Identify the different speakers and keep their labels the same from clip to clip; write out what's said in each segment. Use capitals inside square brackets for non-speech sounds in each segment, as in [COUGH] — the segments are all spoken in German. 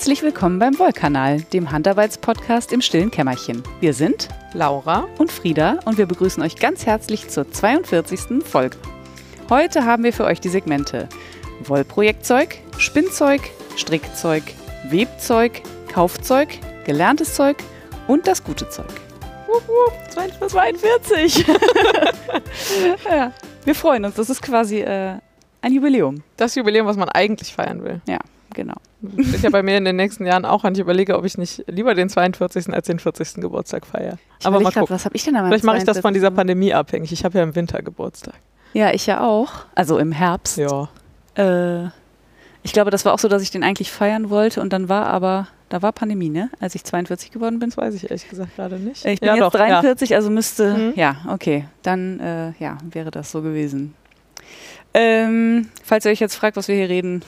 Speaker 1: Herzlich willkommen beim Wollkanal, dem Handarbeitspodcast im stillen Kämmerchen. Wir sind
Speaker 2: Laura
Speaker 1: und Frieda und wir begrüßen euch ganz herzlich zur 42. Folge. Heute haben wir für euch die Segmente Wollprojektzeug, Spinnzeug, Strickzeug, Webzeug, Kaufzeug, gelerntes Zeug und das gute Zeug. 42! [LAUGHS] ja, wir freuen uns, das ist quasi äh, ein Jubiläum.
Speaker 2: Das Jubiläum, was man eigentlich feiern will.
Speaker 1: Ja, genau.
Speaker 2: Ist ja bei mir in den nächsten Jahren auch an. Ich überlege, ob ich nicht lieber den 42. als den 40. Geburtstag feiere.
Speaker 1: Ich Aber mal gucken. was habe ich denn da
Speaker 2: Vielleicht mache ich das von dieser Pandemie abhängig. Ich habe ja im Winter Geburtstag.
Speaker 1: Ja, ich ja auch. Also im Herbst.
Speaker 2: Ja.
Speaker 1: Äh, ich glaube, das war auch so, dass ich den eigentlich feiern wollte und dann war aber, da war Pandemie, ne? Als ich 42 geworden bin.
Speaker 2: Das weiß ich ehrlich gesagt gerade nicht.
Speaker 1: Ich bin ja, jetzt doch, 43, ja. also müsste, mhm. ja, okay, dann äh, ja, wäre das so gewesen. Ähm, falls ihr euch jetzt fragt, was wir hier reden.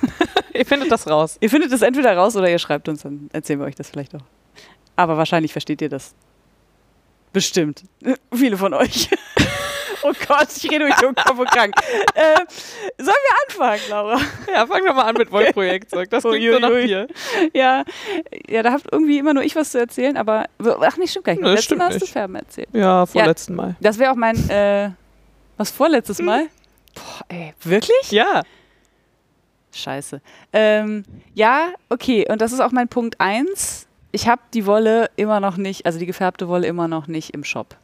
Speaker 1: [LAUGHS]
Speaker 2: ihr findet das raus.
Speaker 1: Ihr findet das entweder raus oder ihr schreibt uns, dann erzählen wir euch das vielleicht auch. Aber wahrscheinlich versteht ihr das. Bestimmt. [LAUGHS] Viele von euch. [LAUGHS] oh Gott, ich rede durch den Kopf und krank. Äh, sollen wir anfangen, Laura?
Speaker 2: Ja, fang doch mal an mit Wollprojektzeug. Das klingt ui, so nach dir.
Speaker 1: Ja, ja, da habt irgendwie immer nur ich was zu erzählen, aber ach, nicht stimmt gar nicht. Letztes Mal hast du Färben erzählt.
Speaker 2: Ja, vorletzten ja, Mal.
Speaker 1: Das wäre auch mein, äh, was vorletztes hm. Boah, ey, wirklich?
Speaker 2: Ja.
Speaker 1: Scheiße. Ähm, ja, okay. Und das ist auch mein Punkt 1. Ich habe die Wolle immer noch nicht, also die gefärbte Wolle immer noch nicht im Shop.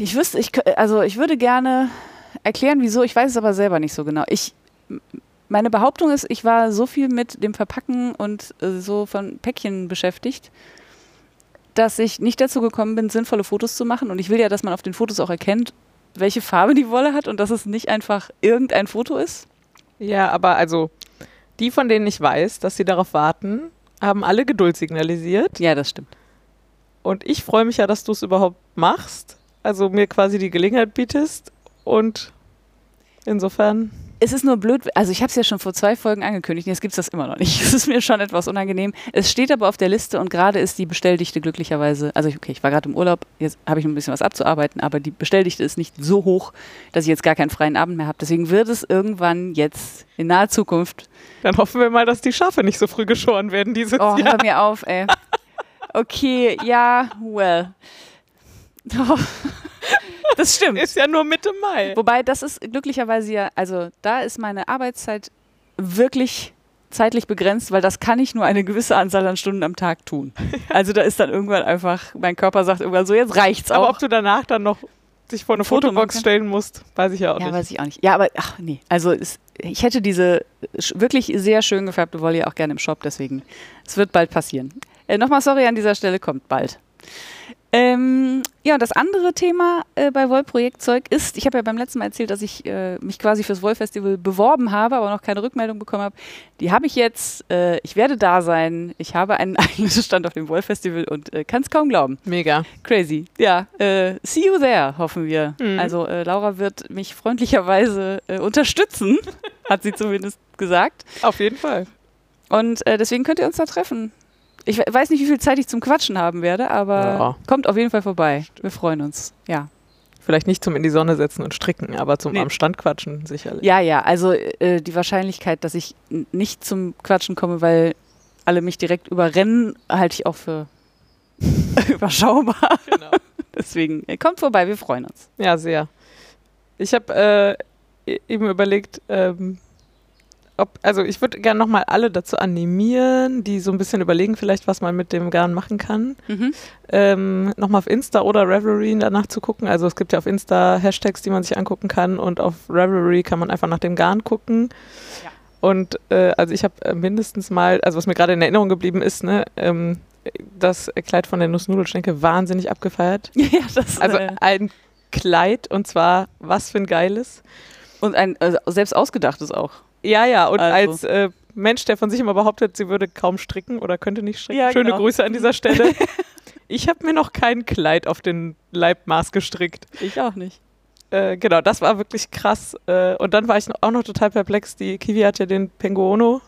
Speaker 1: Ich wüsste, ich, also ich würde gerne erklären, wieso. Ich weiß es aber selber nicht so genau. Ich, meine Behauptung ist, ich war so viel mit dem Verpacken und äh, so von Päckchen beschäftigt, dass ich nicht dazu gekommen bin, sinnvolle Fotos zu machen. Und ich will ja, dass man auf den Fotos auch erkennt, welche Farbe die Wolle hat und dass es nicht einfach irgendein Foto ist.
Speaker 2: Ja, aber also die, von denen ich weiß, dass sie darauf warten, haben alle Geduld signalisiert.
Speaker 1: Ja, das stimmt.
Speaker 2: Und ich freue mich ja, dass du es überhaupt machst. Also mir quasi die Gelegenheit bietest. Und insofern
Speaker 1: es ist nur blöd, also ich habe es ja schon vor zwei Folgen angekündigt, jetzt gibt es das immer noch nicht. [LAUGHS] Es ist mir schon etwas unangenehm. Es steht aber auf der Liste und gerade ist die Bestelldichte glücklicherweise, also okay, ich war gerade im Urlaub, jetzt habe ich ein bisschen was abzuarbeiten, aber die Bestelldichte ist nicht so hoch, dass ich jetzt gar keinen freien Abend mehr habe. Deswegen wird es irgendwann jetzt in naher Zukunft.
Speaker 2: Dann hoffen wir mal, dass die Schafe nicht so früh geschoren werden dieses
Speaker 1: oh,
Speaker 2: Jahr.
Speaker 1: hör mir auf, ey. [LAUGHS] Okay, ja, well. [LAUGHS] Das stimmt.
Speaker 2: Ist ja nur Mitte Mai.
Speaker 1: Wobei, das ist glücklicherweise ja, also da ist meine Arbeitszeit wirklich zeitlich begrenzt, weil das kann ich nur eine gewisse Anzahl an Stunden am Tag tun. [LAUGHS] Also da ist dann irgendwann einfach, mein Körper sagt irgendwann so, jetzt reicht's auch.
Speaker 2: Aber ob du danach dann noch dich vor eine Foto Fotobox stellen musst, weiß ich ja auch
Speaker 1: ja,
Speaker 2: nicht.
Speaker 1: Ja, weiß ich auch nicht. Ja, aber ach nee, also es, ich hätte diese wirklich sehr schön gefärbte Wolle ja auch gerne im Shop, deswegen es wird bald passieren. Äh, Nochmal sorry an dieser Stelle, kommt bald. Ähm, ja, das andere Thema äh, bei Wollprojektzeug ist, ich habe ja beim letzten Mal erzählt, dass ich äh, mich quasi fürs Wollfestival beworben habe, aber noch keine Rückmeldung bekommen habe. Die habe ich jetzt. Äh, ich werde da sein. Ich habe einen [LAUGHS] eigenen Stand auf dem Wollfestival und äh, kann es kaum glauben.
Speaker 2: Mega.
Speaker 1: Crazy. Ja, äh, see you there, hoffen wir. Mhm. Also äh, Laura wird mich freundlicherweise unterstützen, [LAUGHS] hat sie zumindest gesagt.
Speaker 2: Auf jeden Fall.
Speaker 1: Und deswegen könnt ihr uns da treffen. Ich weiß nicht, wie viel Zeit ich zum Quatschen haben werde, aber ja. kommt auf jeden Fall vorbei. Wir freuen uns. Ja.
Speaker 2: Vielleicht nicht zum in die Sonne setzen und stricken, aber zum nee. am Stand quatschen sicherlich.
Speaker 1: Ja, ja. Also äh, die Wahrscheinlichkeit, dass ich nicht zum Quatschen komme, weil alle mich direkt überrennen, halte ich auch für [LAUGHS] überschaubar. Genau. [LAUGHS] Deswegen äh, kommt vorbei, wir freuen uns.
Speaker 2: Ja, sehr. Ich habe äh, e-, eben überlegt, ähm, ob, also ich würde gerne nochmal alle dazu animieren, die so ein bisschen überlegen, vielleicht, was man mit dem Garn machen kann. Mhm. Ähm, nochmal auf Insta oder Revelry danach zu gucken. Also es gibt ja auf Insta Hashtags, die man sich angucken kann und auf Revelry kann man einfach nach dem Garn gucken. Ja. Und äh, also ich habe äh, mindestens mal, also was mir gerade in Erinnerung geblieben ist, ne, ähm, das Kleid von der Nussnudelschnecke wahnsinnig abgefeiert. [LAUGHS]
Speaker 1: Ja, das
Speaker 2: Also äh, ein Kleid und zwar was für ein geiles.
Speaker 1: Und ein also selbst ausgedachtes auch.
Speaker 2: Ja, ja, und also. als äh, Mensch, der von sich immer behauptet, sie würde kaum stricken oder könnte nicht stricken. Ja, Schöne genau. Grüße an dieser Stelle. [LAUGHS] ich habe mir noch kein Kleid auf den Leibmaß gestrickt.
Speaker 1: Ich auch nicht.
Speaker 2: Äh, genau, das war wirklich krass. Äh, und dann war ich auch noch total perplex. Die Kiwi hat ja den Penguono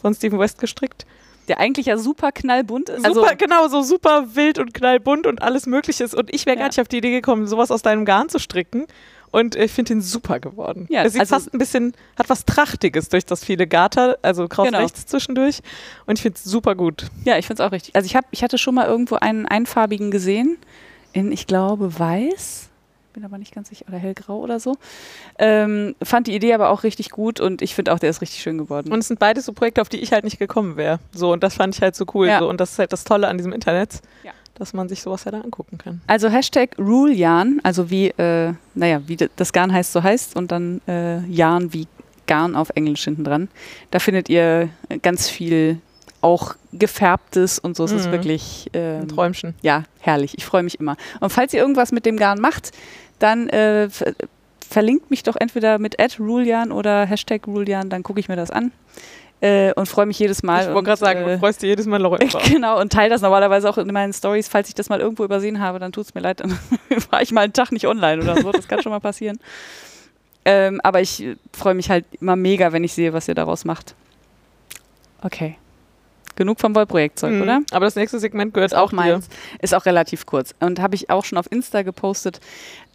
Speaker 2: von Stephen West gestrickt.
Speaker 1: Der eigentlich ja super knallbunt ist.
Speaker 2: Super, also genau, so super wild und knallbunt und alles mögliche ist. Und ich wäre ja. gar nicht auf die Idee gekommen, sowas aus deinem Garn zu stricken. Und ich finde ihn super geworden.
Speaker 1: Ja,
Speaker 2: er sieht
Speaker 1: also-
Speaker 2: fast ein bisschen, hat was Trachtiges durch das viele Gater, also kraus
Speaker 1: Genau.
Speaker 2: rechts zwischendurch. Und ich finde es super gut.
Speaker 1: Ja, ich finde es auch richtig. Also ich, hab, ich hatte schon mal irgendwo einen einfarbigen gesehen, in, ich glaube, weiß. Bin aber nicht ganz sicher, oder hellgrau oder so. Ähm, fand die Idee aber auch richtig gut und ich finde auch, der ist richtig schön geworden.
Speaker 2: Und es sind beides so Projekte, auf die ich halt nicht gekommen wäre. So, und das fand ich halt so cool.
Speaker 1: Ja.
Speaker 2: So, und das ist halt das Tolle an diesem Internet,
Speaker 1: Ja.
Speaker 2: Dass man sich sowas ja da angucken kann.
Speaker 1: Also Hashtag RuleJarn, also wie, äh, naja, wie das Garn heißt, so heißt und dann äh, Yarn wie Garn auf Englisch hinten dran. Da findet ihr ganz viel auch gefärbtes und so. Es ist
Speaker 2: Mhm.
Speaker 1: wirklich ähm,
Speaker 2: Ein Träumchen.
Speaker 1: ja, herrlich. Ich freue mich immer. Und falls ihr irgendwas mit dem Garn macht, dann äh, ver verlinkt mich doch entweder mit @rulejan oder Hashtag Rulejan, dann gucke ich mir das an äh, und freue mich jedes Mal.
Speaker 2: ich wollte gerade sagen,
Speaker 1: äh,
Speaker 2: du freust dich jedes Mal darüber. [LAUGHS]
Speaker 1: Genau, und teile das normalerweise auch in meinen Stories. Falls ich das mal irgendwo übersehen habe, dann tut es mir leid, dann [LAUGHS] war ich mal einen Tag nicht online oder so. Das kann schon mal passieren. Ähm, aber ich äh, freue mich halt immer mega, wenn ich sehe, was ihr daraus macht. Okay. Genug vom Wollprojektzeug,
Speaker 2: Mhm.
Speaker 1: oder?
Speaker 2: Aber das nächste Segment gehört
Speaker 1: Ist auch
Speaker 2: auch
Speaker 1: meins. Ist auch relativ kurz. Und habe ich auch schon auf Insta gepostet.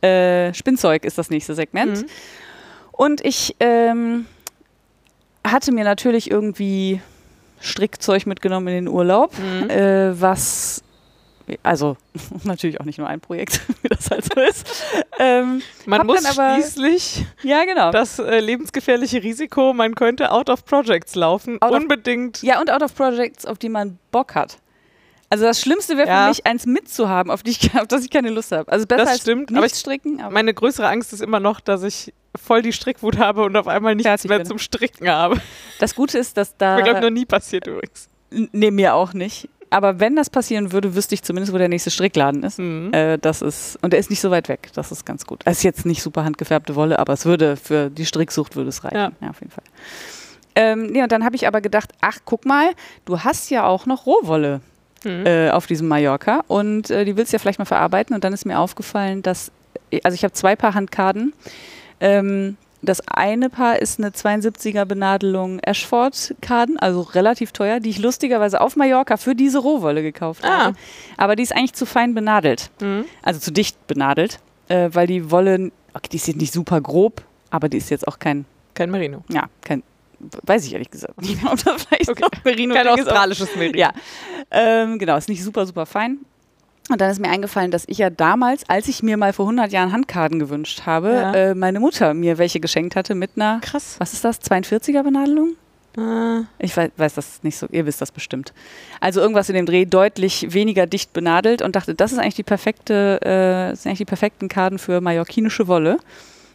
Speaker 1: Äh, Spinnzeug ist das nächste Segment.
Speaker 2: Mhm.
Speaker 1: Und ich ähm, hatte mir natürlich irgendwie Strickzeug mitgenommen in den Urlaub,
Speaker 2: Mhm.
Speaker 1: äh, was also [LAUGHS] natürlich auch nicht nur ein Projekt, [LAUGHS] wie das halt so ist. Ähm,
Speaker 2: Man muss
Speaker 1: aber-
Speaker 2: schließlich
Speaker 1: ja, genau.
Speaker 2: das äh, lebensgefährliche Risiko, man könnte out of projects laufen,
Speaker 1: Out of-
Speaker 2: unbedingt.
Speaker 1: ja, und out of projects, auf die man Bock hat. Also das Schlimmste wäre
Speaker 2: Ja.
Speaker 1: für mich, eins mitzuhaben, auf, die ich, auf das ich keine Lust habe. Also besser
Speaker 2: Das
Speaker 1: als
Speaker 2: stimmt,
Speaker 1: nicht
Speaker 2: aber ich-
Speaker 1: stricken.
Speaker 2: Meine größere Angst ist immer noch, dass ich voll die Strickwut habe und auf einmal nichts mehr
Speaker 1: bin.
Speaker 2: zum Stricken habe.
Speaker 1: das Gute ist, dass da...
Speaker 2: Mir glaube ich noch nie passiert übrigens.
Speaker 1: Nee, mir auch nicht. Aber wenn das passieren würde, wüsste ich zumindest, wo der nächste Strickladen ist.
Speaker 2: Mhm.
Speaker 1: Äh, das ist, und der ist nicht so weit weg. Das ist ganz gut. Es ist jetzt nicht super handgefärbte Wolle, aber es würde für die Stricksucht würde es reichen.
Speaker 2: Ja.
Speaker 1: Ja, auf jeden Fall. Ähm, nee, und dann habe ich aber gedacht, ach, guck mal, du hast ja auch noch Rohwolle
Speaker 2: Mhm.
Speaker 1: äh, auf diesem Mallorca und äh, die willst du ja vielleicht mal verarbeiten. Und dann ist mir aufgefallen, dass, also ich habe zwei Paar Handkarten. Ähm, das eine Paar ist eine 72er Benadelung Ashford-Karten, also relativ teuer, die ich lustigerweise auf Mallorca für diese Rohwolle gekauft
Speaker 2: Ah.
Speaker 1: habe. Aber die ist eigentlich zu fein benadelt,
Speaker 2: Mhm.
Speaker 1: also zu dicht benadelt, äh, weil die Wolle, okay, die ist jetzt nicht super grob, aber die ist jetzt auch kein,
Speaker 2: Kein Merino.
Speaker 1: ja, kein, weiß ich ehrlich gesagt nicht, ob das vielleicht
Speaker 2: Okay.
Speaker 1: noch Merino
Speaker 2: Kein australisches Merino.
Speaker 1: ja, ähm, genau, ist nicht super, super fein. Und dann ist mir eingefallen, dass ich ja damals, als ich mir mal vor 100 Jahren Handkarten gewünscht habe,
Speaker 2: Ja.
Speaker 1: äh, meine Mutter mir welche geschenkt hatte mit einer,
Speaker 2: Krass.
Speaker 1: was ist das, 42er Benadelung?
Speaker 2: Ah.
Speaker 1: Ich weiß, weiß das nicht so, ihr wisst das bestimmt. Also irgendwas in dem Dreh deutlich weniger dicht benadelt und dachte, das ist eigentlich die perfekte, äh, das sind eigentlich die perfekten Karten für mallorquinische Wolle.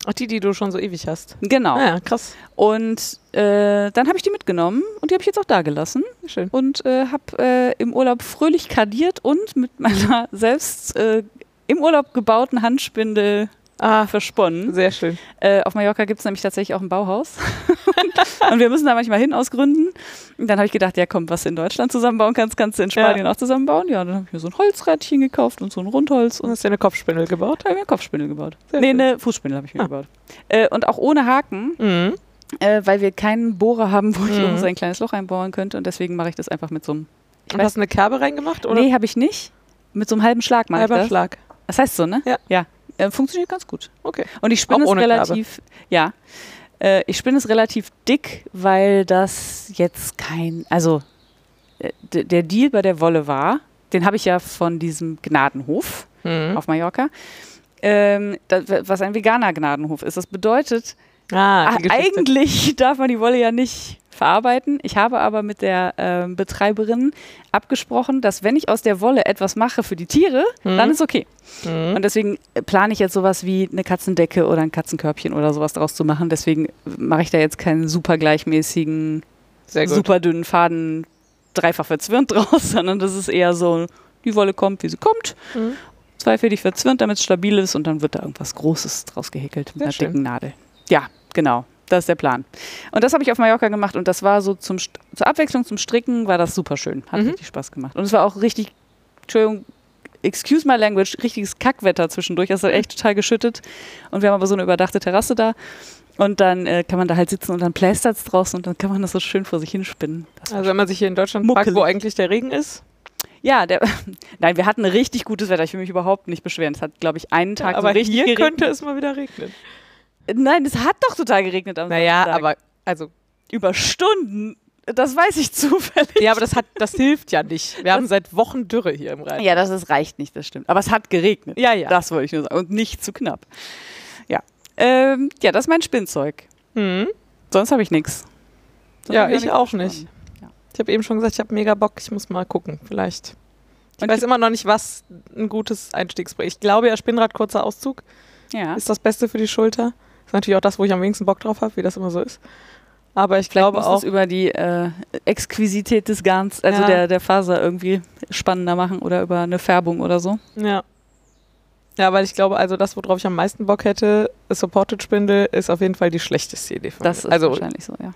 Speaker 2: Ach, die, die du schon so ewig hast.
Speaker 1: Genau.
Speaker 2: Ah, ja, krass.
Speaker 1: Und äh, dann habe ich die mitgenommen und die habe ich jetzt auch da gelassen.
Speaker 2: Schön.
Speaker 1: und äh, habe äh, im Urlaub fröhlich kardiert und mit meiner [LAUGHS] selbst äh, im Urlaub gebauten Handspindel
Speaker 2: Ah,
Speaker 1: versponnen.
Speaker 2: sehr schön.
Speaker 1: Äh, auf Mallorca gibt es nämlich tatsächlich auch ein Bauhaus. [LAUGHS] [LAUGHS] und wir müssen da manchmal hin aus Gründen. Und dann habe ich gedacht, ja komm, was du in Deutschland zusammenbauen kannst, kannst du in
Speaker 2: Ja.
Speaker 1: Spanien auch zusammenbauen. Ja, dann habe ich mir so ein Holzrädchen gekauft und so ein Rundholz
Speaker 2: Und
Speaker 1: und
Speaker 2: hast dir eine Kopfspindel gebaut?
Speaker 1: habe mir eine Kopfspindel gebaut.
Speaker 2: Sehr
Speaker 1: nee,
Speaker 2: schön.
Speaker 1: eine Fußspindel habe ich mir
Speaker 2: Ah.
Speaker 1: gebaut. Äh, und auch ohne Haken,
Speaker 2: Mhm.
Speaker 1: äh, weil wir keinen Bohrer haben, wo ich
Speaker 2: Mhm.
Speaker 1: so ein kleines Loch einbauen könnte. Und deswegen mache ich das einfach mit so einem
Speaker 2: Und hast du eine Kerbe reingemacht? Oder?
Speaker 1: Nee, habe ich nicht. Mit so einem halben Schlag mache ich
Speaker 2: Halber
Speaker 1: das.
Speaker 2: Schlag.
Speaker 1: Das heißt so, ne?
Speaker 2: Ja.
Speaker 1: Ja. Äh, funktioniert ganz gut.
Speaker 2: Okay.
Speaker 1: Und ich spinne es
Speaker 2: ohne Kerbe.
Speaker 1: relativ, ja. Äh, ich spinne es relativ dick, weil das jetzt kein, also äh, der Deal bei der Wolle war, den habe ich ja von diesem Gnadenhof
Speaker 2: Mhm.
Speaker 1: auf Mallorca, ähm, da, was ein veganer Gnadenhof ist. Das bedeutet,
Speaker 2: Ah,
Speaker 1: eigentlich darf man die Wolle ja nicht verarbeiten. Ich habe aber mit der ähm, Betreiberin abgesprochen, dass wenn ich aus der Wolle etwas mache für die Tiere,
Speaker 2: Mhm.
Speaker 1: dann ist okay.
Speaker 2: Mhm.
Speaker 1: Und deswegen äh, plane ich jetzt sowas wie eine Katzendecke oder ein Katzenkörbchen oder sowas draus zu machen. Deswegen mache ich da jetzt keinen super gleichmäßigen, super dünnen Faden dreifach verzwirnt [LAUGHS] draus, sondern das ist eher so, die Wolle kommt, wie sie kommt.
Speaker 2: Mhm.
Speaker 1: Zweifältig verzwirnt, damit es stabil ist und dann wird da irgendwas Großes draus gehäkelt mit
Speaker 2: Sehr
Speaker 1: einer
Speaker 2: schön.
Speaker 1: dicken Nadel. Ja, genau. Das ist der Plan. Und das habe ich auf Mallorca gemacht und das war so zum, zur Abwechslung zum Stricken, war das super schön. Hat
Speaker 2: Mhm.
Speaker 1: richtig Spaß gemacht. Und es war auch richtig, Entschuldigung, excuse my language, richtiges Kackwetter zwischendurch. Es hat echt total geschüttet. Und wir haben aber so eine überdachte Terrasse da. Und dann äh, kann man da halt sitzen und dann plästert es draußen und dann kann man das so schön vor sich hinspinnen. Das
Speaker 2: Also wenn man sich hier in Deutschland fragt,
Speaker 1: Muckelig.
Speaker 2: wo eigentlich der Regen ist.
Speaker 1: Ja, der, [LAUGHS] nein, wir hatten richtig gutes Wetter. Ich will mich überhaupt nicht beschweren. Es hat, glaube ich, einen Tag
Speaker 2: aber
Speaker 1: so richtig
Speaker 2: hier
Speaker 1: geregnet.
Speaker 2: könnte es mal wieder regnen.
Speaker 1: Nein, es hat doch total geregnet am
Speaker 2: Naja,
Speaker 1: Samstag.
Speaker 2: aber also
Speaker 1: über Stunden. Das weiß ich [LAUGHS] zufällig.
Speaker 2: ja, aber das hat das hilft ja nicht. Wir haben seit Wochen Dürre hier im Rhein.
Speaker 1: Ja, das ist, reicht nicht, das stimmt. Aber es hat geregnet.
Speaker 2: Ja, ja.
Speaker 1: Das wollte ich nur sagen. Und nicht zu knapp. Ja. Ähm, ja, das ist mein Spinnzeug.
Speaker 2: Hm.
Speaker 1: Sonst habe ich nichts.
Speaker 2: Ja, ich auch nicht. Ich habe eben schon gesagt, ich habe mega Bock. Ich muss mal gucken, vielleicht. Ich
Speaker 1: Und
Speaker 2: weiß immer noch nicht, was ein gutes Einstiegsprojekt. Ich glaube ja, Spinnrad kurzer Auszug
Speaker 1: Ja.
Speaker 2: ist das Beste für die Schulter. Ist natürlich auch das, wo ich am wenigsten Bock drauf habe, wie das immer so ist. Aber ich
Speaker 1: Vielleicht
Speaker 2: glaube auch.
Speaker 1: es über die äh, Exquisität des Garns, also
Speaker 2: Ja.
Speaker 1: der, der Faser irgendwie spannender machen oder über eine Färbung oder so.
Speaker 2: Ja. Ja, weil ich glaube, also das, worauf ich am meisten Bock hätte, Supported Spindel, ist auf jeden Fall die schlechteste Idee von
Speaker 1: Das
Speaker 2: mir.
Speaker 1: ist
Speaker 2: also
Speaker 1: wahrscheinlich so, ja.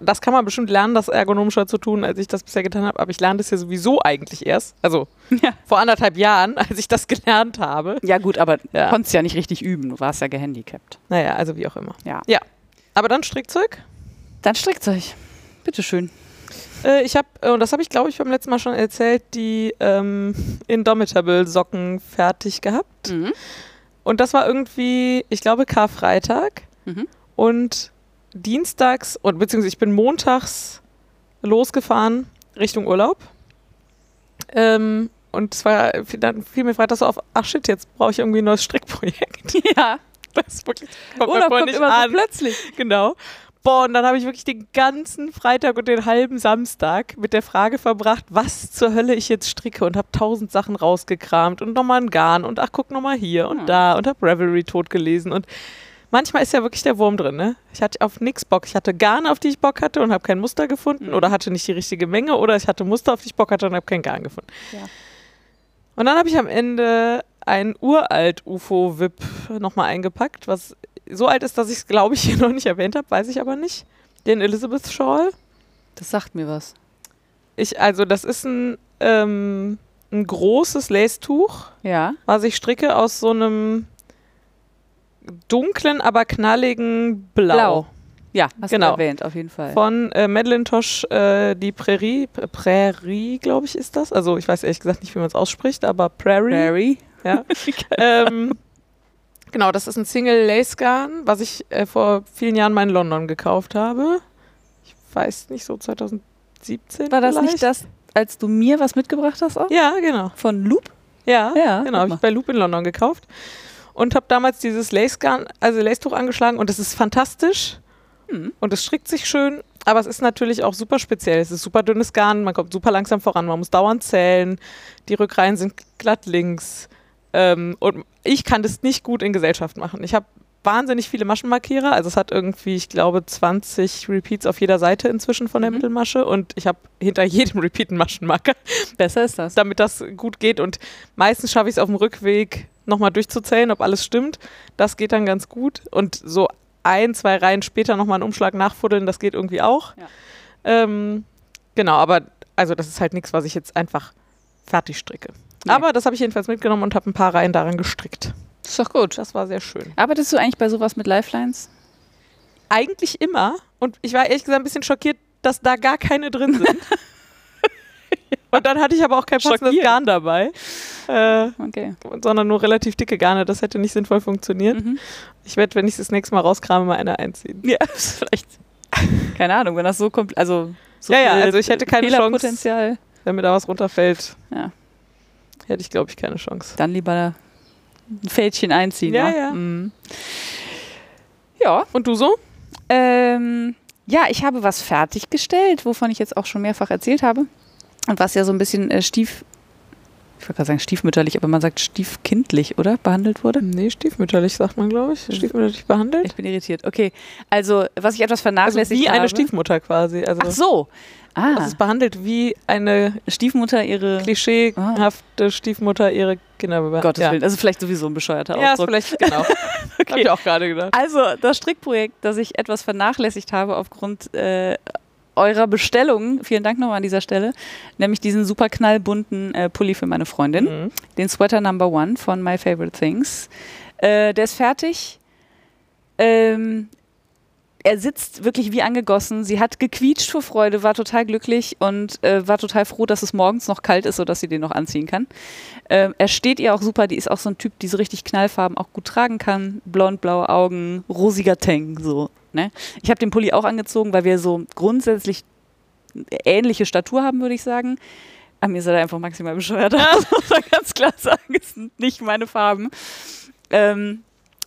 Speaker 2: Das kann man bestimmt lernen, das ergonomischer zu tun, als ich das bisher getan habe. Aber ich lerne das ja sowieso eigentlich erst. Also [LAUGHS]
Speaker 1: Ja.
Speaker 2: vor anderthalb Jahren, [LAUGHS] als ich das gelernt habe.
Speaker 1: Ja, gut, aber
Speaker 2: Ja.
Speaker 1: du konntest ja nicht richtig üben. Du warst ja gehandicapt.
Speaker 2: Naja, also wie auch immer.
Speaker 1: Ja.
Speaker 2: Ja. Aber dann Strickzeug.
Speaker 1: Dann Strickzeug. Bitteschön.
Speaker 2: Äh, ich habe, und das habe ich glaube ich beim letzten Mal schon erzählt, die ähm, Indomitable Socken fertig gehabt.
Speaker 1: Mhm.
Speaker 2: Und das war irgendwie, ich glaube, Karfreitag.
Speaker 1: Mhm.
Speaker 2: Und dienstags, und beziehungsweise ich bin montags losgefahren Richtung Urlaub. Ähm, und es war, dann fiel mir freitags so auf, ach shit, jetzt brauche ich irgendwie ein neues Strickprojekt. [LAUGHS]
Speaker 1: Ja,
Speaker 2: Das wirklich, kommt
Speaker 1: Urlaub kommt
Speaker 2: nicht
Speaker 1: immer
Speaker 2: an.
Speaker 1: so plötzlich.
Speaker 2: Genau. Boah, und dann habe ich wirklich den ganzen Freitag und den halben Samstag mit der Frage verbracht, was zur Hölle ich jetzt stricke und habe tausend Sachen rausgekramt und nochmal ein Garn und ach, guck nochmal hier und
Speaker 1: Hm.
Speaker 2: da und habe Revelry tot gelesen und manchmal ist ja wirklich der Wurm drin, ne? Ich hatte auf nix Bock. Ich hatte Garn, auf die ich Bock hatte und habe kein Muster gefunden
Speaker 1: Mhm.
Speaker 2: oder hatte nicht die richtige Menge oder ich hatte Muster, auf die ich Bock hatte und habe kein Garn gefunden.
Speaker 1: Ja.
Speaker 2: Und dann habe ich am Ende ein uralt UFO-VIP nochmal eingepackt, was so alt ist, dass ich es, glaube [LAUGHS] ich, hier noch nicht erwähnt habe, weiß ich aber nicht. Den Elizabeth Shawl.
Speaker 1: Das sagt mir was.
Speaker 2: Ich, also, das ist ein, ähm, ein großes Lace-Tuch,
Speaker 1: Ja.
Speaker 2: was ich stricke aus so einem dunklen, aber knalligen Blau.
Speaker 1: Blau. Ja, hast
Speaker 2: Genau.
Speaker 1: du erwähnt, auf jeden Fall.
Speaker 2: Von äh, Madeline Tosh, äh, die Prärie, P- Prärie, glaube ich, ist das. Also, ich weiß ehrlich gesagt nicht, wie man es ausspricht, aber Prairie.
Speaker 1: Barry.
Speaker 2: Ja. [LAUGHS] ähm, genau, das ist ein Single Lace Garn, was ich äh, vor vielen Jahren mal in London gekauft habe. Ich weiß nicht, so 2017
Speaker 1: War das
Speaker 2: vielleicht?
Speaker 1: nicht das, als du mir was mitgebracht hast auch?
Speaker 2: Ja, genau.
Speaker 1: Von Loop?
Speaker 2: Ja,
Speaker 1: Ja,
Speaker 2: genau. Habe ich bei Loop in London gekauft und habe damals dieses Lace Garn, also Lace-Tuch angeschlagen und es ist fantastisch
Speaker 1: Hm.
Speaker 2: und es strickt sich schön, aber es ist natürlich auch super speziell. Es ist super dünnes Garn, man kommt super langsam voran, man muss dauernd zählen, die Rückreihen sind glatt links ähm, und ich kann das nicht gut in Gesellschaft machen. Ich habe wahnsinnig viele Maschenmarkierer, also es hat irgendwie, ich glaube, 20 Repeats auf jeder Seite inzwischen von der
Speaker 1: Mhm.
Speaker 2: Mittelmasche und ich habe hinter [LAUGHS] jedem Repeat einen Maschenmarker
Speaker 1: Besser ist das.
Speaker 2: damit das gut geht. Und meistens schaffe ich es auf dem Rückweg nochmal durchzuzählen, ob alles stimmt. Das geht dann ganz gut. Und so ein, zwei Reihen später nochmal einen Umschlag nachfuddeln, das geht irgendwie auch.
Speaker 1: Ja.
Speaker 2: Ähm, genau, aber also das ist halt nichts, was ich jetzt einfach fertig stricke.
Speaker 1: Nee.
Speaker 2: Aber das habe ich jedenfalls mitgenommen und habe ein paar Reihen daran gestrickt.
Speaker 1: Ist doch gut.
Speaker 2: Das war sehr schön.
Speaker 1: Arbeitest du eigentlich bei sowas mit Lifelines?
Speaker 2: Eigentlich immer. Und ich war ehrlich gesagt ein bisschen schockiert, dass da gar keine drin sind. [LAUGHS] und dann hatte ich aber auch kein passendes. Garn dabei. Äh,
Speaker 1: Okay.
Speaker 2: sondern nur relativ dicke Garne. Das hätte nicht sinnvoll funktioniert.
Speaker 1: Mhm.
Speaker 2: Ich werde, wenn ich das nächste Mal rauskrame, mal eine einziehen.
Speaker 1: Ja, [LAUGHS] vielleicht. Keine Ahnung, wenn das so kommt. Also, so
Speaker 2: Ja, ja, also ich hätte keine
Speaker 1: Fehlerpotenzial,
Speaker 2: Wenn mir da was runterfällt,
Speaker 1: Ja.
Speaker 2: hätte ich, glaube ich, keine Chance.
Speaker 1: dann lieber ein Fältchen einziehen.
Speaker 2: Ja,
Speaker 1: wa?
Speaker 2: ja.
Speaker 1: Mhm. Ja.
Speaker 2: Und du so?
Speaker 1: Ähm, ja, ich habe was fertiggestellt, wovon ich jetzt auch schon mehrfach erzählt habe. Und was ja so ein bisschen äh, stief, ich wollte gerade sagen stiefmütterlich, aber man sagt stiefkindlich, oder? Behandelt wurde.
Speaker 2: Nee, stiefmütterlich, sagt man, glaube ich. Stiefmütterlich behandelt.
Speaker 1: Ich bin irritiert. Okay, also was ich etwas
Speaker 2: Also
Speaker 1: vernachlässigt
Speaker 2: wie
Speaker 1: habe.
Speaker 2: eine Stiefmutter quasi. Also
Speaker 1: Ach so. Ah,
Speaker 2: es ist behandelt wie eine
Speaker 1: Stiefmutter ihre.
Speaker 2: klischeehafte Stiefmutter ihre Kinder behandelt.
Speaker 1: Gottes
Speaker 2: ja.
Speaker 1: Willen, ist vielleicht sowieso ein bescheuerter
Speaker 2: Ja, ist
Speaker 1: Ausdruck.
Speaker 2: vielleicht, genau. [LAUGHS] okay. Hab ich auch gerade gedacht.
Speaker 1: Also, das Strickprojekt, das ich etwas vernachlässigt habe aufgrund äh, eurer Bestellung, vielen Dank nochmal an dieser Stelle, nämlich diesen super knallbunten äh, Pulli für meine Freundin,
Speaker 2: Mhm.
Speaker 1: den Sweater Number One von My Favorite Things. Äh, der ist fertig. Ähm, er sitzt wirklich wie angegossen. Sie hat gequietscht vor Freude, war total glücklich und äh, war total froh, dass es morgens noch kalt ist, sodass sie den noch anziehen kann. Äh, er steht ihr auch super. Die ist auch so ein Typ, die so richtig Knallfarben auch gut tragen kann. Blond, blaue Augen, rosiger Tang, so. Ne? Ich habe den Pulli auch angezogen, weil wir so grundsätzlich ähnliche Statur haben, würde ich sagen. Aber mir ist er einfach maximal bescheuert. [LAUGHS] Das muss man ganz klar sagen, es sind nicht meine Farben. Ähm,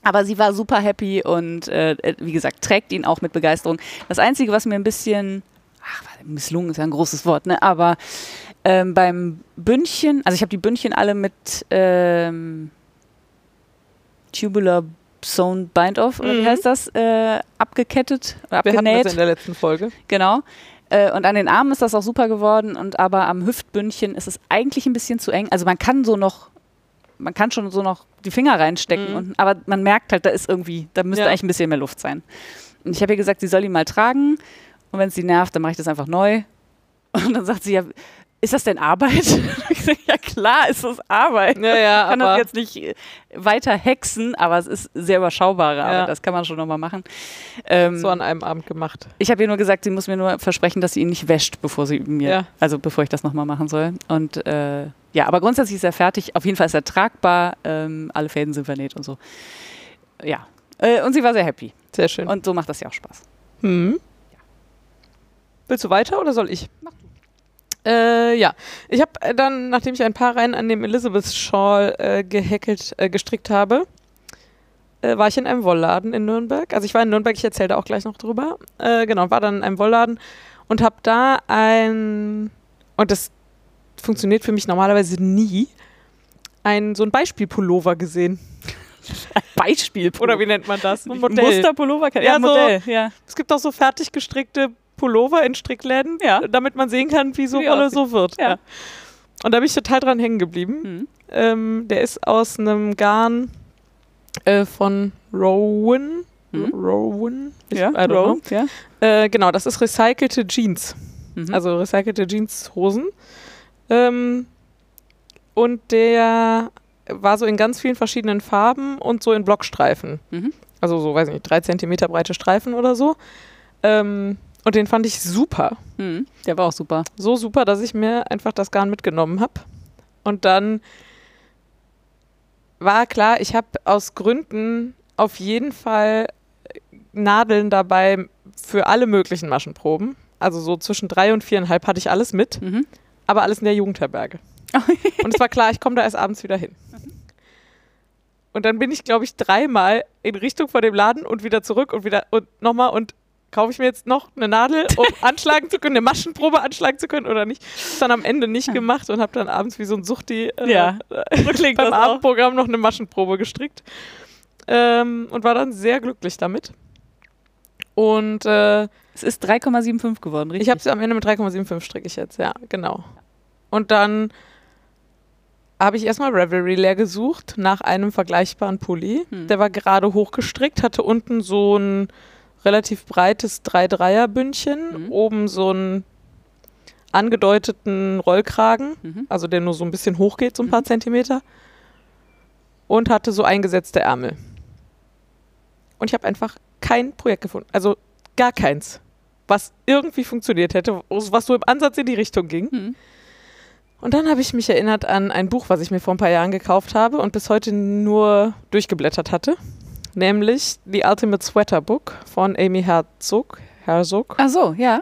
Speaker 1: aber sie war super happy und äh, wie gesagt, trägt ihn auch mit Begeisterung. Das Einzige, was mir ein bisschen, ach, misslungen ist ja ein großes Wort, ne? aber ähm, beim Bündchen, also ich habe die Bündchen alle mit ähm, Tubular Sewn Bind Off, oder wie
Speaker 2: Mhm.
Speaker 1: heißt das, äh, abgekettet oder
Speaker 2: Wir hatten
Speaker 1: abgenäht.
Speaker 2: das in der letzten Folge.
Speaker 1: Genau. Äh, Und an den Armen ist das auch super geworden und aber am Hüftbündchen ist es eigentlich ein bisschen zu eng. Also man kann so noch, man kann schon so noch die Finger reinstecken,
Speaker 2: Mhm.
Speaker 1: und, aber man merkt halt, da ist irgendwie, da müsste
Speaker 2: Ja.
Speaker 1: eigentlich ein bisschen mehr Luft sein. Und ich habe ihr gesagt, sie soll ihn mal tragen und wenn es sie nervt, dann mache ich das einfach neu. [LAUGHS] Und dann sagt sie, ja, ist das denn Arbeit? [LAUGHS] ja klar, ist das Arbeit.
Speaker 2: Ja, ja,
Speaker 1: Ich kann das jetzt nicht äh, weiter hexen, aber es ist sehr überschaubare Arbeit,
Speaker 2: Ja.
Speaker 1: das kann man schon nochmal machen. Ähm,
Speaker 2: so an einem Abend gemacht.
Speaker 1: ich habe ihr nur gesagt, sie muss mir nur versprechen, dass sie ihn nicht wäscht, bevor sie mir,
Speaker 2: Ja.
Speaker 1: also bevor ich das nochmal machen soll. Und äh, ja, aber grundsätzlich ist er fertig. Auf jeden Fall ist er tragbar. Ähm, alle Fäden sind vernäht und so. Ja. Äh, und sie war sehr happy.
Speaker 2: Sehr schön.
Speaker 1: Und so macht das ja auch Spaß.
Speaker 2: Hm. Willst du weiter oder soll ich? Äh, ja, ich habe äh, dann, nachdem ich ein paar Reihen an dem Elizabeth Shawl äh, gehäkelt, äh, gestrickt habe, äh, war ich in einem Wollladen in Nürnberg. Also ich war in Nürnberg, ich erzähle da auch gleich noch drüber. Äh, genau, war dann in einem Wollladen und habe da ein, und das funktioniert für mich normalerweise nie, ein, so ein Beispielpullover gesehen.
Speaker 1: Beispiel.
Speaker 2: Oder wie nennt man das? Ein
Speaker 1: Musterpullover? Ja,
Speaker 2: Ja, so-
Speaker 1: Modell. Ja.
Speaker 2: Es gibt auch so fertig gestrickte Pullover in Strickläden,
Speaker 1: Ja.
Speaker 2: damit man sehen kann, wie so
Speaker 1: Wie
Speaker 2: Wolle
Speaker 1: aussieht.
Speaker 2: so wird.
Speaker 1: Ja.
Speaker 2: Ja. Und da bin ich total dran hängen geblieben.
Speaker 1: Hm.
Speaker 2: Ähm, der ist aus einem Garn äh, von Rowan.
Speaker 1: Mhm.
Speaker 2: Rowan? Ich-
Speaker 1: Ja,
Speaker 2: I don't
Speaker 1: Row, ja.
Speaker 2: Äh, genau, das ist recycelte Jeans.
Speaker 1: Mhm.
Speaker 2: Also recycelte Jeanshosen. Ähm, und der war so in ganz vielen verschiedenen Farben und so in Blockstreifen.
Speaker 1: Mhm.
Speaker 2: Also so, weiß ich nicht, drei Zentimeter breite Streifen oder so. Ähm, und den fand ich super.
Speaker 1: Hm. Der war auch super.
Speaker 2: So super, dass ich mir einfach das Garn mitgenommen habe. Und dann war klar, ich habe aus Gründen auf jeden Fall Nadeln dabei für alle möglichen Maschenproben. Also so zwischen drei und viereinhalb hatte ich alles mit,
Speaker 1: Mhm.
Speaker 2: aber alles in der Jugendherberge. [LAUGHS] und es war klar, ich komme da erst abends wieder hin. Und dann bin ich, glaube ich, dreimal in Richtung von dem Laden und wieder zurück und wieder und nochmal und kaufe ich mir jetzt noch eine Nadel, um [LAUGHS] anschlagen zu können, eine Maschenprobe anschlagen zu können oder nicht. Das dann am Ende nicht gemacht und habe dann abends wie so ein Suchti äh,
Speaker 1: Ja,
Speaker 2: äh,
Speaker 1: so klingt
Speaker 2: beim. Abendprogramm noch eine Maschenprobe gestrickt. Ähm, und war dann sehr glücklich damit. Und äh,
Speaker 1: Es ist 3,75 geworden, richtig?
Speaker 2: ich habe sie am Ende mit 3,75 stricke ich jetzt, ja, genau. Und dann habe ich erstmal Revelry leer gesucht nach einem vergleichbaren Pulli.
Speaker 1: Hm.
Speaker 2: Der war gerade hochgestrickt, hatte unten so ein relativ breites 3-3er-Bündchen,
Speaker 1: Mhm.
Speaker 2: oben so einen angedeuteten Rollkragen,
Speaker 1: Mhm.
Speaker 2: also der nur so ein bisschen hoch geht, so ein paar Zentimeter. Und hatte so eingesetzte Ärmel. Und ich habe einfach kein Projekt gefunden. Also gar keins, was irgendwie funktioniert hätte, was so im Ansatz in die Richtung ging.
Speaker 1: Mhm.
Speaker 2: Und dann habe ich mich erinnert an ein Buch, was ich mir vor ein paar Jahren gekauft habe und bis heute nur durchgeblättert hatte. Nämlich The Ultimate Sweater Book von Amy Herzog. Herzog.
Speaker 1: Ach so, ja.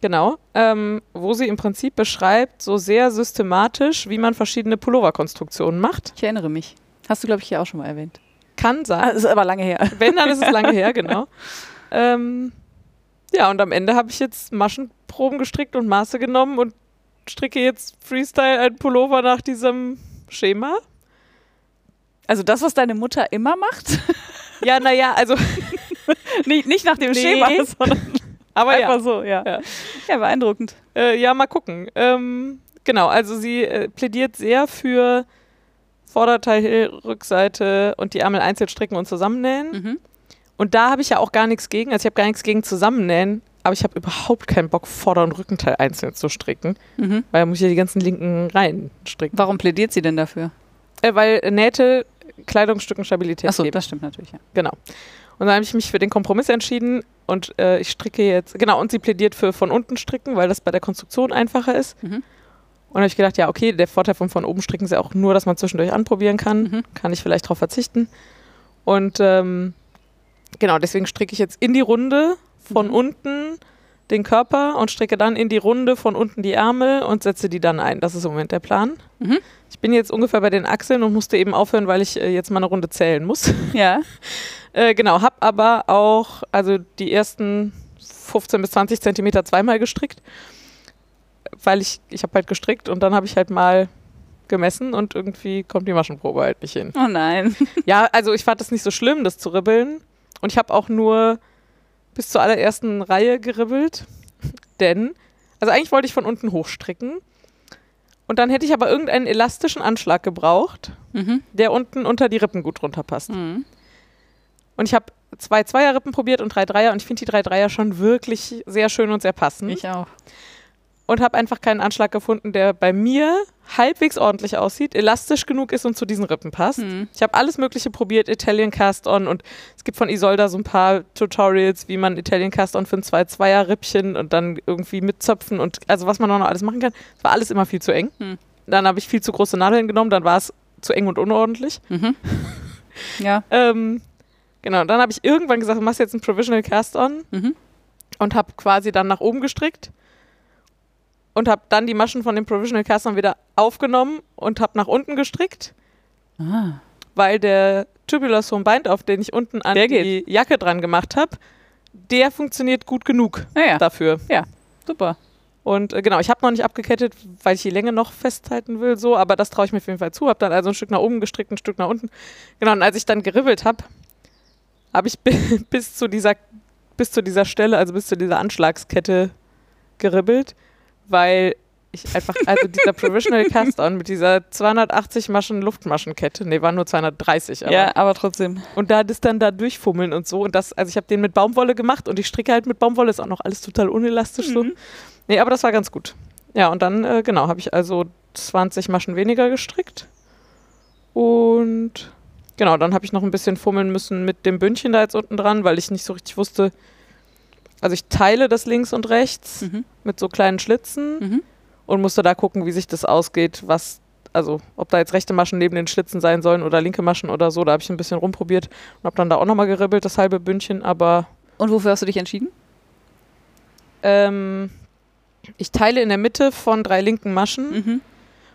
Speaker 2: Genau, ähm, wo sie im Prinzip beschreibt, so sehr systematisch, wie man verschiedene Pulloverkonstruktionen macht.
Speaker 1: Ich erinnere mich. Hast du, glaube ich, hier auch schon mal erwähnt.
Speaker 2: Kann sein.
Speaker 1: Ah, ist aber lange her. [LAUGHS]
Speaker 2: Wenn, dann ist es lange her, [LAUGHS] genau. Ähm, ja, und am Ende habe ich jetzt Maschenproben gestrickt und Maße genommen und stricke jetzt Freestyle ein Pullover nach diesem Schema.
Speaker 1: Also das, was deine Mutter immer macht?
Speaker 2: Ja, naja, also, [LAUGHS]
Speaker 1: nicht, nicht nach dem
Speaker 2: Nee.
Speaker 1: Schema, sondern [LAUGHS]
Speaker 2: aber
Speaker 1: einfach
Speaker 2: ja,
Speaker 1: so, ja.
Speaker 2: Ja.
Speaker 1: ja. beeindruckend.
Speaker 2: äh, ja, mal gucken. Ähm, genau, also sie äh, plädiert sehr für Vorderteil, Rückseite und die Ärmel einzeln stricken und zusammennähen.
Speaker 1: Mhm.
Speaker 2: Und da habe ich ja auch gar nichts gegen. Also ich habe gar nichts gegen Zusammennähen, aber ich habe überhaupt keinen Bock, Vorder- und Rückenteil einzeln zu stricken,
Speaker 1: Mhm.
Speaker 2: weil da muss ich ja die ganzen linken Reihen stricken.
Speaker 1: Warum plädiert sie denn dafür?
Speaker 2: Äh, weil Nähte Kleidungsstücken Stabilität
Speaker 1: Achso,
Speaker 2: geben.
Speaker 1: das stimmt natürlich, ja.
Speaker 2: Genau. Und dann habe ich mich für den Kompromiss entschieden und äh, ich stricke jetzt, genau, und sie plädiert für von unten stricken, weil das bei der Konstruktion einfacher ist.
Speaker 1: Mhm.
Speaker 2: Und dann habe ich gedacht, ja, okay, der Vorteil von von oben stricken ist ja auch nur, dass man zwischendurch anprobieren kann.
Speaker 1: Mhm.
Speaker 2: Kann ich vielleicht darauf verzichten. Und ähm, genau, deswegen stricke ich jetzt in die Runde von
Speaker 1: Mhm.
Speaker 2: unten den Körper und stricke dann in die Runde von unten die Ärmel und setze die dann ein. Das ist im Moment der Plan.
Speaker 1: Mhm.
Speaker 2: Ich bin jetzt ungefähr bei den Achseln und musste eben aufhören, weil ich äh, jetzt mal eine Runde zählen muss. [LAUGHS]
Speaker 1: Ja.
Speaker 2: Äh, genau, habe aber auch also die ersten 15 bis 20 Zentimeter zweimal gestrickt, weil ich, ich habe halt gestrickt und dann habe ich halt mal gemessen und irgendwie kommt die Maschenprobe halt nicht hin.
Speaker 1: Oh nein. [LAUGHS]
Speaker 2: Ja, also ich fand es nicht so schlimm, das zu ribbeln und ich habe auch nur bis zur allerersten Reihe geribbelt, [LAUGHS] denn, also eigentlich wollte ich von unten hochstricken und dann hätte ich aber irgendeinen elastischen Anschlag gebraucht,
Speaker 1: Mhm.
Speaker 2: der unten unter die Rippen gut runterpasst.
Speaker 1: Mhm.
Speaker 2: Und ich habe zwei Zweierrippen probiert und drei Dreier und ich finde die drei Dreier schon wirklich sehr schön und sehr passend.
Speaker 1: Ich auch.
Speaker 2: Und habe einfach keinen Anschlag gefunden, der bei mir halbwegs ordentlich aussieht, elastisch genug ist und zu diesen Rippen passt.
Speaker 1: Mhm.
Speaker 2: Ich habe alles Mögliche probiert, Italian Cast On und es gibt von Isolda so ein paar Tutorials, wie man Italian Cast On für ein zwei Zweier-Rippchen und dann irgendwie mit Zöpfen und also was man noch alles machen kann. Es war alles immer viel zu eng.
Speaker 1: Hm.
Speaker 2: Dann habe ich viel zu große Nadeln genommen, dann war es zu eng und unordentlich.
Speaker 1: Mhm. [LAUGHS] Ja.
Speaker 2: Ähm, genau, dann habe ich irgendwann gesagt, machst jetzt ein Provisional Cast On
Speaker 1: Mhm.
Speaker 2: und habe quasi dann nach oben gestrickt und habe dann die Maschen von dem Provisional Cast On wieder aufgenommen und habe nach unten gestrickt,
Speaker 1: Ah.
Speaker 2: weil der Tubular Sewn Bind, auf den ich unten an
Speaker 1: Der
Speaker 2: die Jacke dran gemacht habe, der funktioniert gut genug
Speaker 1: Naja,
Speaker 2: dafür.
Speaker 1: super.
Speaker 2: Und äh, genau, ich habe noch nicht abgekettet, weil ich die Länge noch festhalten will, so, aber das traue ich mir auf jeden Fall zu. Habe dann also ein Stück nach oben gestrickt, ein Stück nach unten. Genau, und als ich dann geribbelt habe, habe ich [LAUGHS] bi- bis zu dieser bis zu dieser Stelle, also bis zu dieser Anschlagskette geribbelt, weil ich einfach, also dieser Provisional [LAUGHS] Cast-On mit dieser 280 Maschen Luftmaschenkette, nee, waren nur 230, aber
Speaker 1: ja, aber trotzdem.
Speaker 2: und da das dann da durchfummeln und so. Und das, also ich habe den mit Baumwolle gemacht und ich stricke halt mit Baumwolle, ist auch noch alles total unelastisch so.
Speaker 1: Mhm.
Speaker 2: Nee, aber das war ganz gut. Ja, und dann, äh, genau, habe ich also 20 Maschen weniger gestrickt. Und genau, dann habe ich noch ein bisschen fummeln müssen mit dem Bündchen da jetzt unten dran, weil ich nicht so richtig wusste. Also ich teile das links und rechts
Speaker 1: Mhm.
Speaker 2: mit so kleinen Schlitzen
Speaker 1: Mhm.
Speaker 2: und musste da gucken, wie sich das ausgeht, was, also ob da jetzt rechte Maschen neben den Schlitzen sein sollen oder linke Maschen oder so. Da habe ich ein bisschen rumprobiert und habe dann da auch nochmal geribbelt, das halbe Bündchen, aber
Speaker 1: Und wofür hast du dich entschieden?
Speaker 2: ähm, ich teile in der Mitte von drei linken Maschen
Speaker 1: Mhm.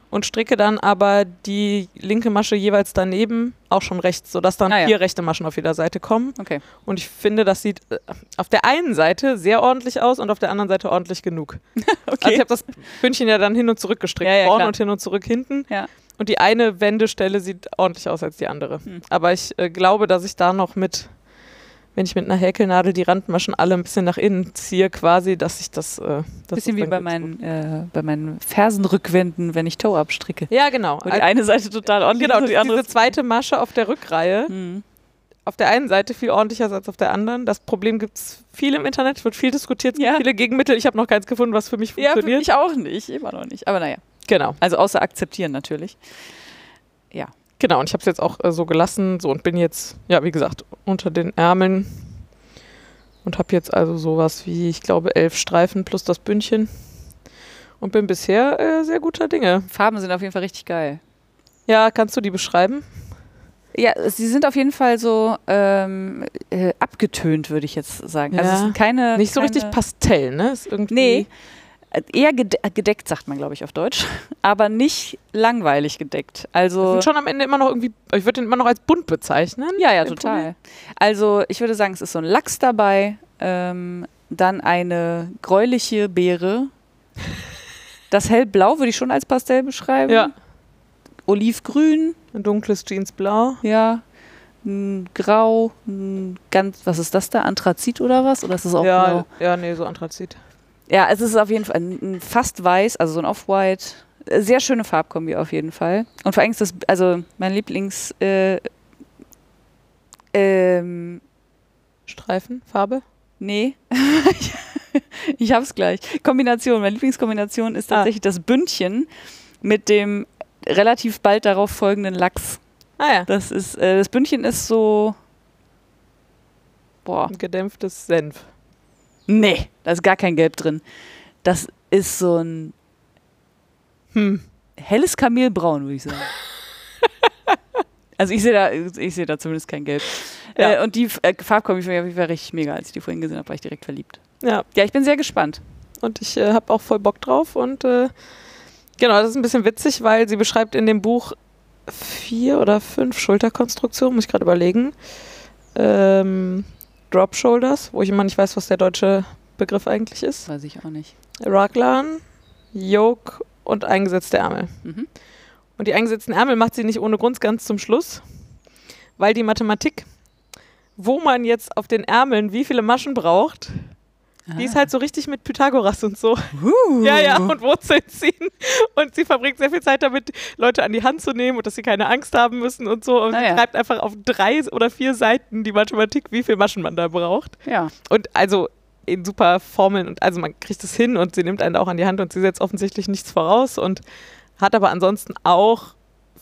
Speaker 2: Und stricke dann aber die linke Masche jeweils daneben auch schon rechts, sodass dann
Speaker 1: Ah ja.
Speaker 2: vier rechte Maschen auf jeder Seite kommen.
Speaker 1: Okay.
Speaker 2: Und ich finde, das sieht äh, auf der einen Seite sehr ordentlich aus und auf der anderen Seite ordentlich genug. [LAUGHS] Also ich habe das Bündchen ja dann hin und zurück gestrickt,
Speaker 1: Ja, ja,
Speaker 2: vorne und hin und zurück hinten.
Speaker 1: Ja.
Speaker 2: Und die eine Wendestelle sieht ordentlich aus als die andere.
Speaker 1: Hm.
Speaker 2: Aber ich äh, glaube, dass ich da noch mit, wenn ich mit einer Häkelnadel die Randmaschen alle ein bisschen nach innen ziehe, quasi, dass ich das. Äh, das
Speaker 1: Bisschen wie bei meinen, äh, bei meinen Fersenrückwänden, wenn ich Toe abstricke.
Speaker 2: Ja, genau.
Speaker 1: Wo die eine Seite total ordentlich
Speaker 2: genau,
Speaker 1: ist und die andere
Speaker 2: diese zweite Masche auf der Rückreihe,
Speaker 1: Mhm.
Speaker 2: auf der einen Seite viel ordentlicher als auf der anderen. Das Problem gibt es viel im Internet, wird viel diskutiert,
Speaker 1: Ja.
Speaker 2: viele Gegenmittel. Ich habe noch keins gefunden, was für mich
Speaker 1: Ja, für
Speaker 2: funktioniert.
Speaker 1: mich auch nicht. Immer noch nicht. Aber naja.
Speaker 2: genau.
Speaker 1: Also außer akzeptieren natürlich.
Speaker 2: Genau, und ich habe es jetzt auch äh, so gelassen so und bin jetzt, ja, wie gesagt, unter den Ärmeln und habe jetzt also sowas wie, ich glaube, elf Streifen plus das Bündchen und bin bisher äh, sehr guter Dinge.
Speaker 1: Farben sind auf jeden Fall richtig geil.
Speaker 2: Ja, kannst du die beschreiben?
Speaker 1: Ja, sie sind auf jeden Fall so ähm, äh, abgetönt, würde ich jetzt sagen. Also
Speaker 2: Ja.
Speaker 1: es sind keine.
Speaker 2: Nicht so
Speaker 1: keine,
Speaker 2: richtig Pastell, ne? Ist irgendwie
Speaker 1: Nee. Eher gede gedeckt, sagt man, glaube ich, auf Deutsch. [LAUGHS] Aber nicht langweilig gedeckt. Also.
Speaker 2: sind schon am Ende immer noch irgendwie, ich würde den immer noch als bunt bezeichnen.
Speaker 1: Ja, ja, total. Also ich würde sagen, es ist so ein Lachs dabei, ähm, dann eine gräuliche Beere. Das hellblau würde ich schon als Pastell beschreiben.
Speaker 2: Ja.
Speaker 1: Olivgrün,
Speaker 2: Ein dunkles Jeansblau.
Speaker 1: ja. Ein Grau, ein ganz, was ist das da? Anthrazit oder was? Oder ist das auch
Speaker 2: ja,
Speaker 1: blau?
Speaker 2: ja, nee, so Anthrazit.
Speaker 1: Ja, es ist auf jeden Fall ein, ein fast weiß, also so ein Off-White. Sehr schöne Farbkombi auf jeden Fall. Und vor allem ist das, also mein Lieblings, äh, ähm,
Speaker 2: Streifen, Farbe.
Speaker 1: Nee. [LAUGHS] ich hab's gleich. Kombination. Meine Lieblingskombination ist
Speaker 2: Ah.
Speaker 1: tatsächlich das Bündchen mit dem relativ bald darauf folgenden Lachs.
Speaker 2: Ah ja.
Speaker 1: Das ist, äh, das Bündchen ist so Boah.
Speaker 2: Gedämpftes Senf.
Speaker 1: Nee, da ist gar kein Gelb drin. Das ist so ein
Speaker 2: Hm.
Speaker 1: helles Kamelbraun, würde ich sagen. [LAUGHS] also ich sehe da, ich sehe da zumindest kein Gelb.
Speaker 2: Ja.
Speaker 1: Äh, und die äh, ich war richtig mega, als ich die vorhin gesehen habe, war ich direkt verliebt.
Speaker 2: Ja,
Speaker 1: Ja, ich bin sehr gespannt.
Speaker 2: und ich äh, habe auch voll Bock drauf. Und äh, genau, das ist ein bisschen witzig, weil sie beschreibt in dem Buch vier oder fünf Schulterkonstruktionen, muss ich gerade überlegen. Ähm, Drop Shoulders, wo ich immer nicht weiß, was der deutsche Begriff eigentlich ist.
Speaker 1: Weiß ich auch nicht.
Speaker 2: Raglan, Yoke und eingesetzte Ärmel.
Speaker 1: Mhm.
Speaker 2: Und die eingesetzten Ärmel macht sie nicht ohne Grund ganz zum Schluss, weil die Mathematik, wo man jetzt auf den Ärmeln wie viele Maschen braucht, die ist halt so richtig mit Pythagoras und so.
Speaker 1: Uh.
Speaker 2: Ja, ja, und Wurzeln ziehen. Und sie verbringt sehr viel Zeit damit, Leute an die Hand zu nehmen und dass sie keine Angst haben müssen und so. Und
Speaker 1: Ah,
Speaker 2: sie
Speaker 1: ja.
Speaker 2: schreibt einfach auf drei oder vier Seiten die Mathematik, wie viel Maschen man da braucht.
Speaker 1: Ja.
Speaker 2: Und also in super Formeln und also man kriegt es hin und sie nimmt einen auch an die Hand und sie setzt offensichtlich nichts voraus und hat aber ansonsten auch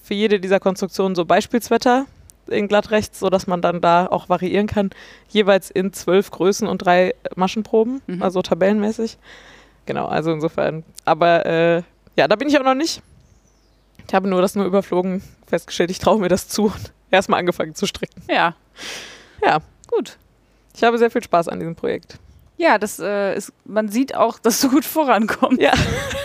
Speaker 2: für jede dieser Konstruktionen so Beispielswetter in glatt rechts, sodass man dann da auch variieren kann, jeweils in zwölf Größen und drei Maschenproben,
Speaker 1: Mhm.
Speaker 2: also tabellenmäßig. Genau, also insofern. Aber äh, ja, da bin ich auch noch nicht. Ich habe nur das nur überflogen, festgestellt, ich traue mir das zu und [LAUGHS] erstmal angefangen zu stricken.
Speaker 1: Ja.
Speaker 2: Ja.
Speaker 1: Gut.
Speaker 2: Ich habe sehr viel Spaß an diesem Projekt.
Speaker 1: Ja, das äh, ist, man sieht auch, dass du gut vorankommst.
Speaker 2: Ja. [LAUGHS]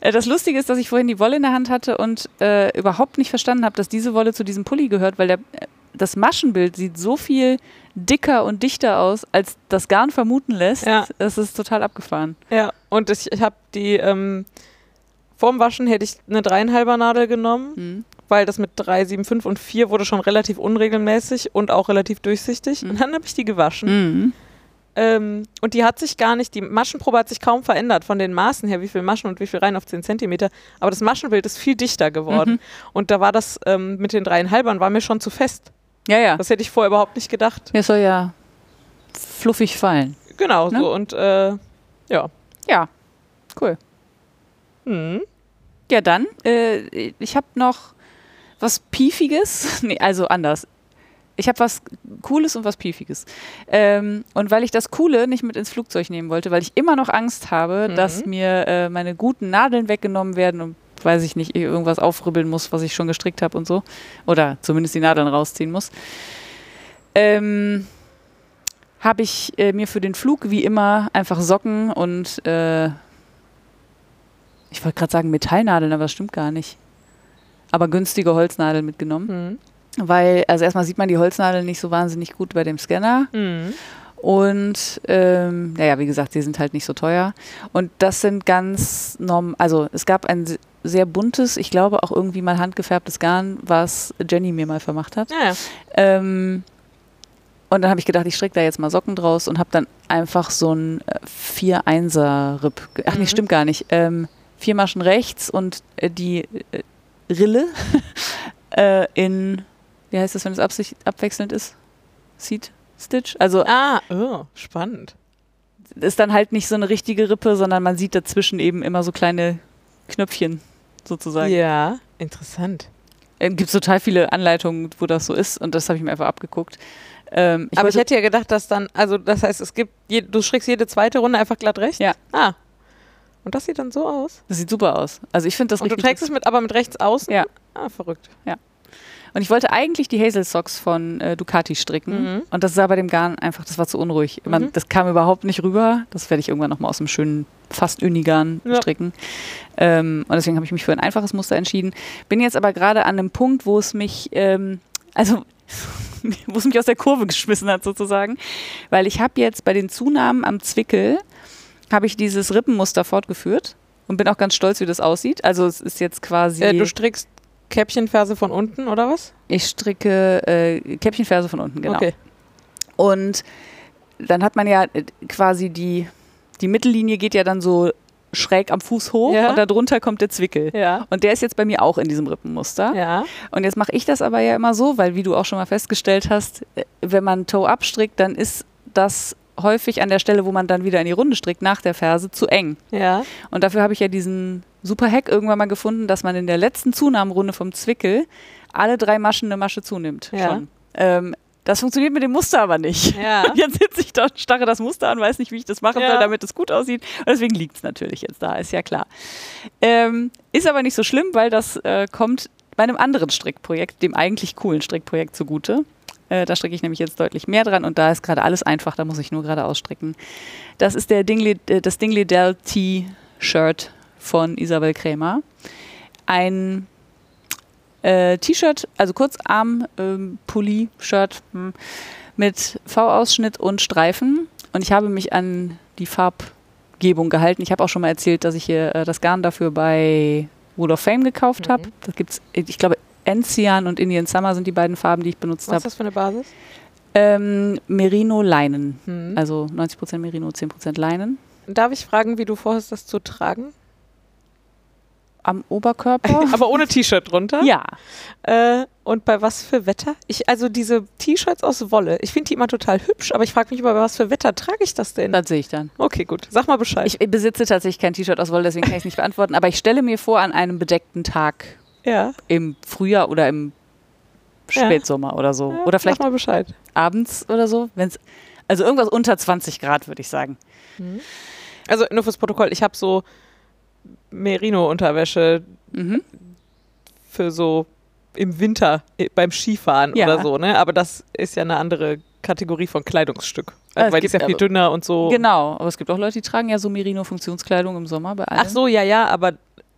Speaker 1: Äh, Das Lustige ist, dass ich vorhin die Wolle in der Hand hatte und äh, überhaupt nicht verstanden habe, dass diese Wolle zu diesem Pulli gehört, weil der, äh, das Maschenbild sieht so viel dicker und dichter aus, als das Garn vermuten lässt.
Speaker 2: Ja.
Speaker 1: Das ist total abgefahren.
Speaker 2: Ja, und ich, ich habe die, ähm, vorm Waschen hätte ich eine dreieinhalber Nadel genommen,
Speaker 1: Mhm.
Speaker 2: weil das mit 3, 7, 5 und 4 wurde schon relativ unregelmäßig und auch relativ durchsichtig.
Speaker 1: Mhm.
Speaker 2: Und dann habe ich die gewaschen.
Speaker 1: Mhm.
Speaker 2: Ähm, und die hat sich gar nicht, die Maschenprobe hat sich kaum verändert von den Maßen her, wie viel Maschen und wie viel rein auf 10 Zentimeter. Aber das Maschenbild ist viel dichter geworden.
Speaker 1: Mhm.
Speaker 2: Und da war das ähm, mit den dreieinhalbern war mir schon zu fest.
Speaker 1: Ja, ja.
Speaker 2: Das hätte ich vorher überhaupt nicht gedacht.
Speaker 1: Mir soll ja fluffig fallen.
Speaker 2: Genau
Speaker 1: Ne?
Speaker 2: so. Und äh, ja.
Speaker 1: Ja, cool.
Speaker 2: Hm.
Speaker 1: Ja, dann, äh, ich habe noch was Piefiges. [LAUGHS] nee, also anders. Ich habe was Cooles und was Piefiges. Ähm, und weil ich das Coole nicht mit ins Flugzeug nehmen wollte, weil ich immer noch Angst habe,
Speaker 2: Mhm.
Speaker 1: dass mir äh, meine guten Nadeln weggenommen werden und weiß ich nicht, ich irgendwas aufribbeln muss, was ich schon gestrickt habe und so. Oder zumindest die Nadeln rausziehen muss. Ähm, habe ich äh, mir für den Flug wie immer einfach Socken und äh, ich wollte gerade sagen Metallnadeln, aber das stimmt gar nicht. Aber günstige Holznadeln mitgenommen.
Speaker 2: Hm.
Speaker 1: Weil, also erstmal sieht man die Holznadeln nicht so wahnsinnig gut bei dem Scanner.
Speaker 2: Hm.
Speaker 1: Und ähm, naja, wie gesagt, sie sind halt nicht so teuer. Und das sind ganz norm, also es gab ein se- sehr buntes, ich glaube auch irgendwie mal handgefärbtes Garn, was Jenny mir mal vermacht hat.
Speaker 2: Ja.
Speaker 1: Ähm, und dann habe ich gedacht, ich stricke da jetzt mal Socken draus und habe dann einfach so ein 4-1er-Rip. Ach nee,
Speaker 2: Mhm.
Speaker 1: stimmt gar nicht. Ähm, vier Maschen rechts und äh, die äh, Rille [LAUGHS] äh, in, wie heißt das, wenn es abwechselnd ist? Seat Stitch? Also
Speaker 2: Ah, oh, spannend.
Speaker 1: ist dann halt nicht so eine richtige Rippe, sondern man sieht dazwischen eben immer so kleine Knöpfchen sozusagen.
Speaker 2: Ja, interessant.
Speaker 1: Es gibt total viele Anleitungen, wo das so ist und das habe ich mir einfach abgeguckt. Ähm,
Speaker 2: Aber ich hätte ja gedacht, dass dann, also das heißt, es gibt, je, du strickst jede zweite Runde einfach glatt rechts?
Speaker 1: Ja.
Speaker 2: Ah. Und das sieht dann so aus.
Speaker 1: Das sieht super aus. Also ich finde das
Speaker 2: Und du trägst es mit, aber mit rechts außen?
Speaker 1: Ja.
Speaker 2: Ah, verrückt.
Speaker 1: Und ich wollte eigentlich die Hazel Socks von äh, Ducati stricken.
Speaker 2: Mhm.
Speaker 1: Und das sah bei dem Garn einfach, das war zu unruhig. Man,
Speaker 2: Mhm.
Speaker 1: Das kam überhaupt nicht rüber. Das werde ich irgendwann nochmal aus dem schönen, fast Unigarn
Speaker 2: Ja.
Speaker 1: stricken. Ähm, und deswegen habe ich mich für ein einfaches Muster entschieden. Bin jetzt aber gerade an einem Punkt, wo es mich, ähm, also [LAUGHS] wo es mich aus der Kurve geschmissen hat sozusagen. Weil ich habe jetzt bei den Zunahmen am Zwickel, habe ich dieses Rippenmuster fortgeführt. Und bin auch ganz stolz, wie das aussieht. Also es ist jetzt quasi...
Speaker 2: Äh, du strickst Käppchenferse von unten, oder was?
Speaker 1: Ich stricke äh, Käppchenferse von unten, genau.
Speaker 2: Okay.
Speaker 1: Und dann hat man ja äh, quasi die, die Mittellinie geht ja dann so schräg am Fuß hoch
Speaker 2: Ja.
Speaker 1: und darunter kommt der Zwickel.
Speaker 2: Ja.
Speaker 1: Und der ist jetzt bei mir auch in diesem Rippenmuster.
Speaker 2: Ja.
Speaker 1: Und jetzt mache ich das aber ja immer so, weil wie du auch schon mal festgestellt hast, äh, wenn man Toe-Up strickt, dann ist das häufig an der Stelle, wo man dann wieder in die Runde strickt, nach der Ferse, zu eng.
Speaker 2: Ja.
Speaker 1: Und dafür habe ich ja diesen super Hack irgendwann mal gefunden, dass man in der letzten Zunahmenrunde vom Zwickel alle drei Maschen eine Masche zunimmt.
Speaker 2: Ja.
Speaker 1: Ähm, Das funktioniert mit dem Muster aber nicht.
Speaker 2: Ja. [LAUGHS]
Speaker 1: Jetzt sitze ich da und starre das Muster an, weiß nicht, wie ich das machen
Speaker 2: Ja.
Speaker 1: soll, damit es gut aussieht. Und deswegen liegt es natürlich jetzt da, ist ja klar. Ähm, ist aber nicht so schlimm, weil das äh, kommt bei einem anderen Strickprojekt, dem eigentlich coolen Strickprojekt zugute. Äh, da stricke ich nämlich jetzt deutlich mehr dran und da ist gerade alles einfach, da muss ich nur gerade ausstricken. Das ist der Dingley, äh, das Dingley Dell T-Shirt von Isabel Krämer. Ein äh, T-Shirt, also Kurzarm, ähm, hm, mit V-Ausschnitt und Streifen. Und ich habe mich an die Farbgebung gehalten. Ich habe auch schon mal erzählt, dass ich hier äh, das Garn dafür bei Wood of Fame gekauft
Speaker 2: Mhm.
Speaker 1: habe. Da gibt's, ich glaube, Enzian und Indian Summer sind die beiden Farben, die ich benutzt
Speaker 2: Was ist
Speaker 1: habe.
Speaker 2: das für eine Basis?
Speaker 1: Ähm, Merino Leinen.
Speaker 2: Hm.
Speaker 1: Also 90% Merino, 10% Leinen.
Speaker 2: Darf ich fragen, wie du vorhast, das zu tragen?
Speaker 1: Am Oberkörper? [LAUGHS]
Speaker 2: Aber ohne T-Shirt drunter?
Speaker 1: ja.
Speaker 2: Äh, und bei was für Wetter? Ich, also diese T-Shirts aus Wolle, ich finde die immer total hübsch, aber ich frage mich immer, bei was für Wetter trage ich das denn?
Speaker 1: Das sehe ich dann.
Speaker 2: Okay, gut. Sag mal Bescheid.
Speaker 1: Ich besitze tatsächlich kein T-Shirt aus Wolle, deswegen kann ich es nicht beantworten. Aber ich stelle mir vor, an einem bedeckten Tag
Speaker 2: ja.
Speaker 1: im Frühjahr oder im
Speaker 2: Ja.
Speaker 1: Spätsommer oder so.
Speaker 2: ja.
Speaker 1: Oder vielleicht
Speaker 2: Sag mal Bescheid.
Speaker 1: abends oder so. Wenn's, also irgendwas unter 20 Grad, würde ich sagen.
Speaker 2: Also nur fürs Protokoll, ich habe so Merino-Unterwäsche
Speaker 1: Mhm.
Speaker 2: für so im Winter äh, beim Skifahren
Speaker 1: Ja.
Speaker 2: oder so, ne? Aber das ist ja eine andere Kategorie von Kleidungsstück. Also, weil die ist ja viel
Speaker 1: aber-
Speaker 2: dünner und so.
Speaker 1: Genau, aber es gibt auch Leute, die tragen ja so Merino-Funktionskleidung im Sommer bei allen.
Speaker 2: Ach so, ja, ja, aber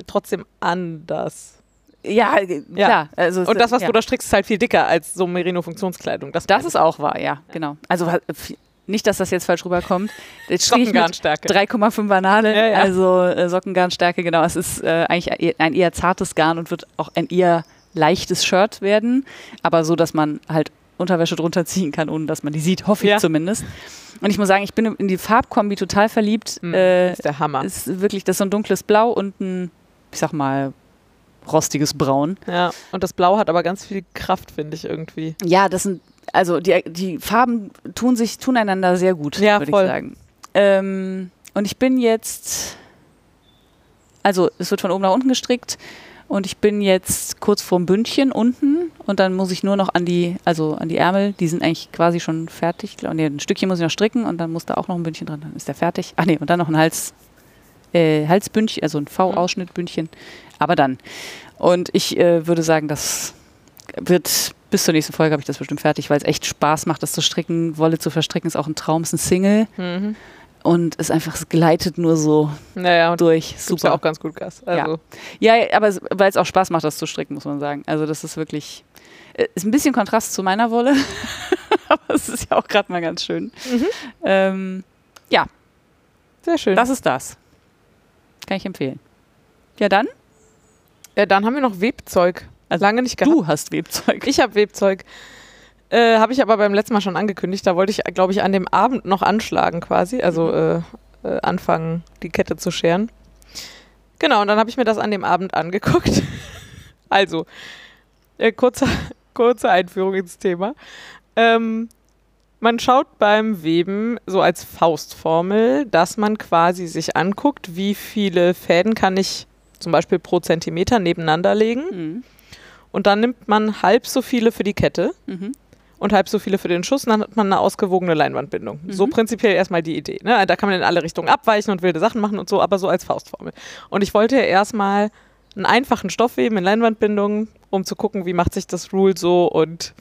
Speaker 2: trotzdem anders.
Speaker 1: Ja, äh,
Speaker 2: Ja.
Speaker 1: klar. Also
Speaker 2: Und das, was
Speaker 1: ja.
Speaker 2: du da strickst, ist halt viel dicker als so Merino-Funktionskleidung. Das,
Speaker 1: Das ist auch wahr, ja, genau. Also nicht, dass das jetzt falsch rüberkommt. Jetzt
Speaker 2: Sockengarnstärke.
Speaker 1: 3,5er Nadel,
Speaker 2: Ja,
Speaker 1: also äh, Sockengarnstärke, genau. Es ist äh, eigentlich ein eher zartes Garn und wird auch ein eher leichtes Shirt werden, aber so, dass man halt Unterwäsche drunter ziehen kann, ohne dass man die sieht, hoffe ich zumindest. Und ich muss sagen, ich bin in die Farbkombi total verliebt.
Speaker 2: Mhm,
Speaker 1: Äh,
Speaker 2: ist der Hammer.
Speaker 1: ist wirklich, das ist so ein dunkles Blau und ein, ich sag mal, rostiges Braun.
Speaker 2: Ja, und das Blau hat aber ganz viel Kraft, finde ich irgendwie.
Speaker 1: Ja, das sind, also die, die Farben tun sich, tun einander sehr gut,
Speaker 2: Ja,
Speaker 1: würde ich
Speaker 2: voll.
Speaker 1: sagen. Ähm, und ich bin jetzt, also es wird von oben nach unten gestrickt und ich bin jetzt kurz vorm Bündchen unten und dann muss ich nur noch an die, also an die Ärmel, die sind eigentlich quasi schon fertig. Glaub, Nee, ein Stückchen muss ich noch stricken und dann muss da auch noch ein Bündchen dran, dann ist der fertig. Ach nee, und dann noch ein Hals, äh, Halsbündchen, also ein V-Ausschnittbündchen. Aber dann. Und ich äh, würde sagen, das wird bis zur nächsten Folge habe ich das bestimmt fertig, weil es echt Spaß macht, das zu stricken. Wolle zu verstricken ist auch ein Traum, ist ein Single
Speaker 2: Mhm.
Speaker 1: und es einfach es gleitet nur so
Speaker 2: Naja,
Speaker 1: durch. Super.
Speaker 2: ja auch ganz gut Gas. Also,
Speaker 1: Ja, aber es- weil es auch Spaß macht, das zu stricken, muss man sagen. Also das ist wirklich, äh, ist ein bisschen Kontrast zu meiner Wolle, [LAUGHS] aber es ist ja auch gerade mal ganz schön.
Speaker 2: Mhm.
Speaker 1: Ähm,
Speaker 2: sehr schön.
Speaker 1: das ist das. Kann ich empfehlen. Ja, dann,
Speaker 2: ja, dann haben wir noch Webzeug.
Speaker 1: Also
Speaker 2: Lange nicht gehabt.
Speaker 1: du hast Webzeug.
Speaker 2: Ich habe Webzeug. Äh, habe ich aber beim letzten Mal schon angekündigt. Da wollte ich, glaube ich, an dem Abend noch anschlagen quasi. Also äh, äh, anfangen, die Kette zu scheren. Genau, und dann habe ich mir das an dem Abend angeguckt. [LAUGHS] also, äh, kurze, [LAUGHS] kurze Einführung ins Thema. Ähm, man schaut beim Weben so als Faustformel, dass man quasi sich anguckt, wie viele Fäden kann ich zum Beispiel pro Zentimeter nebeneinander legen.
Speaker 1: Mhm.
Speaker 2: Und dann nimmt man halb so viele für die Kette
Speaker 1: Mhm.
Speaker 2: und halb so viele für den Schuss und dann hat man eine ausgewogene Leinwandbindung. So
Speaker 1: Mhm.
Speaker 2: prinzipiell erstmal die Idee. Ne? Da kann man in alle Richtungen abweichen und wilde Sachen machen und so, aber so als Faustformel. Und ich wollte ja erstmal einen einfachen Stoff weben in Leinwandbindung, um zu gucken, wie macht sich das Rule so und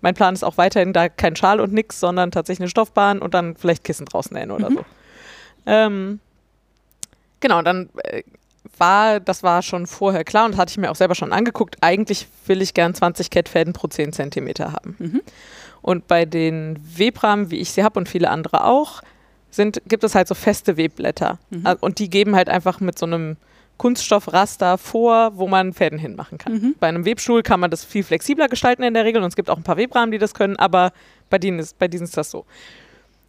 Speaker 2: mein Plan ist auch weiterhin da kein Schal und nix, sondern tatsächlich eine Stoffbahn und dann vielleicht Kissen draus nähen oder
Speaker 1: Mhm.
Speaker 2: so. Ähm, genau, dann äh, war, das war schon vorher klar und hatte ich mir auch selber schon angeguckt, eigentlich will ich gern 20 Kettfäden pro 10 Zentimeter haben.
Speaker 1: Mhm.
Speaker 2: Und bei den Webrahmen, wie ich sie habe und viele andere auch, sind, gibt es halt so feste Webblätter.
Speaker 1: Mhm.
Speaker 2: Äh, Und die geben halt einfach mit so einem Kunststoffraster vor, wo man Fäden hinmachen kann.
Speaker 1: Mhm.
Speaker 2: Bei einem Webstuhl kann man das viel flexibler gestalten in der Regel und es gibt auch ein paar Webrahmen, die das können, aber bei denen ist, bei diesen ist das so.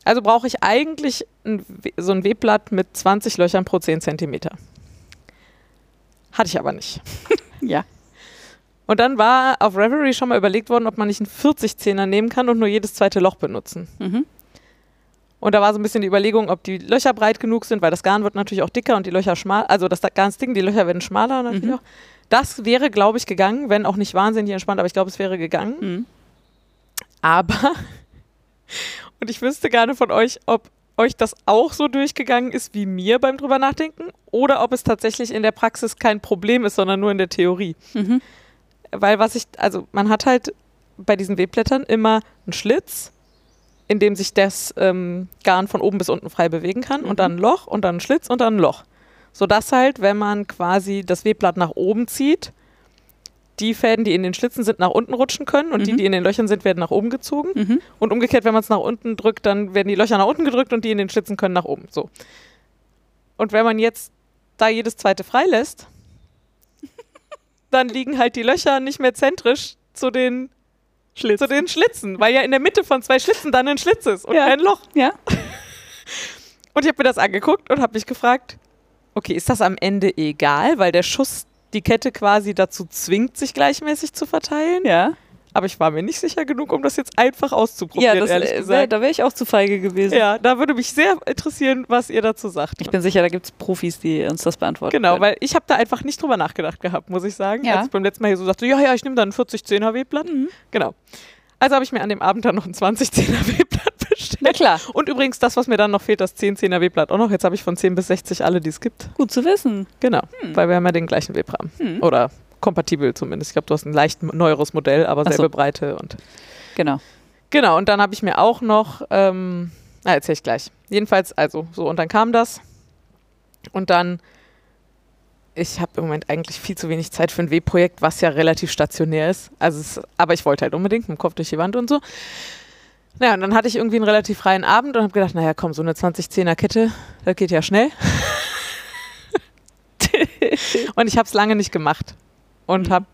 Speaker 2: Also brauche ich eigentlich ein, so ein Webblatt mit 20 Löchern pro 10 Zentimeter. Hatte ich aber nicht. [LAUGHS]
Speaker 1: Ja.
Speaker 2: Und dann war auf Reverie schon mal überlegt worden, ob man nicht einen 40-Zehner nehmen kann und nur jedes zweite Loch benutzen.
Speaker 1: Mhm.
Speaker 2: Und da war so ein bisschen die Überlegung, ob die Löcher breit genug sind, weil das Garn wird natürlich auch dicker und die Löcher schmal, also das Garn ist dick, die Löcher werden schmaler natürlich
Speaker 1: Mhm.
Speaker 2: auch. Das wäre, glaube ich, gegangen, wenn auch nicht wahnsinnig entspannt, aber ich glaube, es wäre gegangen.
Speaker 1: Mhm.
Speaker 2: Aber, [LAUGHS] und ich wüsste gerne von euch, ob euch das auch so durchgegangen ist wie mir beim drüber nachdenken oder ob es tatsächlich in der Praxis kein Problem ist, sondern nur in der Theorie.
Speaker 1: Mhm.
Speaker 2: Weil was ich, also man hat halt bei diesen Webblättern immer einen Schlitz, in dem sich das ähm, Garn von oben bis unten frei bewegen kann und dann ein Loch und dann ein Schlitz und dann ein Loch. Sodass halt, wenn man quasi das Webblatt nach oben zieht, die Fäden, die in den Schlitzen sind, nach unten rutschen können und die,
Speaker 1: Mhm.
Speaker 2: die in den Löchern sind, werden nach oben gezogen.
Speaker 1: Mhm.
Speaker 2: Und umgekehrt, wenn man es nach unten drückt, dann werden die Löcher nach unten gedrückt und die in den Schlitzen können nach oben. So. Und wenn man jetzt da jedes zweite freilässt, [LAUGHS] dann liegen halt die Löcher nicht mehr zentrisch zu den, zu den Schlitzen, weil ja in der Mitte von zwei Schlitzen dann ein Schlitz ist und
Speaker 1: Ja.
Speaker 2: kein Loch.
Speaker 1: Ja.
Speaker 2: Und ich habe mir das angeguckt und habe mich gefragt, okay, ist das am Ende egal, weil der Schuss die Kette quasi dazu zwingt, sich gleichmäßig zu verteilen?
Speaker 1: Ja.
Speaker 2: Aber ich war mir nicht sicher genug, um das jetzt einfach
Speaker 1: Ja,
Speaker 2: auszuprobieren,
Speaker 1: das,
Speaker 2: ehrlich
Speaker 1: äh, wär,
Speaker 2: gesagt.
Speaker 1: da wäre ich auch zu feige gewesen.
Speaker 2: Ja, da würde mich sehr interessieren, was ihr dazu sagt.
Speaker 1: Ich bin sicher, da gibt es Profis, die uns das beantworten.
Speaker 2: Genau,
Speaker 1: können.
Speaker 2: weil ich habe da einfach nicht drüber nachgedacht gehabt, muss ich sagen.
Speaker 1: Ja.
Speaker 2: Als ich beim letzten Mal hier so sagte, ja, ja, ich nehme dann ein 40-10er Webblatt.
Speaker 1: Mhm.
Speaker 2: Genau. Also habe ich mir an dem Abend dann noch ein 20-10er Webblatt bestellt.
Speaker 1: Na klar,
Speaker 2: Und übrigens das, was mir dann noch fehlt, das 10-10er Webblatt auch noch. Jetzt habe ich von 10 bis 60 alle, die es gibt.
Speaker 1: gut zu wissen.
Speaker 2: Genau, weil wir haben ja den gleichen Webrahmen.
Speaker 1: Hm.
Speaker 2: Oder kompatibel zumindest. Ich glaube, du hast ein leicht neueres Modell, aber
Speaker 1: Ach so.
Speaker 2: selbe Breite. Und
Speaker 1: Genau.
Speaker 2: genau, und dann habe ich mir auch noch, ähm, na, erzähl ich gleich. Jedenfalls, also so, und dann kam das. Und dann, ich habe im Moment eigentlich viel zu wenig Zeit für ein W-Projekt, was ja relativ stationär ist. Also es, aber ich wollte halt unbedingt mit dem Kopf durch die Wand und so. Naja, und dann hatte ich irgendwie einen relativ freien Abend und habe gedacht, naja, komm, so eine 20-10er Kette, das geht ja schnell. [LAUGHS] und ich habe es lange nicht gemacht und habe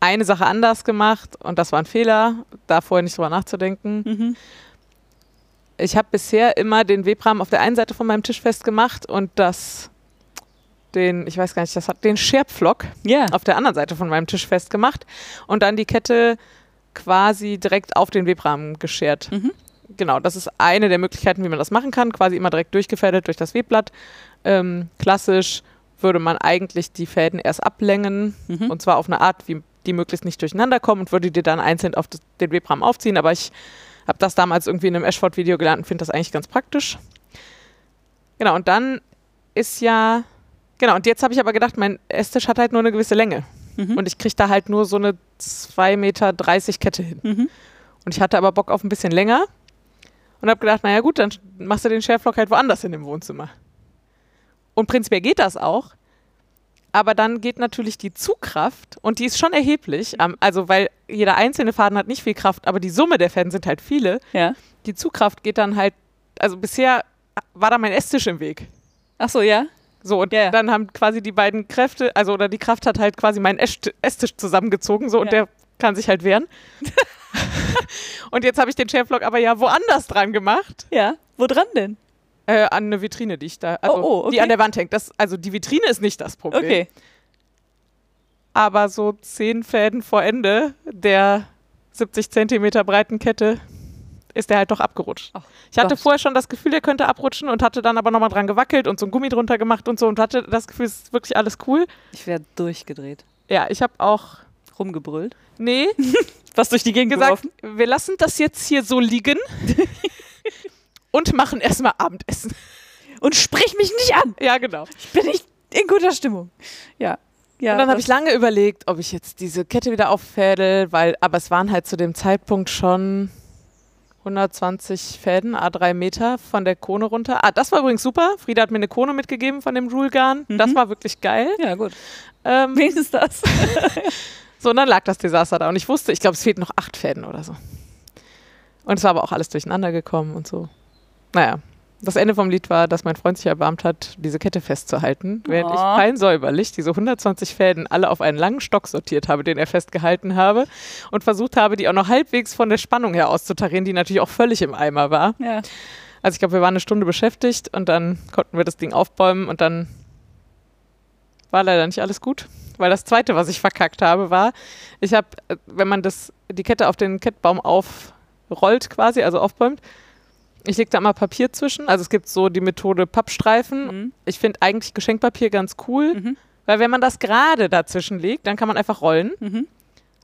Speaker 2: eine Sache anders gemacht und das war ein Fehler, da vorher nicht drüber nachzudenken.
Speaker 1: Mhm.
Speaker 2: Ich habe bisher immer den Webrahmen auf der einen Seite von meinem Tisch festgemacht und das den, ich weiß gar nicht, das hat den Scherpflock
Speaker 1: Ja.
Speaker 2: auf der anderen Seite von meinem Tisch festgemacht und dann die Kette quasi direkt auf den Webrahmen geschert.
Speaker 1: Mhm.
Speaker 2: Genau, das ist eine der Möglichkeiten, wie man das machen kann, quasi immer direkt durchgefädelt durch das Webblatt. Ähm, klassisch würde man eigentlich die Fäden erst ablängen
Speaker 1: Mhm.
Speaker 2: und zwar auf eine Art, wie die möglichst nicht durcheinander kommen und würde die dann einzeln auf das, den Webrahmen aufziehen. Aber ich habe das damals irgendwie in einem Ashford-Video gelernt und finde das eigentlich ganz praktisch. Genau, und dann ist ja, genau, und jetzt habe ich aber gedacht, mein Esstisch hat halt nur eine gewisse Länge.
Speaker 1: Mhm.
Speaker 2: Und ich kriege da halt nur so eine 2,30 Meter Kette hin.
Speaker 1: Mhm.
Speaker 2: Und ich hatte aber Bock auf ein bisschen länger und habe gedacht, naja gut, dann machst du den Shareflock halt woanders in dem Wohnzimmer. Und prinzipiell geht das auch. Aber dann geht natürlich die Zugkraft und die ist schon erheblich. Also, weil jeder einzelne Faden hat nicht viel Kraft, aber die Summe der Fäden sind halt viele.
Speaker 1: Ja.
Speaker 2: Die Zugkraft geht dann halt, also bisher war da mein Esstisch im Weg.
Speaker 1: Ach so, ja.
Speaker 2: So, und
Speaker 1: Ja.
Speaker 2: dann haben quasi die beiden Kräfte, also oder die Kraft hat halt quasi meinen Esst- Esstisch zusammengezogen, so, und
Speaker 1: Ja.
Speaker 2: der kann sich halt wehren. [LAUGHS] und jetzt habe ich den Chefblock aber ja woanders dran gemacht.
Speaker 1: Ja. Wo dran denn?
Speaker 2: Äh, an eine Vitrine, die ich da, also
Speaker 1: Oh, oh, okay.
Speaker 2: die an der Wand hängt. Das, also die Vitrine ist nicht das Problem.
Speaker 1: Okay.
Speaker 2: Aber so zehn Fäden vor Ende der 70 Zentimeter breiten Kette ist der halt doch abgerutscht.
Speaker 1: Ach
Speaker 2: ich hatte
Speaker 1: Gott.
Speaker 2: vorher schon das Gefühl, der könnte abrutschen und hatte dann aber nochmal dran gewackelt und so ein Gummi drunter gemacht und so und hatte das Gefühl, es ist wirklich alles cool.
Speaker 1: Ich wäre durchgedreht.
Speaker 2: Ja, ich habe auch,
Speaker 1: Rumgebrüllt.
Speaker 2: nee, [LAUGHS]
Speaker 1: Was durch die Gegend
Speaker 2: gesagt,
Speaker 1: geworfen?
Speaker 2: wir lassen das jetzt hier so liegen [LAUGHS] und machen erstmal Abendessen.
Speaker 1: Und sprich mich nicht an.
Speaker 2: Ja, genau.
Speaker 1: Ich bin nicht in guter Stimmung. Ja. Ja.
Speaker 2: und dann habe ich lange überlegt, ob ich jetzt diese Kette wieder auffädel, weil, aber es waren halt zu dem Zeitpunkt schon 120 Fäden, A3 Meter von der Kone runter. Ah, das war übrigens super. Frieda hat mir eine Kone mitgegeben von dem Joule-Garn. Das
Speaker 1: Mhm.
Speaker 2: war wirklich geil.
Speaker 1: Ja, gut.
Speaker 2: Ähm,
Speaker 1: Wenigstens das. [LAUGHS]
Speaker 2: so, und dann lag das Desaster da. Und ich wusste, ich glaube, es fehlten noch acht Fäden oder so. Und es war aber auch alles durcheinander gekommen und so. Naja, das Ende vom Lied war, dass mein Freund sich erbarmt hat, diese Kette festzuhalten, während ich
Speaker 1: Oh.
Speaker 2: fein säuberlich diese 120 Fäden alle auf einen langen Stock sortiert habe, den er festgehalten habe und versucht habe, die auch noch halbwegs von der Spannung her auszutarieren, die natürlich auch völlig im Eimer war.
Speaker 1: ja.
Speaker 2: Also ich glaube, wir waren eine Stunde beschäftigt und dann konnten wir das Ding aufbäumen und dann war leider nicht alles gut. Weil das zweite, was ich verkackt habe, war, ich habe, äh, wenn man das, die Kette auf den Kettbaum aufrollt quasi, also aufbäumt, ich lege da immer Papier zwischen. Also es gibt so die Methode Pappstreifen.
Speaker 1: Mhm.
Speaker 2: Ich finde eigentlich Geschenkpapier ganz cool,
Speaker 1: Mhm.
Speaker 2: weil wenn man das gerade dazwischen legt, dann kann man einfach rollen
Speaker 1: Mhm.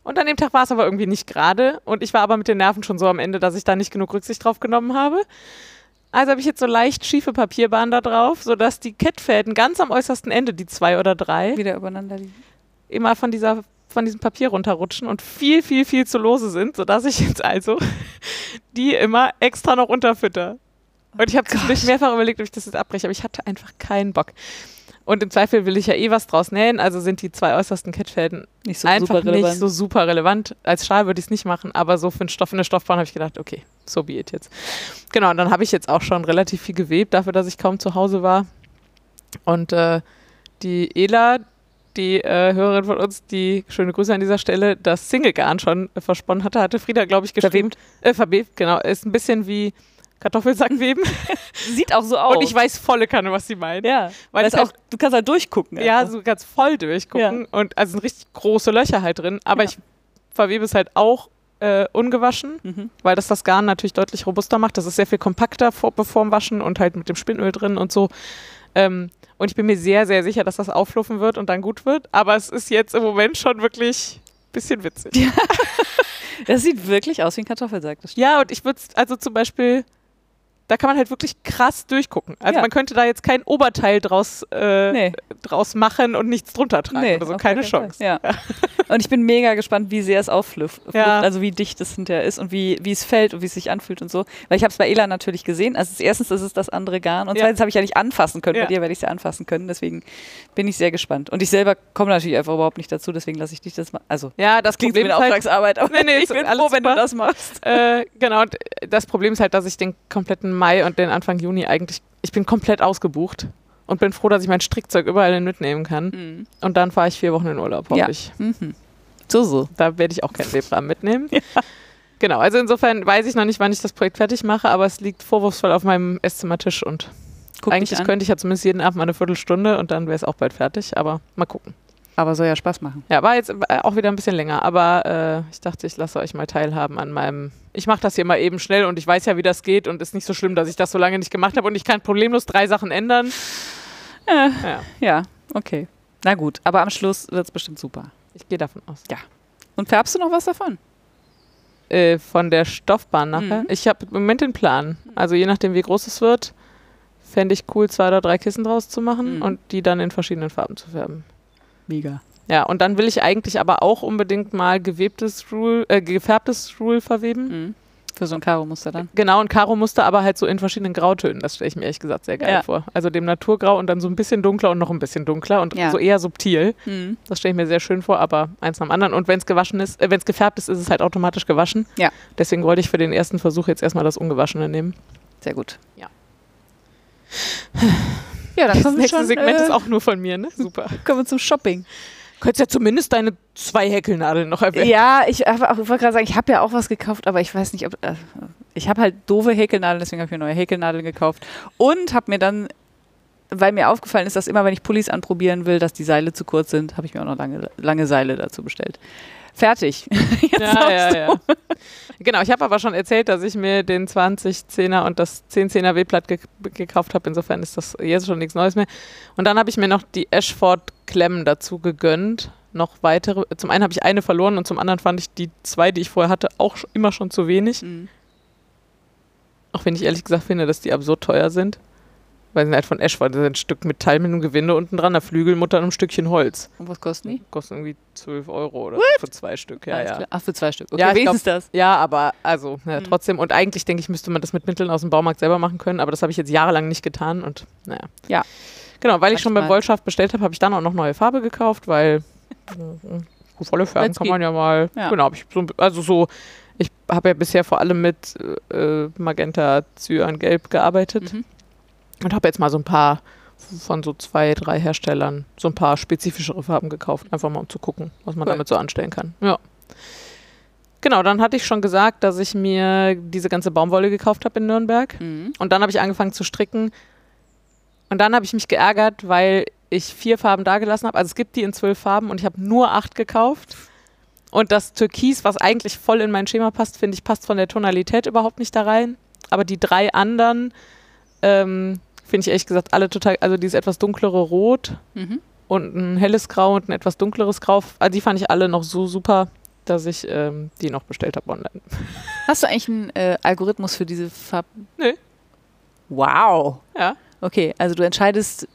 Speaker 2: Und an dem Tag war es aber irgendwie nicht gerade. Und ich war aber mit den Nerven schon so am Ende, dass ich da nicht genug Rücksicht drauf genommen habe. Also habe ich jetzt so leicht schiefe Papierbahnen da drauf, sodass die Kettfäden ganz am äußersten Ende, die zwei oder drei,
Speaker 1: Wieder übereinander liegen.
Speaker 2: immer von dieser von diesem Papier runterrutschen und viel, viel, viel zu lose sind, sodass ich jetzt also [LAUGHS] die immer extra noch unterfütter. Und ich habe zwischendurch mehrfach überlegt, ob ich das jetzt abbreche, aber ich hatte einfach keinen Bock. Und im Zweifel will ich ja eh was draus nähen, also sind die zwei äußersten Kettfäden
Speaker 1: Nicht so
Speaker 2: einfach
Speaker 1: super relevant.
Speaker 2: nicht so super relevant. Als Schal würde ich es nicht machen, aber so für einen Stoff, eine Stoffbahn habe ich gedacht, okay, so be it jetzt. Genau, und dann habe ich jetzt auch schon relativ viel gewebt, dafür, dass ich kaum zu Hause war. Und äh, die Ela, die äh, Hörerin von uns, die, schöne Grüße an dieser Stelle, das Single-Garn schon äh, versponnen hatte, hatte Frieda, glaube ich, geschrieben. Äh, verwebt, genau. Ist ein bisschen wie Kartoffelsackweben. [LAUGHS]
Speaker 1: Sieht auch so aus.
Speaker 2: Und ich weiß volle Kanne, was sie meint.
Speaker 1: ja,
Speaker 2: Weil es
Speaker 1: auch, du kannst halt durchgucken.
Speaker 2: Ja,
Speaker 1: einfach.
Speaker 2: so ganz voll durchgucken. Und also sind richtig große Löcher halt drin. Aber
Speaker 1: Ja.
Speaker 2: ich verwebe es halt auch äh, ungewaschen,
Speaker 1: Mhm.
Speaker 2: weil das das Garn natürlich deutlich robuster macht. Das ist sehr viel kompakter vor, bevor dem Waschen und halt mit dem Spinöl drin und so. Ähm, und ich bin mir sehr, sehr sicher, dass das auffluffen wird und dann gut wird. Aber es ist jetzt im Moment schon wirklich ein bisschen witzig. Ja, [LAUGHS]
Speaker 1: Das sieht wirklich aus wie ein Kartoffelsack. Das stimmt.
Speaker 2: und ich würde also zum Beispiel, da kann man halt wirklich krass durchgucken. Also
Speaker 1: Ja.
Speaker 2: man könnte da jetzt kein Oberteil draus, äh,
Speaker 1: Nee.
Speaker 2: draus machen und nichts drunter tragen oder so.
Speaker 1: auf
Speaker 2: Keine Chance.
Speaker 1: Fall. Ja. [LAUGHS] Und ich bin mega gespannt, wie sehr es aufflufft.
Speaker 2: Ja.
Speaker 1: Also wie dicht es hinterher ist und wie, wie es fällt und wie es sich anfühlt und so. Weil ich habe es bei Ela natürlich gesehen. Also erstens ist es das andere Garn und
Speaker 2: Ja.
Speaker 1: zweitens habe ich ja nicht anfassen können.
Speaker 2: Ja.
Speaker 1: Bei dir werde ich es ja anfassen können. Deswegen bin ich sehr gespannt. Und ich selber komme natürlich einfach überhaupt nicht dazu. Deswegen lasse ich dich das mal. Also
Speaker 2: Ja, das
Speaker 1: klingt
Speaker 2: Problem
Speaker 1: wie eine
Speaker 2: halt,
Speaker 1: Auftragsarbeit. Aber
Speaker 2: Nee, nee, [LAUGHS]
Speaker 1: ich bin froh, wenn du das machst.
Speaker 2: äh, genau, und das Problem ist halt, dass ich den kompletten Mai und den Anfang Juni eigentlich, ich bin komplett ausgebucht und bin froh, dass ich mein Strickzeug überall hin mitnehmen kann. Und dann fahre ich vier Wochen in Urlaub, hoffe
Speaker 1: Ja.
Speaker 2: ich.
Speaker 1: Mhm. So, so.
Speaker 2: Da werde ich auch keinen Webrahmen mitnehmen. [LAUGHS] Genau, also insofern weiß ich noch nicht, wann ich das Projekt fertig mache, aber es liegt vorwurfsvoll auf meinem Esszimmertisch und
Speaker 1: Guck
Speaker 2: eigentlich könnte ich ja zumindest jeden Abend mal eine Viertelstunde und dann wäre es auch bald fertig, aber mal gucken.
Speaker 1: Aber soll ja Spaß machen.
Speaker 2: Ja, war jetzt äh, auch wieder ein bisschen länger, aber äh, ich dachte, ich lasse euch mal teilhaben an meinem. Ich mache das hier mal eben schnell und ich weiß ja, wie das geht und ist nicht so schlimm, dass ich das so lange nicht gemacht habe und ich kann problemlos drei Sachen ändern.
Speaker 1: Äh,
Speaker 2: Ja,
Speaker 1: ja, okay. Na gut, aber am Schluss wird es bestimmt super.
Speaker 2: ich gehe davon aus.
Speaker 1: Und färbst du noch was davon?
Speaker 2: Äh, von der Stoffbahn nachher.
Speaker 1: Mhm.
Speaker 2: Ich habe im Moment den Plan. Also je nachdem, wie groß es wird, fände ich cool, zwei oder drei Kissen draus zu machen
Speaker 1: Mhm.
Speaker 2: und die dann in verschiedenen Farben zu färben.
Speaker 1: Mega.
Speaker 2: Ja, und dann will ich eigentlich aber auch unbedingt mal gewebtes Rule, äh, gefärbtes Rule verweben.
Speaker 1: Mhm. Für so ein Karo-Muster dann.
Speaker 2: Genau, und Karo-Muster aber halt so in verschiedenen Grautönen. Das stelle ich mir ehrlich gesagt sehr geil
Speaker 1: Ja.
Speaker 2: vor. Also dem Naturgrau und dann so ein bisschen dunkler und noch ein bisschen dunkler und
Speaker 1: Ja.
Speaker 2: so eher subtil.
Speaker 1: Mhm.
Speaker 2: Das stelle ich mir sehr schön vor, aber eins nach dem anderen. Und wenn es gewaschen ist, äh, wenn es gefärbt ist, ist es halt automatisch gewaschen.
Speaker 1: Ja.
Speaker 2: Deswegen wollte ich für den ersten Versuch jetzt erstmal das Ungewaschene nehmen.
Speaker 1: Sehr gut.
Speaker 2: Ja.
Speaker 1: Ja, dann
Speaker 2: Das nächste
Speaker 1: schon,
Speaker 2: Segment
Speaker 1: äh,
Speaker 2: ist auch nur von mir, ne? Super. [LAUGHS]
Speaker 1: kommen wir zum Shopping.
Speaker 2: Könntest ja zumindest deine zwei Häkelnadeln noch erwähnen.
Speaker 1: Ja, ich, ich wollte gerade sagen, ich habe ja auch was gekauft, aber ich weiß nicht, ob. Äh, ich habe halt doofe Häkelnadeln, deswegen habe ich mir neue Häkelnadeln gekauft. Und habe mir dann, weil mir aufgefallen ist, dass immer, wenn ich Pullis anprobieren will, dass die Seile zu kurz sind, habe ich mir auch noch lange, lange Seile dazu bestellt. Fertig. [LAUGHS] Jetzt
Speaker 2: Ja, ja, ja. Genau, ich habe aber schon erzählt, dass ich mir den 20-10er und das 10-10er W-Blatt ge gekauft habe. Insofern ist das jetzt schon nichts Neues mehr. Und dann habe ich mir noch die Ashford-Klemmen dazu gegönnt. Noch weitere. Zum einen habe ich eine verloren und zum anderen fand ich die zwei, die ich vorher hatte, auch immer schon zu wenig.
Speaker 1: Mhm.
Speaker 2: Auch wenn ich ehrlich gesagt finde, dass die absurd teuer sind. Weil sie halt von Ashford. Das ist ein Stück Metall mit einem Gewinde unten dran, eine Flügelmutter und einem Stückchen Holz.
Speaker 1: Und was kosten die?
Speaker 2: Kostet irgendwie 12 Euro oder so für zwei Stück. Ja,
Speaker 1: Alles
Speaker 2: ja.
Speaker 1: klar. Ach, für zwei Stück. Okay,
Speaker 2: Ja,
Speaker 1: wenigstens das.
Speaker 2: Ja, aber also ja,
Speaker 1: Mhm.
Speaker 2: trotzdem. Und eigentlich denke ich, müsste man das mit Mitteln aus dem Baumarkt selber machen können. Aber das habe ich jetzt jahrelang nicht getan. Und naja.
Speaker 1: Ja.
Speaker 2: Genau, weil ich schon beim
Speaker 1: Manchmal.
Speaker 2: Wollschaft bestellt habe, habe ich dann auch noch neue Farbe gekauft, weil [LAUGHS] volle Färben kann man ja mal.
Speaker 1: Ja.
Speaker 2: Genau, ich so, ein- also so. Ich habe ja bisher vor allem mit äh, Magenta, Cyan, Gelb gearbeitet
Speaker 1: Mhm.
Speaker 2: Und habe jetzt mal so ein paar von so zwei, drei Herstellern so ein paar spezifischere Farben gekauft, einfach mal um zu gucken, was man
Speaker 1: Cool.
Speaker 2: damit so anstellen kann. Ja. Genau, dann hatte ich schon gesagt, dass ich mir diese ganze Baumwolle gekauft habe in Nürnberg.
Speaker 1: Mhm.
Speaker 2: Und dann habe ich angefangen zu stricken. Und dann habe ich mich geärgert, weil ich vier Farben dagelassen habe. Also es gibt die in zwölf Farben und ich habe nur acht gekauft. Und das Türkis, was eigentlich voll in mein Schema passt, finde ich, passt von der Tonalität überhaupt nicht da rein. Aber die drei anderen ähm, finde ich ehrlich gesagt alle total, also dieses etwas dunklere Rot
Speaker 1: Mhm.
Speaker 2: und ein helles Grau und ein etwas dunkleres Grau, also die fand ich alle noch so super, dass ich ähm, die noch bestellt habe online. [LAUGHS]
Speaker 1: Hast du eigentlich einen äh, Algorithmus für diese Farben?
Speaker 2: Nö.
Speaker 1: Wow.
Speaker 2: Ja.
Speaker 1: Okay, also du entscheidest,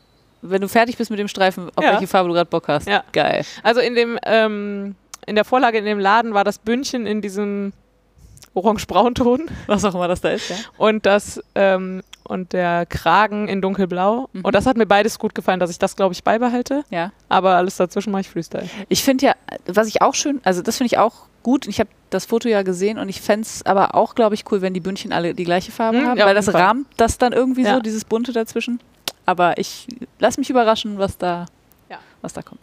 Speaker 1: wenn du fertig bist mit dem Streifen, auf
Speaker 2: Ja.
Speaker 1: welche Farbe du gerade Bock hast.
Speaker 2: Ja.
Speaker 1: Geil.
Speaker 2: Also in dem, ähm, in der Vorlage in dem Laden war das Bündchen in diesem orange-braunton
Speaker 1: Was auch immer das da ist, ja.
Speaker 2: und das ähm, und der Kragen in dunkelblau.
Speaker 1: Mhm.
Speaker 2: Und das hat mir beides gut gefallen, dass ich das, glaube ich, beibehalte.
Speaker 1: Ja.
Speaker 2: Aber alles dazwischen mache ich Freestyle.
Speaker 1: Ich finde ja, was ich auch schön, also das finde ich auch gut. Ich habe das Foto ja gesehen und ich fände es aber auch, glaube ich, cool, wenn die Bündchen alle die gleiche Farbe
Speaker 2: Mhm,
Speaker 1: haben,
Speaker 2: ja,
Speaker 1: weil das
Speaker 2: Fall.
Speaker 1: rahmt das dann irgendwie
Speaker 2: Ja.
Speaker 1: so, dieses Bunte dazwischen. Aber ich lass mich überraschen, was da,
Speaker 2: Ja.
Speaker 1: was da kommt.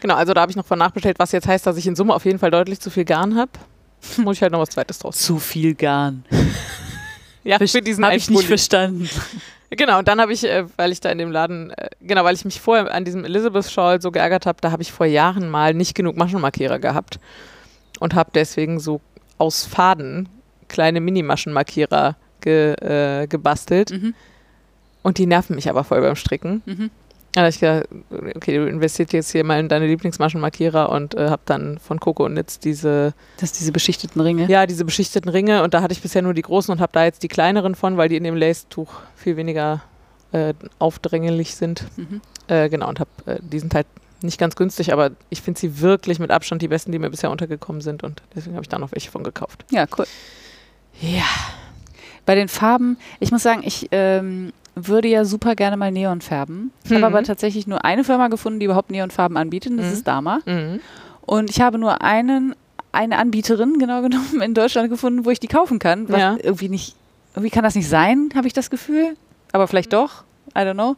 Speaker 2: Genau, also da habe ich noch von nachbestellt, was jetzt heißt, dass ich in Summe auf jeden Fall deutlich zu viel Garn habe. [LAUGHS] Muss ich halt noch was Zweites draus.
Speaker 1: Zu viel Garn. [LAUGHS]
Speaker 2: Ja, für diesen
Speaker 1: Habe ich nicht verstanden. [LAUGHS]
Speaker 2: Genau, und dann habe ich, äh, weil ich da in dem Laden, äh, genau, weil ich mich vorher an diesem Elizabeth Shawl so geärgert habe, da habe ich vor Jahren mal nicht genug Maschenmarkierer gehabt und habe deswegen so aus Faden kleine Mini-Maschenmarkierer ge, äh, gebastelt.
Speaker 1: Mhm.
Speaker 2: Und die nerven mich aber voll beim Stricken.
Speaker 1: Mhm.
Speaker 2: Habe ich gedacht, okay, du investierst jetzt hier mal in deine Lieblingsmaschenmarkierer und äh, habe dann von Coco und Nitz diese,
Speaker 1: Das diese beschichteten Ringe.
Speaker 2: ja, diese beschichteten Ringe und da hatte ich bisher nur die großen und habe da jetzt die kleineren von, weil die in dem Lace-Tuch viel weniger äh, aufdrängelig sind.
Speaker 1: Mhm.
Speaker 2: Äh, genau, und habe, äh, die sind halt nicht ganz günstig, aber ich finde sie wirklich mit Abstand die besten, die mir bisher untergekommen sind und deswegen habe ich da noch welche von gekauft.
Speaker 1: Ja, cool.
Speaker 2: Ja.
Speaker 1: Bei den Farben, ich muss sagen, ich ähm, würde ja super gerne mal Neon färben. Ich
Speaker 2: Mhm.
Speaker 1: habe aber tatsächlich nur eine Firma gefunden, die überhaupt Neonfarben anbietet. und Das
Speaker 2: Mhm.
Speaker 1: ist Dama.
Speaker 2: Mhm.
Speaker 1: Und ich habe nur einen, eine Anbieterin, genau genommen, in Deutschland gefunden, wo ich die kaufen kann. Was
Speaker 2: Ja.
Speaker 1: irgendwie nicht, irgendwie kann das nicht sein, habe ich das Gefühl. Aber vielleicht doch. I don't know.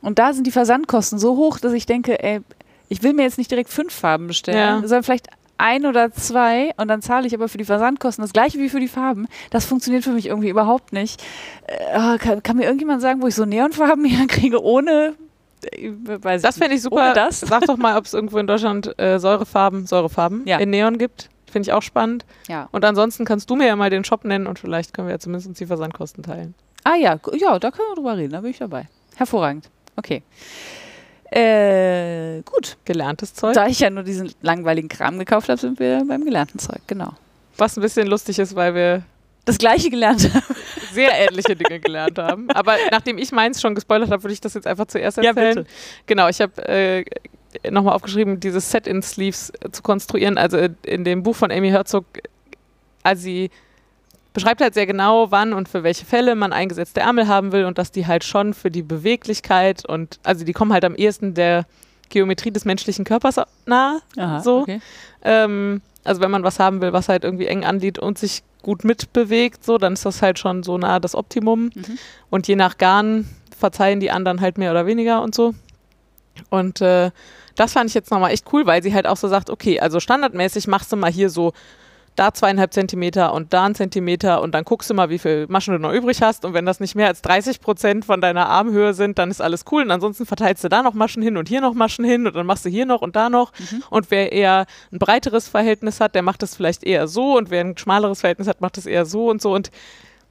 Speaker 1: Und da sind die Versandkosten so hoch, dass ich denke, ey, ich will mir jetzt nicht direkt fünf Farben bestellen,
Speaker 2: Ja.
Speaker 1: sondern vielleicht ein oder zwei und dann zahle ich aber für die Versandkosten das gleiche wie für die Farben. Das funktioniert für mich irgendwie überhaupt nicht. Äh, kann, kann mir irgendjemand sagen, wo ich so Neonfarben [LAUGHS] herkriege, ohne. äh,
Speaker 2: Das fände ich super.
Speaker 1: Das?
Speaker 2: Sag doch mal, ob es irgendwo in Deutschland äh, Säurefarben, Säurefarben
Speaker 1: Ja.
Speaker 2: in Neon gibt. Finde ich auch spannend.
Speaker 1: Ja.
Speaker 2: Und ansonsten kannst du mir ja mal den Shop nennen und vielleicht können wir ja zumindest die Versandkosten teilen.
Speaker 1: Ah ja, ja, da können wir drüber reden, da bin ich dabei. Hervorragend. Okay. Äh, gut.
Speaker 2: Gelerntes Zeug.
Speaker 1: Da ich ja nur diesen langweiligen Kram gekauft habe, sind wir beim gelernten Zeug, genau.
Speaker 2: Was ein bisschen lustig ist, weil wir
Speaker 1: Das gleiche gelernt habe.
Speaker 2: sehr [LAUGHS] ähnliche Dinge gelernt haben. Aber nachdem ich meins schon gespoilert habe, würde ich das jetzt einfach zuerst erzählen. Genau, ich habe äh, nochmal aufgeschrieben, diese Set-in-Sleeves äh, zu konstruieren. Also äh, in dem Buch von Amy Herzog, äh, also sie beschreibt halt sehr genau, wann und für welche Fälle man eingesetzte Ärmel haben will und dass die halt schon für die Beweglichkeit und also die kommen halt am ehesten der Geometrie des menschlichen Körpers nahe.
Speaker 1: Aha,
Speaker 2: So.
Speaker 1: okay.
Speaker 2: Ähm, also wenn man was haben will, was halt irgendwie eng anliegt und sich gut mitbewegt, so, dann ist das halt schon so nahe das Optimum.
Speaker 1: Mhm.
Speaker 2: Und je nach Garn verzeihen die anderen halt mehr oder weniger und so. Und äh, das fand ich jetzt nochmal echt cool, weil sie halt auch so sagt, okay, also standardmäßig machst du mal hier so da zweieinhalb Zentimeter und da ein Zentimeter und dann guckst du mal, wie viel Maschen du noch übrig hast. Und wenn das nicht mehr als 30 Prozent von deiner Armhöhe sind, dann ist alles cool. Und ansonsten verteilst du da noch Maschen hin und hier noch Maschen hin und dann machst du hier noch und da noch. Und wer eher ein breiteres Verhältnis hat, der macht das vielleicht eher so. Und wer ein schmaleres Verhältnis hat, macht das eher so und so. Und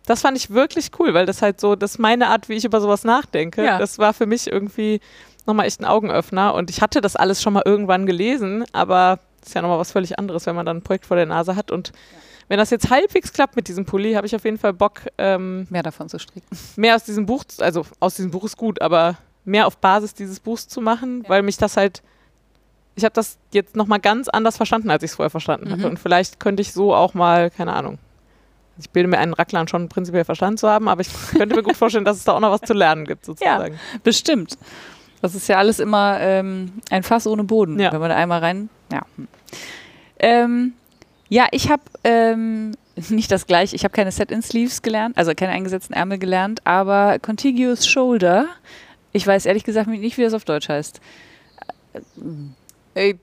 Speaker 2: das fand ich wirklich cool, weil das halt so, das ist meine Art, wie ich über sowas nachdenke.
Speaker 1: Ja.
Speaker 2: Das war für mich irgendwie nochmal echt ein Augenöffner. Und ich hatte das alles schon mal irgendwann gelesen, aber ist ja nochmal was völlig anderes, wenn man dann ein Projekt vor der Nase hat. Und wenn das jetzt halbwegs klappt mit diesem Pulli, habe ich auf jeden Fall Bock, ähm,
Speaker 1: Mehr davon zu stricken.
Speaker 2: mehr aus diesem Buch, also aus diesem Buch ist gut, aber mehr auf Basis dieses Buchs zu machen, weil mich das halt, ich habe das jetzt nochmal ganz anders verstanden, als ich es vorher verstanden hatte.
Speaker 1: Mhm.
Speaker 2: Und vielleicht könnte ich so auch mal, keine Ahnung, ich bilde mir einen Racklern schon prinzipiell verstanden zu haben, aber ich könnte mir gut [LAUGHS] vorstellen, dass es da auch noch was zu lernen gibt, sozusagen.
Speaker 1: Bestimmt. Das ist ja alles immer ähm, ein Fass ohne Boden,
Speaker 2: Ja.
Speaker 1: wenn man da einmal rein. Ja, hm. ähm, ja ich habe ähm, [LAUGHS] nicht das gleiche, ich habe keine Set-in-Sleeves gelernt, also keine eingesetzten Ärmel gelernt, aber Contiguous Shoulder. Ich weiß ehrlich gesagt nicht, wie das auf Deutsch heißt.
Speaker 2: Äh,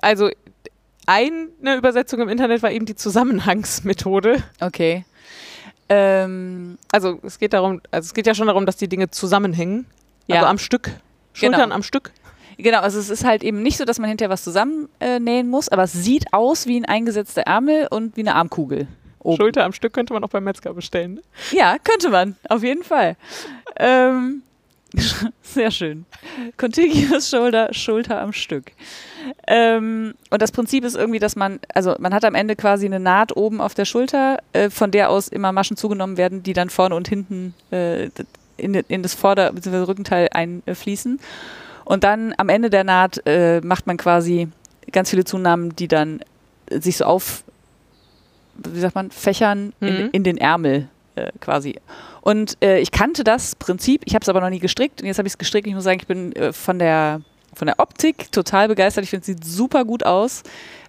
Speaker 2: Also eine Übersetzung im Internet war eben die Zusammenhangsmethode.
Speaker 1: Okay. Ähm,
Speaker 2: Also es geht darum, also es geht ja schon darum, dass die Dinge zusammenhängen.
Speaker 1: Ja.
Speaker 2: Also am Stück. Schultern
Speaker 1: Genau.
Speaker 2: am Stück.
Speaker 1: Genau, also es ist halt eben nicht so, dass man hinterher was zusammennähen äh, muss, aber es sieht aus wie ein eingesetzter Ärmel und wie eine Armkugel. Oben.
Speaker 2: Schulter am Stück könnte man auch beim Metzger bestellen. Ne?
Speaker 1: Ja, könnte man, auf jeden Fall. ähm, [LAUGHS] Sehr schön. Contiguous Shoulder, Schulter am Stück. Ähm, und das Prinzip ist irgendwie, dass man, also man hat am Ende quasi eine Naht oben auf der Schulter, äh, von der aus immer Maschen zugenommen werden, die dann vorne und hinten äh, in, in, das Vorder- bzw. Rückenteil einfließen. Und dann am Ende der Naht äh, macht man quasi ganz viele Zunahmen, die dann sich so auf, wie sagt man, fächern in,
Speaker 2: Mhm.
Speaker 1: in den Ärmel äh, quasi. Und äh, ich kannte das Prinzip, ich habe es aber noch nie gestrickt und jetzt habe ich es gestrickt. Ich muss sagen, ich bin äh, von der von der Optik total begeistert. Ich finde, es sieht super gut aus.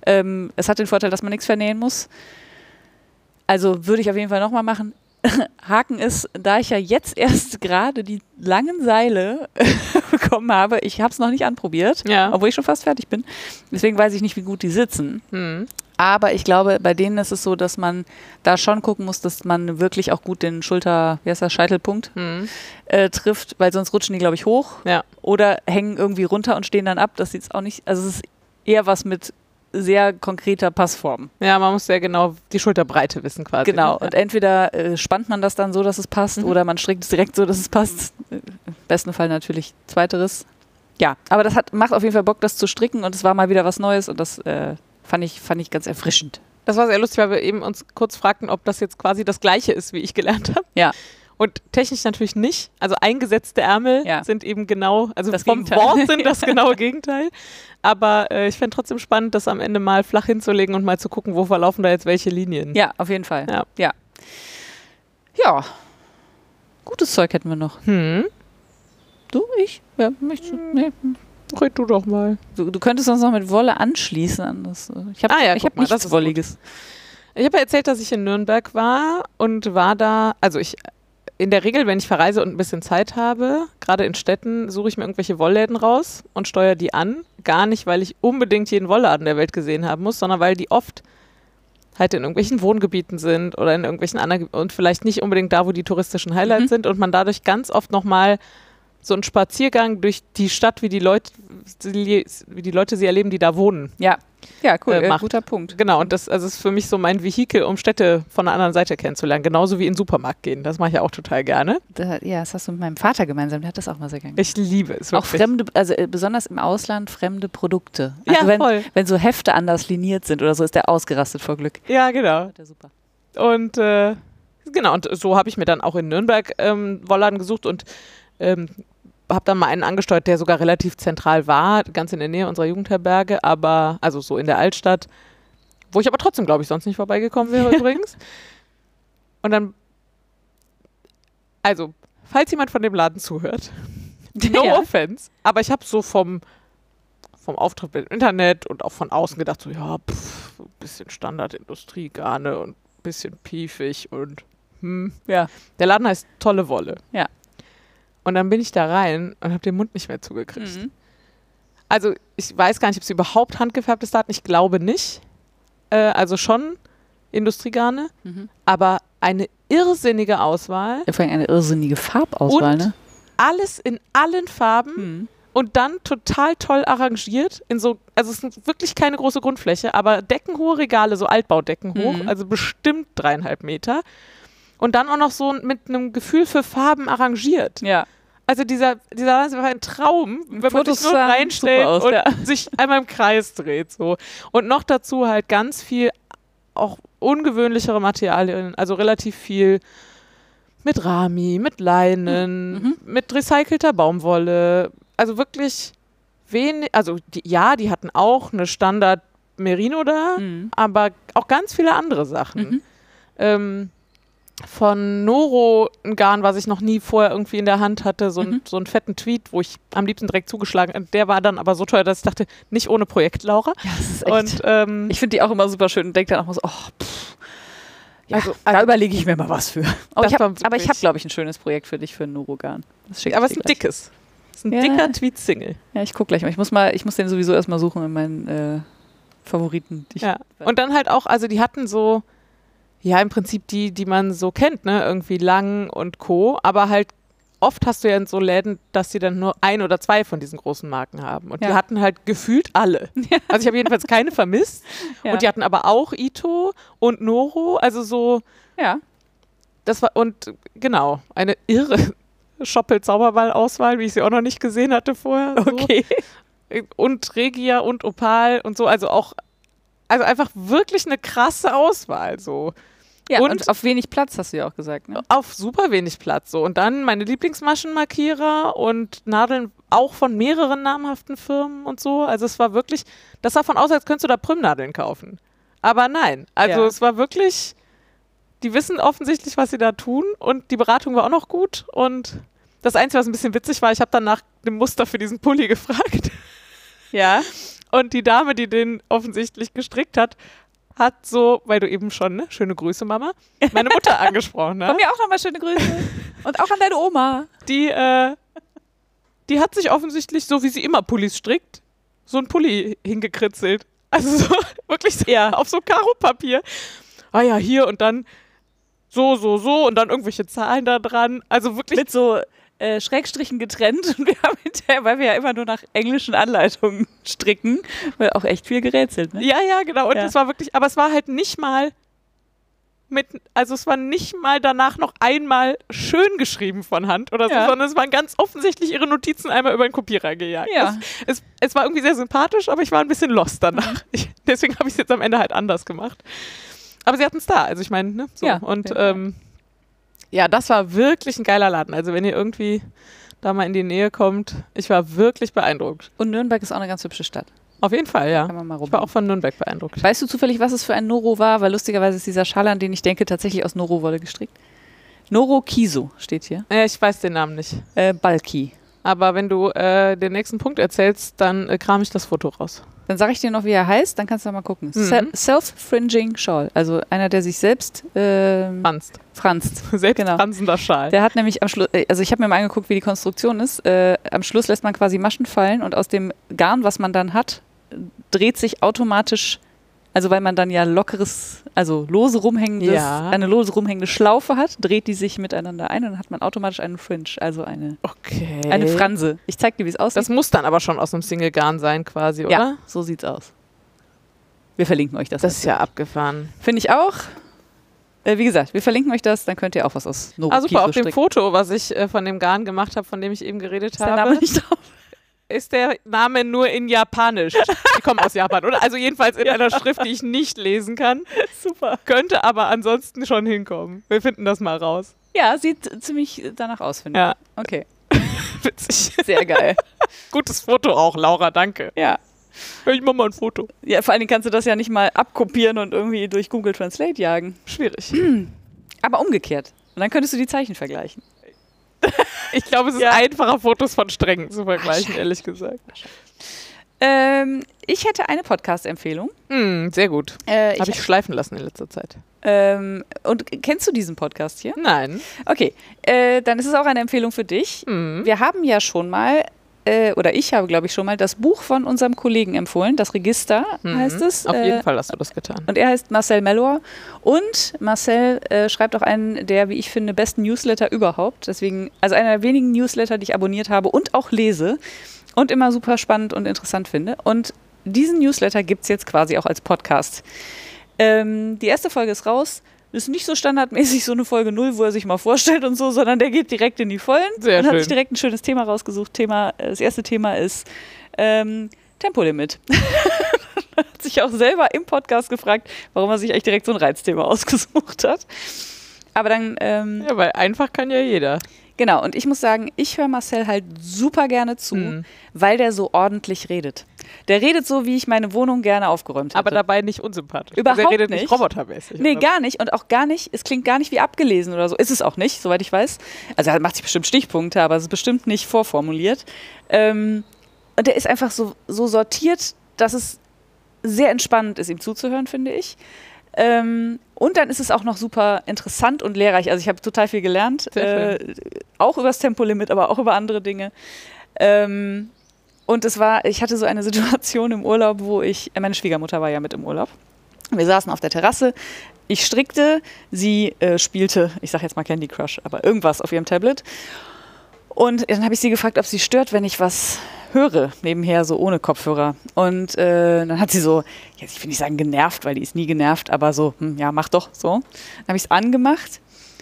Speaker 1: Ähm, es hat den Vorteil, dass man nichts vernähen muss. Also würde ich auf jeden Fall nochmal machen. [LAUGHS] Haken ist, da ich ja jetzt [LAUGHS] erst gerade die langen Seile [LAUGHS] bekommen habe, ich habe es noch nicht anprobiert,
Speaker 2: Ja.
Speaker 1: obwohl ich schon fast fertig bin. Deswegen weiß ich nicht, wie gut die sitzen.
Speaker 2: Hm.
Speaker 1: Aber ich glaube, bei denen ist es so, dass man da schon gucken muss, dass man wirklich auch gut den Schulter, wie heißt das, Scheitelpunkt
Speaker 2: Hm.
Speaker 1: äh, trifft, weil sonst rutschen die, glaube ich, hoch
Speaker 2: Ja.
Speaker 1: oder hängen irgendwie runter und stehen dann ab. Das sieht auch nicht, also es ist eher was mit sehr konkreter Passform.
Speaker 2: Ja, man muss sehr genau die Schulterbreite wissen quasi.
Speaker 1: Genau.
Speaker 2: ne?
Speaker 1: Und entweder äh, spannt man das dann so, dass es passt,
Speaker 2: Mhm.
Speaker 1: oder man strickt es direkt so, dass es passt. Im besten Fall natürlich zweiteres. Ja, aber das hat, macht auf jeden Fall Bock, das zu stricken und es war mal wieder was Neues und das äh, fand, ich, fand ich ganz erfrischend.
Speaker 2: Das war sehr lustig, weil wir eben uns kurz fragten, ob das jetzt quasi das Gleiche ist, wie ich gelernt habe.
Speaker 1: Ja.
Speaker 2: Und technisch natürlich nicht. Also eingesetzte Ärmel
Speaker 1: Ja.
Speaker 2: sind eben genau, also
Speaker 1: Das
Speaker 2: vom
Speaker 1: Gegenteil.
Speaker 2: Wort sind das [LAUGHS] genaue Gegenteil. Aber äh, ich fände trotzdem spannend, das am Ende mal flach hinzulegen und mal zu gucken, wo verlaufen da jetzt welche Linien.
Speaker 1: Ja, auf jeden Fall.
Speaker 2: Ja.
Speaker 1: Ja. Ja. Gutes Zeug hätten wir noch.
Speaker 2: Hm.
Speaker 1: Du, ich? Ja, möchtest du? Nee.
Speaker 2: Red du doch mal.
Speaker 1: Du, du könntest uns noch mit Wolle anschließen. An das, äh, ich habe
Speaker 2: Ah ja,
Speaker 1: ich hab
Speaker 2: mal,
Speaker 1: nichts Wolliges.
Speaker 2: Ich habe ja erzählt, dass ich in Nürnberg war und war da, also ich in der Regel, wenn ich verreise und ein bisschen Zeit habe, gerade in Städten, suche ich mir irgendwelche Wollläden raus und steuere die an. Gar nicht, weil ich unbedingt jeden Wollladen der Welt gesehen haben muss, sondern weil die oft halt in irgendwelchen Wohngebieten sind oder in irgendwelchen anderen und vielleicht nicht unbedingt da, wo die touristischen Highlights
Speaker 1: Mhm.
Speaker 2: sind und man dadurch ganz oft nochmal so einen Spaziergang durch die Stadt, wie die Leute, wie die Leute sie erleben, die da wohnen.
Speaker 1: Ja. Ja, cool.
Speaker 2: Äh, macht.
Speaker 1: guter Punkt.
Speaker 2: Genau, und das also ist für mich so mein Vehikel, um Städte von der anderen Seite kennenzulernen. Genauso wie in den Supermarkt gehen. Das mache ich auch total gerne.
Speaker 1: Da, ja, das hast du mit meinem Vater gemeinsam. Der hat das auch mal sehr gerne.
Speaker 2: Ich liebe es.
Speaker 1: Auch
Speaker 2: wirklich.
Speaker 1: fremde, also äh, besonders im Ausland fremde Produkte. Also
Speaker 2: Ja,
Speaker 1: wenn,
Speaker 2: voll.
Speaker 1: wenn so Hefte anders liniert sind oder so, ist der ausgerastet vor Glück.
Speaker 2: Ja, genau.
Speaker 1: Der super.
Speaker 2: Und äh, genau, und so habe ich mir dann auch in Nürnberg ähm, Wollladen gesucht und ähm, habe dann mal einen angesteuert, der sogar relativ zentral war, ganz in der Nähe unserer Jugendherberge, aber also so in der Altstadt, wo ich aber trotzdem, glaube ich, sonst nicht vorbeigekommen wäre [LAUGHS] übrigens. Und dann, also, falls jemand von dem Laden zuhört, [LAUGHS] no
Speaker 1: Ja.
Speaker 2: offense, aber ich habe so vom vom Auftritt im Internet und auch von außen gedacht, so ja, pff, ein bisschen Standardindustriegarne und ein bisschen piefig und hm.
Speaker 1: Ja.
Speaker 2: Der Laden heißt Tolle Wolle.
Speaker 1: Ja.
Speaker 2: Und dann bin ich da rein und habe den Mund nicht mehr zugekriegt.
Speaker 1: Mhm.
Speaker 2: Also ich weiß gar nicht, ob sie überhaupt handgefärbtes da hatten. Ich glaube nicht. Äh, also schon Industriegarne,
Speaker 1: Mhm.
Speaker 2: aber eine irrsinnige Auswahl.
Speaker 1: Vor allem eine irrsinnige Farbauswahl,
Speaker 2: Und
Speaker 1: ne?
Speaker 2: Alles in allen Farben
Speaker 1: Mhm.
Speaker 2: und dann total toll arrangiert in so, also es ist wirklich keine große Grundfläche, aber deckenhohe Regale, so Altbaudecken hoch,
Speaker 1: Mhm.
Speaker 2: also bestimmt dreieinhalb Meter. Und dann auch noch so mit einem Gefühl für Farben arrangiert.
Speaker 1: Ja.
Speaker 2: Also dieser, dieser Laden ist einfach ein Traum, wenn man
Speaker 1: Fotos
Speaker 2: sich nur reinstellt
Speaker 1: aus,
Speaker 2: und
Speaker 1: ja.
Speaker 2: sich einmal im Kreis dreht. So. Und noch dazu halt ganz viel auch ungewöhnlichere Materialien, also relativ viel mit Rami, mit Leinen,
Speaker 1: Mhm.
Speaker 2: mit recycelter Baumwolle. Also wirklich wenig, also die, ja, die hatten auch eine Standard Merino da,
Speaker 1: Mhm.
Speaker 2: aber auch ganz viele andere Sachen.
Speaker 1: Mhm.
Speaker 2: Ähm, von Noro ein Garn, was ich noch nie vorher irgendwie in der Hand hatte, so,
Speaker 1: Mhm.
Speaker 2: ein, so einen fetten Tweet, wo ich am liebsten direkt zugeschlagen und Der war dann aber so teuer, dass ich dachte, nicht ohne Projekt, Laura.
Speaker 1: Ja, das ist echt.
Speaker 2: Und ähm,
Speaker 1: ich finde die auch immer super schön und denke dann auch mal so, oh, pff. Ja,
Speaker 2: Also-
Speaker 1: da überlege ich mir mal was für. Aber ich habe, aber ich
Speaker 2: wirklich-
Speaker 1: habe, glaube ich, ein schönes Projekt für dich für ein schicke
Speaker 2: aber es ist ein
Speaker 1: gleich.
Speaker 2: dickes. Es ist ein
Speaker 1: Ja.
Speaker 2: dicker Tweet-Single.
Speaker 1: Ja, ich gucke gleich mal. Ich muss mal, ich muss den sowieso erstmal suchen in meinen äh, Favoriten.
Speaker 2: Ja. Und dann halt auch, also die hatten so, ja, im Prinzip die, die man so kennt, ne? Irgendwie Lang und Co. Aber halt oft hast du ja in so Läden, dass sie dann nur ein oder zwei von diesen großen Marken haben. Und die
Speaker 1: Ja.
Speaker 2: hatten halt gefühlt alle. [LAUGHS] Also ich habe jedenfalls keine vermisst.
Speaker 1: Ja.
Speaker 2: Und die hatten aber auch Ito und Noro. Also so,
Speaker 1: ja.
Speaker 2: das war, und genau, eine irre, [LAUGHS] Schoppel-Zauberball-Auswahl, wie ich sie auch noch nicht gesehen hatte vorher. So.
Speaker 1: Okay. [LAUGHS]
Speaker 2: Und Regia und Opal und so. Also auch, also einfach wirklich eine krasse Auswahl. So.
Speaker 1: Ja, und,
Speaker 2: Und-
Speaker 1: auf wenig Platz hast du ja auch gesagt, ne?
Speaker 2: Auf super wenig Platz. So. Und dann meine Lieblingsmaschenmarkierer und Nadeln auch von mehreren namhaften Firmen und so. Also es war wirklich, das sah von aus, als könntest du da Prümnadeln kaufen. Aber nein. Also
Speaker 1: Ja.
Speaker 2: es war wirklich, die wissen offensichtlich, was sie da tun und die Beratung war auch noch gut. Und das Einzige, was ein bisschen witzig war, ich habe dann nach dem Muster für diesen Pulli [LAUGHS] gefragt.
Speaker 1: Ja.
Speaker 2: Und die Dame, die den offensichtlich gestrickt hat, hat so, weil du eben schon, ne, schöne Grüße, Mama, meine Mutter [LAUGHS] angesprochen. Ne?
Speaker 1: Von mir auch nochmal schöne Grüße. Und auch an deine Oma.
Speaker 2: die, äh, die hat sich offensichtlich, so wie sie immer Pullis strickt, so ein Pulli hingekritzelt. Also so, [LAUGHS] wirklich so
Speaker 1: Ja.
Speaker 2: auf so Karopapier. Ah ja, hier und dann so, so, so und dann irgendwelche Zahlen da dran. Also wirklich,
Speaker 1: Mit so äh, Schrägstrichen getrennt. [LAUGHS] Und wir haben hinterher, weil wir ja immer nur nach englischen Anleitungen stricken, weil auch echt viel gerätselt, ne?
Speaker 2: ja, ja, genau. Und
Speaker 1: Ja.
Speaker 2: es war wirklich, aber es war halt nicht mal mit, also es war nicht mal danach noch einmal schön geschrieben von Hand oder so,
Speaker 1: Ja.
Speaker 2: sondern es waren ganz offensichtlich ihre Notizen einmal über den Kopierer gejagt.
Speaker 1: Ja.
Speaker 2: Es, es, es war irgendwie sehr sympathisch, aber ich war ein bisschen lost danach.
Speaker 1: Mhm.
Speaker 2: Ich, deswegen habe ich es jetzt am Ende halt anders gemacht. Aber sie hatten es da, also ich meine, ne? So.
Speaker 1: Ja,
Speaker 2: Und ähm, ja, das war wirklich ein geiler Laden. Also wenn ihr irgendwie da mal in die Nähe kommt, ich war wirklich beeindruckt.
Speaker 1: Und Nürnberg ist auch eine ganz hübsche Stadt.
Speaker 2: Auf jeden Fall, ja.
Speaker 1: Kann man mal
Speaker 2: Ich war auch von Nürnberg beeindruckt.
Speaker 1: Weißt du zufällig, was es für ein Noro war? Weil lustigerweise ist dieser Schal, an den ich denke, tatsächlich aus Noro-Wolle gestrickt. Noro Kiso steht hier.
Speaker 2: Äh, ich weiß den Namen nicht.
Speaker 1: Äh, Balki.
Speaker 2: Aber wenn du äh, den nächsten Punkt erzählst, dann äh, kram ich das Foto raus.
Speaker 1: Dann sage ich dir noch, wie er heißt, dann kannst du mal gucken.
Speaker 2: Mhm.
Speaker 1: Se- Self-Fringing Shawl. Also einer, der sich selbst ähm,
Speaker 2: Franzt.
Speaker 1: franzt. [LAUGHS]
Speaker 2: Selbst
Speaker 1: Genau.
Speaker 2: franzender Schal.
Speaker 1: Der hat nämlich am Schluss, äh, also ich habe mir mal angeguckt, wie die Konstruktion ist. Äh, am Schluss lässt man quasi Maschen fallen und aus dem Garn, was man dann hat, äh, dreht sich automatisch, also weil man dann ja lockeres, also lose rumhängendes,
Speaker 2: Ja.
Speaker 1: eine lose rumhängende Schlaufe hat, dreht die sich miteinander ein und dann hat man automatisch einen Fringe, also eine,
Speaker 2: okay.
Speaker 1: eine Franse. Ich zeig dir, wie es aussieht.
Speaker 2: Das muss dann aber schon aus einem Single-Garn sein, quasi, oder?
Speaker 1: ja, so sieht's aus. Wir verlinken euch das.
Speaker 2: Das ist ja abgefahren.
Speaker 1: Finde ich auch. Äh, wie gesagt, wir verlinken euch das, dann könnt ihr auch was aus Noro
Speaker 2: Ah, super. Auf dem. Foto, was ich äh, von dem Garn gemacht habe, von dem ich eben geredet
Speaker 1: Ist der
Speaker 2: habe,
Speaker 1: Name nicht drauf?
Speaker 2: Ist der Name nur in Japanisch. Die kommen aus Japan, oder? Also jedenfalls in einer Schrift, die ich nicht lesen kann.
Speaker 1: Super.
Speaker 2: Könnte aber ansonsten schon hinkommen. Wir finden das mal raus.
Speaker 1: Ja, sieht ziemlich danach aus, finde
Speaker 2: Ja,
Speaker 1: ich. Okay, [LAUGHS]
Speaker 2: witzig.
Speaker 1: sehr geil.
Speaker 2: Gutes Foto auch, Laura, danke.
Speaker 1: ja.
Speaker 2: Ich mach mal ein Foto.
Speaker 1: ja, vor allen Dingen kannst du das ja nicht mal abkopieren und irgendwie durch Google Translate jagen.
Speaker 2: Schwierig. [CLEARS THROAT]
Speaker 1: Aber umgekehrt. Und dann könntest du die Zeichen vergleichen. [LAUGHS]
Speaker 2: Ich glaube, es ist
Speaker 1: Ja.
Speaker 2: einfacher, Fotos von Strängen zu vergleichen, ehrlich gesagt.
Speaker 1: Ähm, ich hätte eine Podcast-Empfehlung.
Speaker 2: Hm, sehr gut.
Speaker 1: Äh,
Speaker 2: Habe ich schleifen lassen in letzter Zeit.
Speaker 1: ähm, und kennst du diesen Podcast hier?
Speaker 2: Nein.
Speaker 1: Okay, äh, dann ist es auch eine Empfehlung für dich.
Speaker 2: Hm.
Speaker 1: Wir haben ja schon mal, äh, oder ich habe, glaube ich, schon mal das Buch von unserem Kollegen empfohlen. Das Register
Speaker 2: Mhm.
Speaker 1: heißt es.
Speaker 2: Auf
Speaker 1: Äh,
Speaker 2: jeden Fall hast du das getan.
Speaker 1: Und er heißt Marcel Mellor. Und Marcel äh, schreibt auch einen der, wie ich finde, besten Newsletter überhaupt. Deswegen, also einer der wenigen Newsletter, die ich abonniert habe und auch lese und immer super spannend und interessant finde. Und diesen Newsletter gibt es jetzt quasi auch als Podcast. Ähm, die erste Folge ist raus. Ist nicht so standardmäßig so eine Folge null, wo er sich mal vorstellt und so, sondern der geht direkt in die Vollen
Speaker 2: Sehr
Speaker 1: und hat
Speaker 2: schön.
Speaker 1: sich direkt ein schönes Thema rausgesucht. Thema, äh, das erste Thema ist ähm, Tempolimit. [LAUGHS] hat sich auch selber im Podcast gefragt, warum er sich echt direkt so ein Reizthema [LAUGHS] ausgesucht hat. Aber dann, ähm,
Speaker 2: Ja, weil einfach kann ja jeder.
Speaker 1: Genau, und ich muss sagen, ich höre Marcel halt super gerne zu,
Speaker 2: Mhm.
Speaker 1: weil der so ordentlich redet. Der redet so, wie ich meine Wohnung gerne aufgeräumt hätte.
Speaker 2: Aber dabei nicht unsympathisch.
Speaker 1: Überhaupt
Speaker 2: also er redet
Speaker 1: nicht.
Speaker 2: nicht robotermäßig.
Speaker 1: Nee,
Speaker 2: oder?
Speaker 1: gar nicht. Und auch gar nicht, es klingt gar nicht wie abgelesen oder so. Ist es auch nicht, soweit ich weiß. Also er macht sich bestimmt Stichpunkte, aber es ist bestimmt nicht vorformuliert. Ähm, und der ist einfach so, so sortiert, dass es sehr entspannend ist, ihm zuzuhören, finde ich. Ähm, und dann ist es auch noch super interessant und lehrreich. Also ich habe total viel gelernt. Äh, auch über das Tempolimit, aber auch über andere Dinge. Ähm, und es war, ich hatte so eine [LAUGHS] Situation im Urlaub, wo ich, äh, meine Schwiegermutter war ja mit im Urlaub. Wir saßen auf der Terrasse. Ich strickte, sie äh, spielte, ich sag jetzt mal Candy Crush, aber irgendwas auf ihrem Tablet. Und dann habe ich sie gefragt, ob sie stört, wenn ich was höre, nebenher, so ohne Kopfhörer. Und äh, dann hat sie so, jetzt ich will nicht sagen genervt, weil die ist nie genervt, aber so, hm, ja, mach doch so. Dann habe ich es angemacht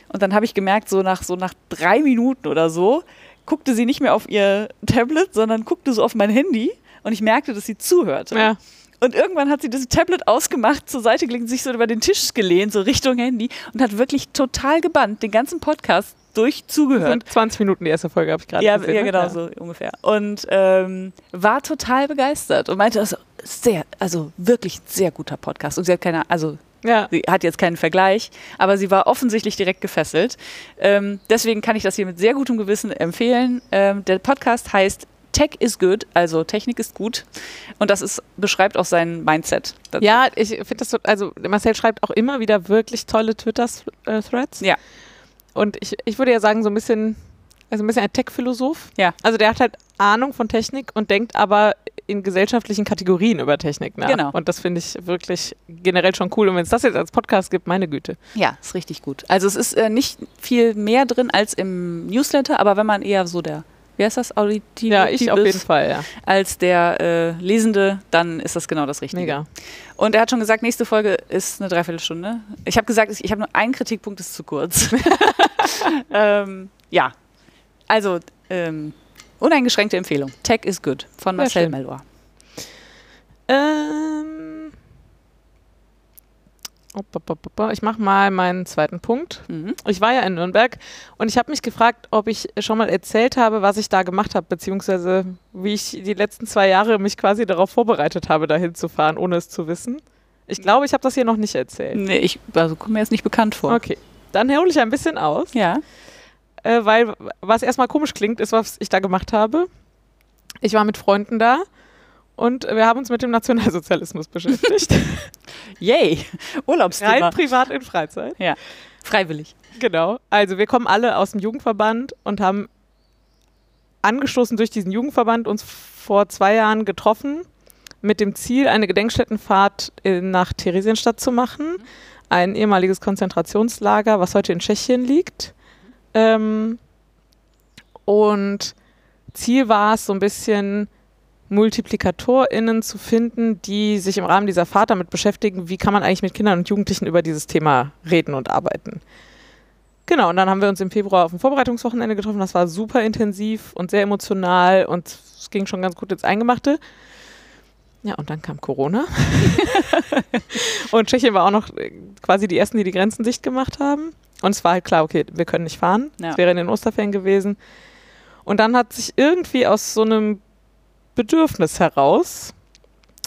Speaker 1: Und dann habe ich gemerkt, so nach, so nach drei Minuten oder so, guckte sie nicht mehr auf ihr Tablet, sondern guckte so auf mein Handy und ich merkte, dass sie zuhörte.
Speaker 2: Ja.
Speaker 1: Und irgendwann hat sie das Tablet ausgemacht, zur Seite gelegt, sich so über den Tisch gelehnt, so Richtung Handy und hat wirklich total gebannt, den ganzen Podcast durch zugehört.
Speaker 2: Und 20 Minuten die erste Folge habe ich gerade
Speaker 1: Ja,
Speaker 2: gesehen.
Speaker 1: ja,
Speaker 2: ne?
Speaker 1: genau so ungefähr. Und ähm, war total begeistert und meinte, also sehr, also wirklich sehr guter Podcast. Und sie hat keine, also
Speaker 2: Ja.
Speaker 1: sie hat jetzt keinen Vergleich, aber sie war offensichtlich direkt gefesselt. Ähm, deswegen kann ich das hier mit sehr gutem Gewissen empfehlen. Ähm, der Podcast heißt Tech is good, also Technik ist gut. Und das ist, beschreibt auch sein Mindset. dazu.
Speaker 2: Ja, ich finde das so, also Marcel schreibt auch immer wieder wirklich tolle Twitter-Threads.
Speaker 1: Ja.
Speaker 2: Und ich, ich würde ja sagen, so ein bisschen, also ein bisschen ein Tech-Philosoph.
Speaker 1: Ja.
Speaker 2: Also der hat halt Ahnung von Technik und denkt aber in gesellschaftlichen Kategorien über Technik nach.
Speaker 1: Genau.
Speaker 2: Und das finde ich wirklich generell schon cool. Und wenn es das jetzt als Podcast gibt, meine Güte.
Speaker 1: Ja, ist richtig gut. Also es ist äh, nicht viel mehr drin als im Newsletter, aber wenn man eher so der, wie heißt das, auditiv
Speaker 2: Ja, ich auf jeden Fall, ja.
Speaker 1: als der äh, Lesende, dann ist das genau das Richtige.
Speaker 2: Mega.
Speaker 1: Und er hat schon gesagt, nächste Folge ist eine Dreiviertelstunde. Ich habe gesagt, ich habe nur einen Kritikpunkt, ist zu kurz. [LAUGHS] ähm, ja, also ähm, uneingeschränkte Empfehlung. Tech is good von Marcel. Melor.
Speaker 2: Ähm, ich mache mal meinen zweiten Punkt.
Speaker 1: Mhm.
Speaker 2: Ich war ja in Nürnberg und ich habe mich gefragt, ob ich schon mal erzählt habe, was ich da gemacht habe, beziehungsweise wie ich die letzten zwei Jahre mich quasi darauf vorbereitet habe, dahin zu fahren, ohne es zu wissen. Ich glaube, ich habe das hier noch nicht erzählt.
Speaker 1: Nee, ich, also kommt mir jetzt nicht bekannt vor.
Speaker 2: Okay, dann hole ich ein bisschen aus,
Speaker 1: Ja.
Speaker 2: äh, weil was erstmal komisch klingt, ist, was ich da gemacht habe. Ich war mit Freunden da und wir haben uns mit dem Nationalsozialismus beschäftigt. [LAUGHS]
Speaker 1: Yay.
Speaker 2: Rein
Speaker 1: Urlaubsthema.
Speaker 2: privat in Freizeit.
Speaker 1: Freiwillig.
Speaker 2: Genau. Also wir kommen alle aus dem Jugendverband und haben angestoßen durch diesen Jugendverband uns vor zwei Jahren getroffen mit dem Ziel, eine Gedenkstättenfahrt nach Theresienstadt zu machen. Ein ehemaliges Konzentrationslager, was heute in Tschechien liegt. Ähm, und Ziel war es, so ein bisschen MultiplikatorInnen zu finden, die sich im Rahmen dieser Fahrt damit beschäftigen, wie kann man eigentlich mit Kindern und Jugendlichen über dieses Thema reden und arbeiten. Genau, und dann haben wir uns im Februar auf dem Vorbereitungswochenende getroffen. Das war super intensiv und sehr emotional und es ging schon ganz gut ins Eingemachte. Ja, und dann kam Corona. [LAUGHS] und Tschechien war auch noch äh, quasi die ersten, die die Grenzen dicht gemacht haben. Und es war halt klar, okay, wir können nicht fahren. Es
Speaker 1: Ja.
Speaker 2: wäre in den Osterferien gewesen. Und dann hat sich irgendwie aus so einem Bedürfnis heraus,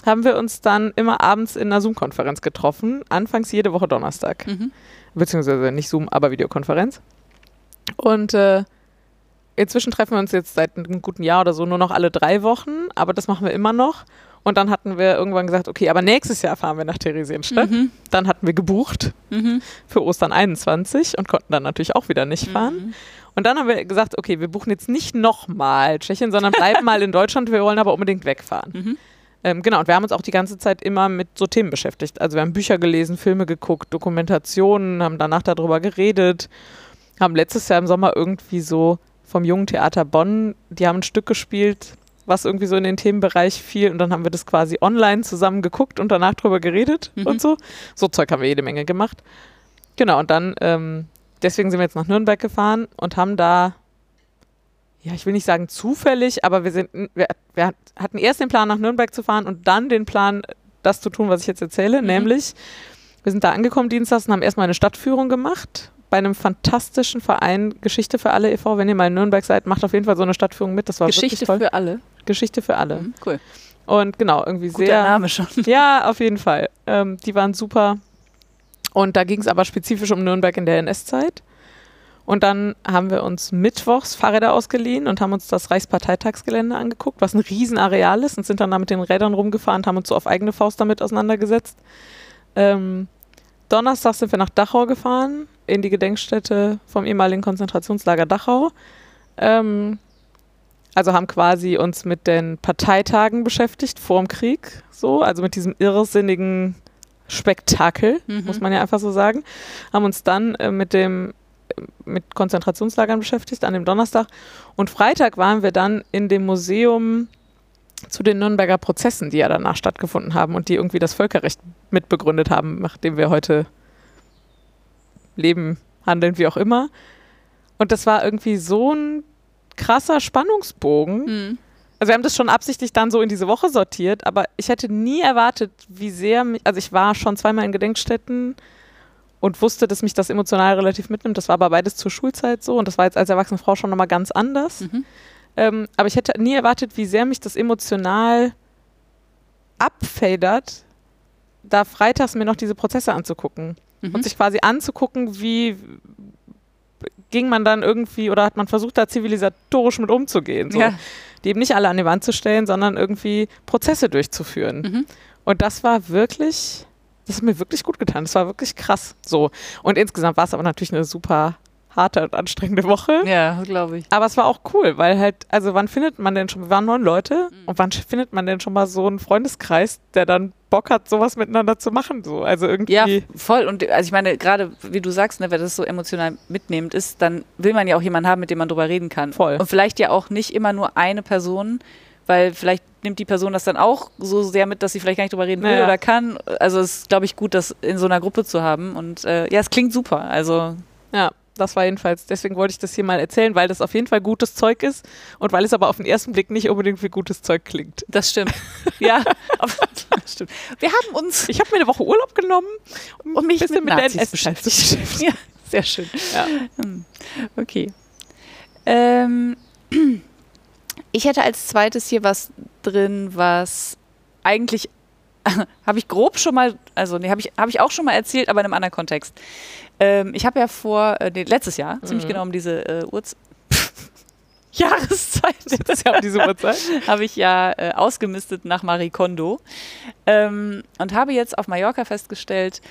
Speaker 2: haben wir uns dann immer abends in einer Zoom-Konferenz getroffen. Anfangs jede Woche Donnerstag
Speaker 1: Mhm.
Speaker 2: beziehungsweise nicht Zoom, aber Videokonferenz. Und äh, inzwischen treffen wir uns jetzt seit einem guten Jahr oder so nur noch alle drei Wochen, aber das machen wir immer noch. Und dann hatten wir irgendwann gesagt, okay, aber nächstes Jahr fahren wir nach Theresienstadt.
Speaker 1: Mhm.
Speaker 2: Dann hatten wir gebucht
Speaker 1: Mhm.
Speaker 2: für Ostern 21 und konnten dann natürlich auch wieder nicht fahren. Und dann haben wir gesagt, okay, wir buchen jetzt nicht nochmal Tschechien, sondern bleiben mal in Deutschland. Wir wollen aber unbedingt wegfahren.
Speaker 1: Mhm.
Speaker 2: Ähm, genau, und wir haben uns auch die ganze Zeit immer mit so Themen beschäftigt. Also wir haben Bücher gelesen, Filme geguckt, Dokumentationen, haben danach darüber geredet, haben letztes Jahr im Sommer irgendwie so vom Jungen Theater Bonn, die haben ein Stück gespielt, was irgendwie so in den Themenbereich fiel und dann haben wir das quasi online zusammen geguckt und danach drüber geredet
Speaker 1: Mhm.
Speaker 2: und so. So Zeug haben wir jede Menge gemacht. Genau, und dann, ähm, deswegen sind wir jetzt nach Nürnberg gefahren und haben da ja, ich will nicht sagen zufällig, aber wir sind, wir, wir hatten erst den Plan, nach Nürnberg zu fahren und dann den Plan, das zu tun, was ich jetzt erzähle,
Speaker 1: Mhm.
Speaker 2: nämlich wir sind da angekommen dienstags und haben erstmal eine Stadtführung gemacht bei einem fantastischen Verein Geschichte für alle e.V. Wenn ihr mal in Nürnberg seid, macht auf jeden Fall so eine Stadtführung mit. Das war
Speaker 1: Geschichte
Speaker 2: wirklich toll.
Speaker 1: für alle.
Speaker 2: Geschichte für alle.
Speaker 1: Mhm. Cool.
Speaker 2: Und genau, irgendwie
Speaker 1: Guter
Speaker 2: sehr.
Speaker 1: Name schon.
Speaker 2: Ja, auf jeden Fall. Ähm, die waren super. Und da ging es aber spezifisch um Nürnberg in der NS-Zeit. Und dann haben wir uns mittwochs Fahrräder ausgeliehen und haben uns das Reichsparteitagsgelände angeguckt, was ein Riesenareal ist, und sind dann da mit den Rädern rumgefahren und haben uns so auf eigene Faust damit auseinandergesetzt. Ähm, Donnerstag sind wir nach Dachau gefahren, in die Gedenkstätte vom ehemaligen Konzentrationslager Dachau. Ähm, also haben quasi uns mit den Parteitagen beschäftigt vor dem Krieg, so, also mit diesem irrsinnigen Spektakel,
Speaker 1: Mhm.
Speaker 2: muss man ja einfach so sagen. Haben uns dann äh, mit dem äh, mit Konzentrationslagern beschäftigt an dem Donnerstag und Freitag waren wir dann in dem Museum zu den Nürnberger Prozessen, die ja danach stattgefunden haben und die irgendwie das Völkerrecht mitbegründet haben, nach dem wir heute leben, handeln, wie auch immer. Und das war irgendwie so ein krasser Spannungsbogen.
Speaker 1: Mhm.
Speaker 2: Also wir haben das schon absichtlich dann so in diese Woche sortiert, aber ich hätte nie erwartet, wie sehr mich, also ich war schon zweimal in Gedenkstätten und wusste, dass mich das emotional relativ mitnimmt. Das war aber beides zur Schulzeit so und das war jetzt als erwachsene Frau schon nochmal ganz anders.
Speaker 1: Mhm.
Speaker 2: Ähm, aber ich hätte nie erwartet, wie sehr mich das emotional abfedert, da freitags mir noch diese Prozesse anzugucken
Speaker 1: Mhm.
Speaker 2: und sich quasi anzugucken, wie ging man dann irgendwie oder hat man versucht, da zivilisatorisch mit umzugehen. So.
Speaker 1: Ja.
Speaker 2: Die eben nicht alle an die Wand zu stellen, sondern irgendwie Prozesse durchzuführen.
Speaker 1: Mhm.
Speaker 2: Und das war wirklich, das hat mir wirklich gut getan. Das war wirklich krass. So. Und insgesamt war es aber natürlich eine super harte und anstrengende Woche.
Speaker 1: Ja, glaube ich.
Speaker 2: Aber es war auch cool, weil halt, also wann findet man denn schon, wir waren neun Leute
Speaker 1: Mhm.
Speaker 2: und wann findet man denn schon mal so einen Freundeskreis, der dann Bock hat, sowas miteinander zu machen? So. Also irgendwie.
Speaker 1: Ja, voll. Und also ich meine, gerade wie du sagst, ne, wenn das so emotional mitnehmend ist, dann will man ja auch jemanden haben, mit dem man drüber reden kann.
Speaker 2: Voll.
Speaker 1: Und vielleicht ja auch nicht immer nur eine Person, weil vielleicht nimmt die Person das dann auch so sehr mit, dass sie vielleicht gar nicht drüber reden will
Speaker 2: Ja.
Speaker 1: oder kann. Also es ist, glaube ich, gut, das in so einer Gruppe zu haben. Und äh, ja, es klingt super. Also
Speaker 2: Ja, das war jedenfalls, deswegen wollte ich das hier mal erzählen, weil das auf jeden Fall gutes Zeug ist und weil es aber auf den ersten Blick nicht unbedingt wie gutes Zeug klingt.
Speaker 1: das stimmt. [LAUGHS] ja, das stimmt. Wir haben uns
Speaker 2: Ich habe mir eine Woche Urlaub genommen und
Speaker 1: und mich
Speaker 2: bisschen
Speaker 1: mit,
Speaker 2: mit der
Speaker 1: Nazis
Speaker 2: NS-Zeit
Speaker 1: beschäftigt. ja, sehr schön.
Speaker 2: Ja.
Speaker 1: Hm, Okay. Ähm, [CLEARS THROAT] ich hätte als zweites hier was drin, was eigentlich [LAUGHS] habe ich grob schon mal, also nee, habe ich, hab ich auch schon mal erzählt, aber in einem anderen Kontext. Ähm, ich habe ja vor, äh, nee, letztes Jahr, ziemlich
Speaker 2: Mhm.
Speaker 1: genau um diese äh, Urz [LAUGHS] Jahreszeit,
Speaker 2: Das ist ja um diese Uhrzeit. [LAUGHS]
Speaker 1: habe ich ja äh, ausgemistet nach Marie Kondo ähm, und habe jetzt auf Mallorca festgestellt,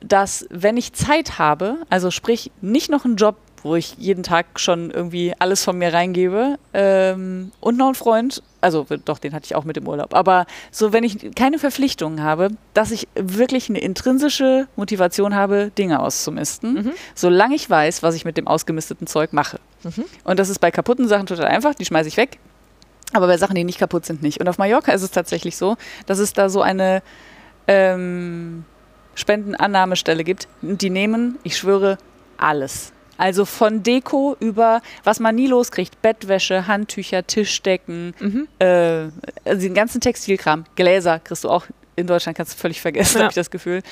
Speaker 1: dass wenn ich Zeit habe, also sprich nicht noch einen Job, wo ich jeden Tag schon irgendwie alles von mir reingebe ähm, und noch einen Freund, also doch, den hatte ich auch mit im Urlaub, aber so, wenn ich keine Verpflichtungen habe, dass ich wirklich eine intrinsische Motivation habe, Dinge auszumisten,
Speaker 2: Mhm.
Speaker 1: solange ich weiß, was ich mit dem ausgemisteten Zeug mache.
Speaker 2: Mhm.
Speaker 1: Und das ist bei kaputten Sachen total einfach, die schmeiße ich weg. Aber bei Sachen, die nicht kaputt sind, nicht. Und auf Mallorca ist es tatsächlich so, dass es da so eine ähm, Spendenannahmestelle gibt. Die nehmen, ich schwöre, alles. Also von Deko über, was man nie loskriegt, Bettwäsche, Handtücher, Tischdecken,
Speaker 2: Mhm.
Speaker 1: äh, also den ganzen Textilkram, Gläser kriegst du auch in Deutschland kannst du völlig vergessen,
Speaker 2: Ja.
Speaker 1: habe ich das Gefühl.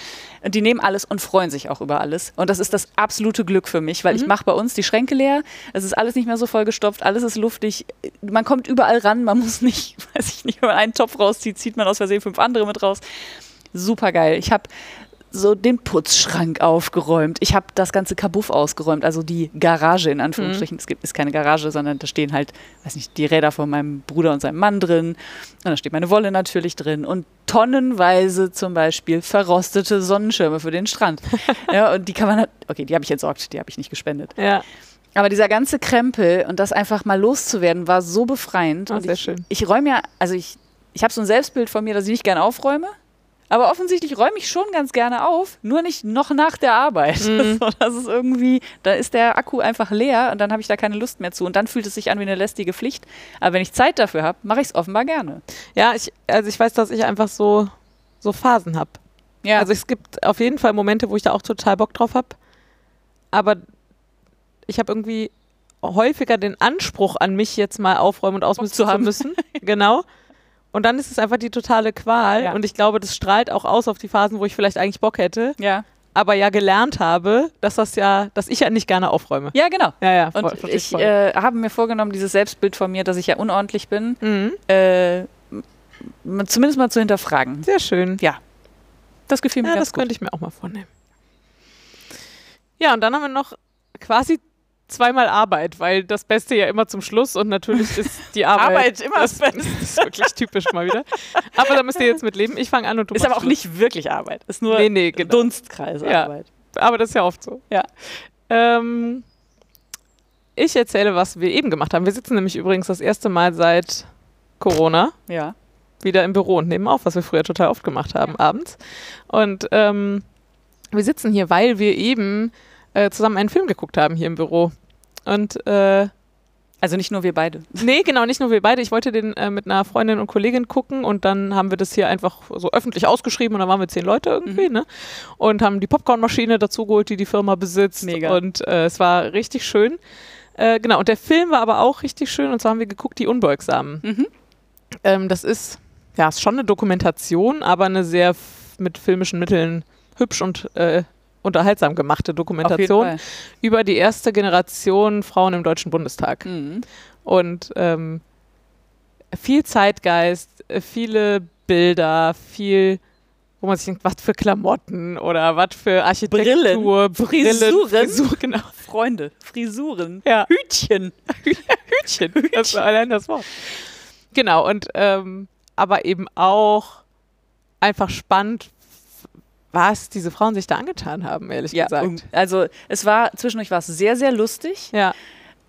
Speaker 1: Und die nehmen alles und freuen sich auch über alles. Und das ist das absolute Glück für mich, weil ich
Speaker 2: Mhm.
Speaker 1: mache bei uns die Schränke leer. Es ist alles nicht mehr so vollgestopft, alles ist luftig. Man kommt überall ran, man muss nicht, [LAUGHS] weiß ich nicht, wenn man einen Topf rauszieht, zieht man aus Versehen fünf andere mit raus. Super geil. Ich habe so den Putzschrank aufgeräumt. Ich habe das ganze Kabuff ausgeräumt, also die Garage in Anführungsstrichen. Es gibt ist keine Garage, sondern da stehen halt, weiß nicht, die Räder von meinem Bruder und seinem Mann drin. Und da steht meine Wolle natürlich drin und tonnenweise zum Beispiel verrostete Sonnenschirme für den Strand. [LAUGHS] ja, und die kann man, halt- okay, die habe ich entsorgt, die habe ich nicht gespendet.
Speaker 2: Ja,
Speaker 1: Aber dieser ganze Krempel und das einfach mal loszuwerden, war so befreiend. Und
Speaker 2: sehr
Speaker 1: ich,
Speaker 2: schön.
Speaker 1: ich räume ja, also ich, ich habe so ein Selbstbild von mir, dass ich nicht gerne aufräume. Aber offensichtlich räume ich schon ganz gerne auf, nur nicht noch nach der Arbeit.
Speaker 2: Mhm. [LAUGHS]
Speaker 1: So, das ist irgendwie, da ist der Akku einfach leer und dann habe ich da keine Lust mehr zu. Und dann fühlt es sich an wie eine lästige Pflicht. Aber wenn ich Zeit dafür habe, mache ich es offenbar gerne.
Speaker 2: Ja, ich, also ich weiß, dass ich einfach so, so Phasen habe.
Speaker 1: Ja,
Speaker 2: Also es gibt auf jeden Fall Momente, wo ich da auch total Bock drauf habe. Aber ich habe irgendwie häufiger den Anspruch an mich, jetzt mal aufräumen und ausmisten
Speaker 1: zu
Speaker 2: zu,
Speaker 1: haben.
Speaker 2: müssen. [LAUGHS] genau. Und dann ist es einfach die totale Qual.
Speaker 1: Ja.
Speaker 2: Und ich glaube, das strahlt auch aus auf die Phasen, wo ich vielleicht eigentlich Bock hätte,
Speaker 1: ja.
Speaker 2: aber ja gelernt habe, dass das ja, dass ich ja nicht gerne aufräume.
Speaker 1: ja, genau.
Speaker 2: Ja, ja, voll,
Speaker 1: Und ich äh, habe mir vorgenommen, dieses Selbstbild von mir, dass ich ja unordentlich bin,
Speaker 2: mhm.
Speaker 1: äh, zumindest mal zu hinterfragen.
Speaker 2: Sehr schön.
Speaker 1: Das gefiel mir
Speaker 2: Ja,
Speaker 1: ganz
Speaker 2: das
Speaker 1: gut.
Speaker 2: könnte ich mir auch mal vornehmen. Ja, und dann haben wir noch quasi zweimal Arbeit, weil das Beste ja immer zum Schluss und natürlich ist die [LAUGHS] Arbeit.
Speaker 1: Arbeit immer
Speaker 2: das,
Speaker 1: das
Speaker 2: das [LAUGHS] ist wirklich typisch mal wieder. Aber da müsst ihr jetzt mit leben. Ich fange an und du
Speaker 1: Ist aber auch
Speaker 2: Schluss.
Speaker 1: nicht wirklich Arbeit. Ist nur
Speaker 2: Nee, nee, genau.
Speaker 1: Dunstkreisarbeit.
Speaker 2: Aber das ist ja oft so.
Speaker 1: Ja.
Speaker 2: Ähm, ich erzähle, was wir eben gemacht haben. Wir sitzen nämlich übrigens das erste Mal seit Corona
Speaker 1: Ja.
Speaker 2: wieder im Büro und nehmen auf, was wir früher total oft gemacht haben, abends. Und ähm, wir sitzen hier, weil wir eben äh, zusammen einen Film geguckt haben hier im Büro. Und äh,
Speaker 1: Also nicht nur wir beide. [LAUGHS]
Speaker 2: Nee, genau, nicht nur wir beide. Ich wollte den äh, mit einer Freundin und Kollegin gucken und dann haben wir das hier einfach so öffentlich ausgeschrieben und dann waren wir zehn Leute irgendwie,
Speaker 1: Mhm.
Speaker 2: ne? Und haben die Popcornmaschine dazu geholt, die die Firma besitzt.
Speaker 1: Mega.
Speaker 2: Und äh, es war richtig schön. Äh, genau, und der Film war aber auch richtig schön und zwar haben wir geguckt, Die Unbeugsamen.
Speaker 1: Mhm.
Speaker 2: Ähm, das ist, ja, ist schon eine Dokumentation, aber eine sehr mit filmischen Mitteln hübsch und äh, unterhaltsam gemachte Dokumentation über die erste Generation Frauen im Deutschen Bundestag.
Speaker 1: Mhm.
Speaker 2: Und ähm, viel Zeitgeist, äh, viele Bilder, viel, wo man sich denkt, was für Klamotten oder was für Architektur, Brillen,
Speaker 1: Frisuren.
Speaker 2: Frisur, genau.
Speaker 1: Freunde, Frisuren,
Speaker 2: Ja. [LAUGHS]
Speaker 1: Hütchen.
Speaker 2: Hütchen. Das war allein das Wort. Genau, und ähm, aber eben auch einfach spannend, was diese Frauen sich da angetan haben, ehrlich
Speaker 1: Ja,
Speaker 2: gesagt.
Speaker 1: also es war, zwischendurch war es sehr, sehr lustig.
Speaker 2: Ja,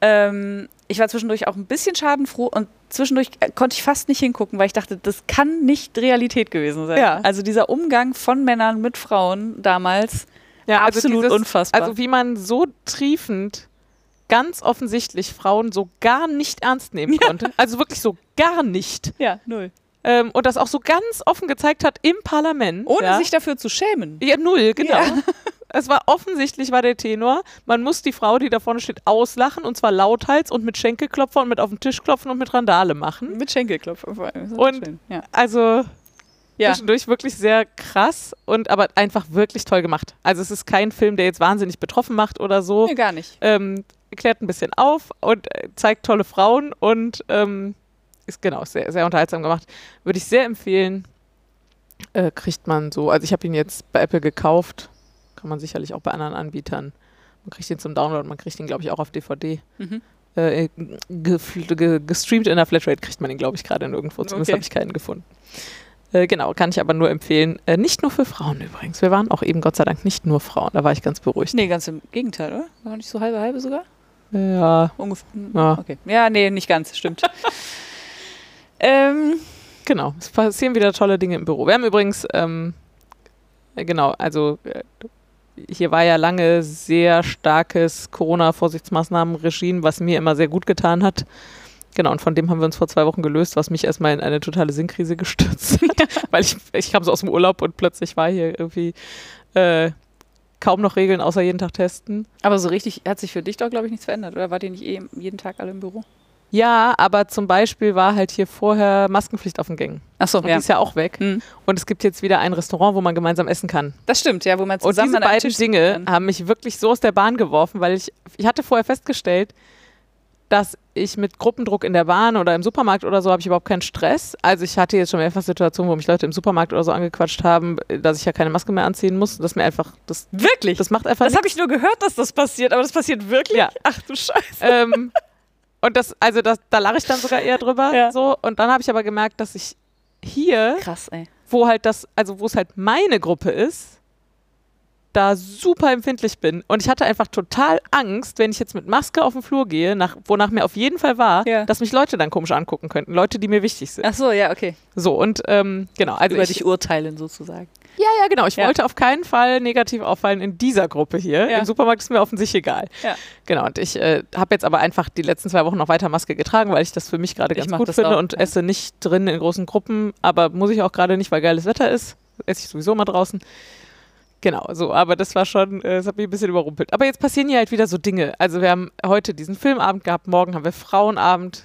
Speaker 1: Ähm, ich war zwischendurch auch ein bisschen schadenfroh und zwischendurch äh, konnte ich fast nicht hingucken, weil ich dachte, das kann nicht Realität gewesen sein.
Speaker 2: Ja.
Speaker 1: Also dieser Umgang von Männern mit Frauen damals,
Speaker 2: ja
Speaker 1: absolut
Speaker 2: dieses,
Speaker 1: unfassbar.
Speaker 2: Also wie man so triefend ganz offensichtlich Frauen so gar nicht ernst nehmen konnte. Also wirklich so gar nicht.
Speaker 1: ja, null.
Speaker 2: Ähm, und das auch so ganz offen gezeigt hat im Parlament.
Speaker 1: Ohne
Speaker 2: ja.
Speaker 1: sich dafür zu schämen.
Speaker 2: Ja, null, genau.
Speaker 1: Ja. [LAUGHS]
Speaker 2: Es war offensichtlich war der Tenor, man muss die Frau, die da vorne steht, auslachen und zwar lauthals und mit Schenkelklopfer und mit auf den Tisch klopfen und mit Randale machen.
Speaker 1: Mit Schenkelklopfer vor allem.
Speaker 2: Und-
Speaker 1: ja.
Speaker 2: Also zwischendurch wirklich sehr krass und aber einfach wirklich toll gemacht. Also es ist kein Film, der jetzt wahnsinnig betroffen macht oder so.
Speaker 1: Nee, gar nicht.
Speaker 2: Ähm, klärt ein bisschen auf und äh, zeigt tolle Frauen und ähm, ist genau sehr, sehr unterhaltsam gemacht. Würde ich sehr empfehlen. Äh, kriegt man so, also ich habe ihn jetzt bei Apple gekauft, kann man sicherlich auch bei anderen Anbietern. Man kriegt ihn zum Download, man kriegt ihn, glaube ich, auch auf DVD.
Speaker 1: Mhm.
Speaker 2: Äh, ge gestreamt in der Flatrate kriegt man ihn, glaube ich, gerade nirgendwo. Zumindest
Speaker 1: Okay.
Speaker 2: habe ich keinen gefunden. Äh, genau, kann ich aber nur empfehlen. Äh, nicht nur für Frauen übrigens. Wir waren auch eben Gott sei Dank nicht nur Frauen. Da war ich ganz beruhigt.
Speaker 1: Nee, ganz im Gegenteil, oder? War nicht so halbe halbe sogar?
Speaker 2: Ja,
Speaker 1: Ungefähr.
Speaker 2: Ja.
Speaker 1: Okay. Ja, nee, nicht ganz, stimmt. [LAUGHS] ähm,
Speaker 2: Genau, es passieren wieder tolle Dinge im Büro. Wir haben übrigens, ähm, äh, genau, also äh, hier war ja lange sehr starkes Corona-Vorsichtsmaßnahmen-Regime, was mir immer sehr gut getan hat. Genau, und von dem haben wir uns vor zwei Wochen gelöst, was mich erstmal in eine totale Sinnkrise gestürzt hat. [LAUGHS] [LAUGHS] Weil ich, ich kam so aus dem Urlaub und plötzlich war hier irgendwie äh, kaum noch Regeln, außer jeden Tag testen.
Speaker 1: aber so richtig hat sich für dich doch, glaube ich, nichts verändert, oder? Wart ihr nicht eh jeden Tag alle im Büro?
Speaker 2: Ja, aber zum Beispiel war halt hier vorher Maskenpflicht auf den Gängen.
Speaker 1: Achso,
Speaker 2: Und die ist ja auch weg.
Speaker 1: Hm.
Speaker 2: Und es gibt jetzt wieder ein Restaurant, wo man gemeinsam essen kann.
Speaker 1: Das stimmt, ja, wo man
Speaker 2: Und
Speaker 1: zusammen
Speaker 2: diese
Speaker 1: an einem
Speaker 2: beiden
Speaker 1: Tisch
Speaker 2: Dinge haben mich wirklich so aus der Bahn geworfen, weil ich, ich hatte vorher festgestellt, dass ich mit Gruppendruck in der Bahn oder im Supermarkt oder so habe ich überhaupt keinen Stress. Also ich hatte jetzt schon mehrfach Situationen, wo mich Leute im Supermarkt oder so angequatscht haben, dass ich ja keine Maske mehr anziehen muss. Das mir einfach, das,
Speaker 1: Wirklich?
Speaker 2: das macht einfach
Speaker 1: das habe ich nur gehört, dass das passiert, aber das passiert wirklich?
Speaker 2: Ja.
Speaker 1: Ach du Scheiße.
Speaker 2: ähm, und das, also das, da lache ich dann sogar eher drüber.
Speaker 1: Ja.
Speaker 2: So. Und dann habe ich aber gemerkt, dass ich hier
Speaker 1: Krass,
Speaker 2: wo halt das, also wo es halt meine Gruppe ist, da super empfindlich bin. Und ich hatte einfach total Angst, wenn ich jetzt mit Maske auf den Flur gehe, nach, wonach mir auf jeden Fall war,
Speaker 1: Ja.
Speaker 2: dass mich Leute dann komisch angucken könnten. Leute, die mir wichtig sind.
Speaker 1: Ach so, ja, okay.
Speaker 2: So, und ähm, genau, also
Speaker 1: Über
Speaker 2: ich,
Speaker 1: dich urteilen sozusagen.
Speaker 2: ja, ja, genau. Ich
Speaker 1: Ja.
Speaker 2: wollte auf keinen Fall negativ auffallen in dieser Gruppe hier.
Speaker 1: Ja.
Speaker 2: Im Supermarkt ist mir offensichtlich egal.
Speaker 1: Ja.
Speaker 2: Genau, und ich äh, habe jetzt aber einfach die letzten zwei Wochen noch weiter Maske getragen, weil ich das für mich gerade ganz gut finde
Speaker 1: auch,
Speaker 2: und esse nicht drin in großen Gruppen, aber muss ich auch gerade nicht, weil geiles Wetter ist. Esse ich sowieso mal draußen. Genau, so, aber das war schon, äh, das hat mich ein bisschen überrumpelt. Aber jetzt passieren hier halt wieder so Dinge. Also wir haben heute diesen Filmabend gehabt, morgen haben wir Frauenabend.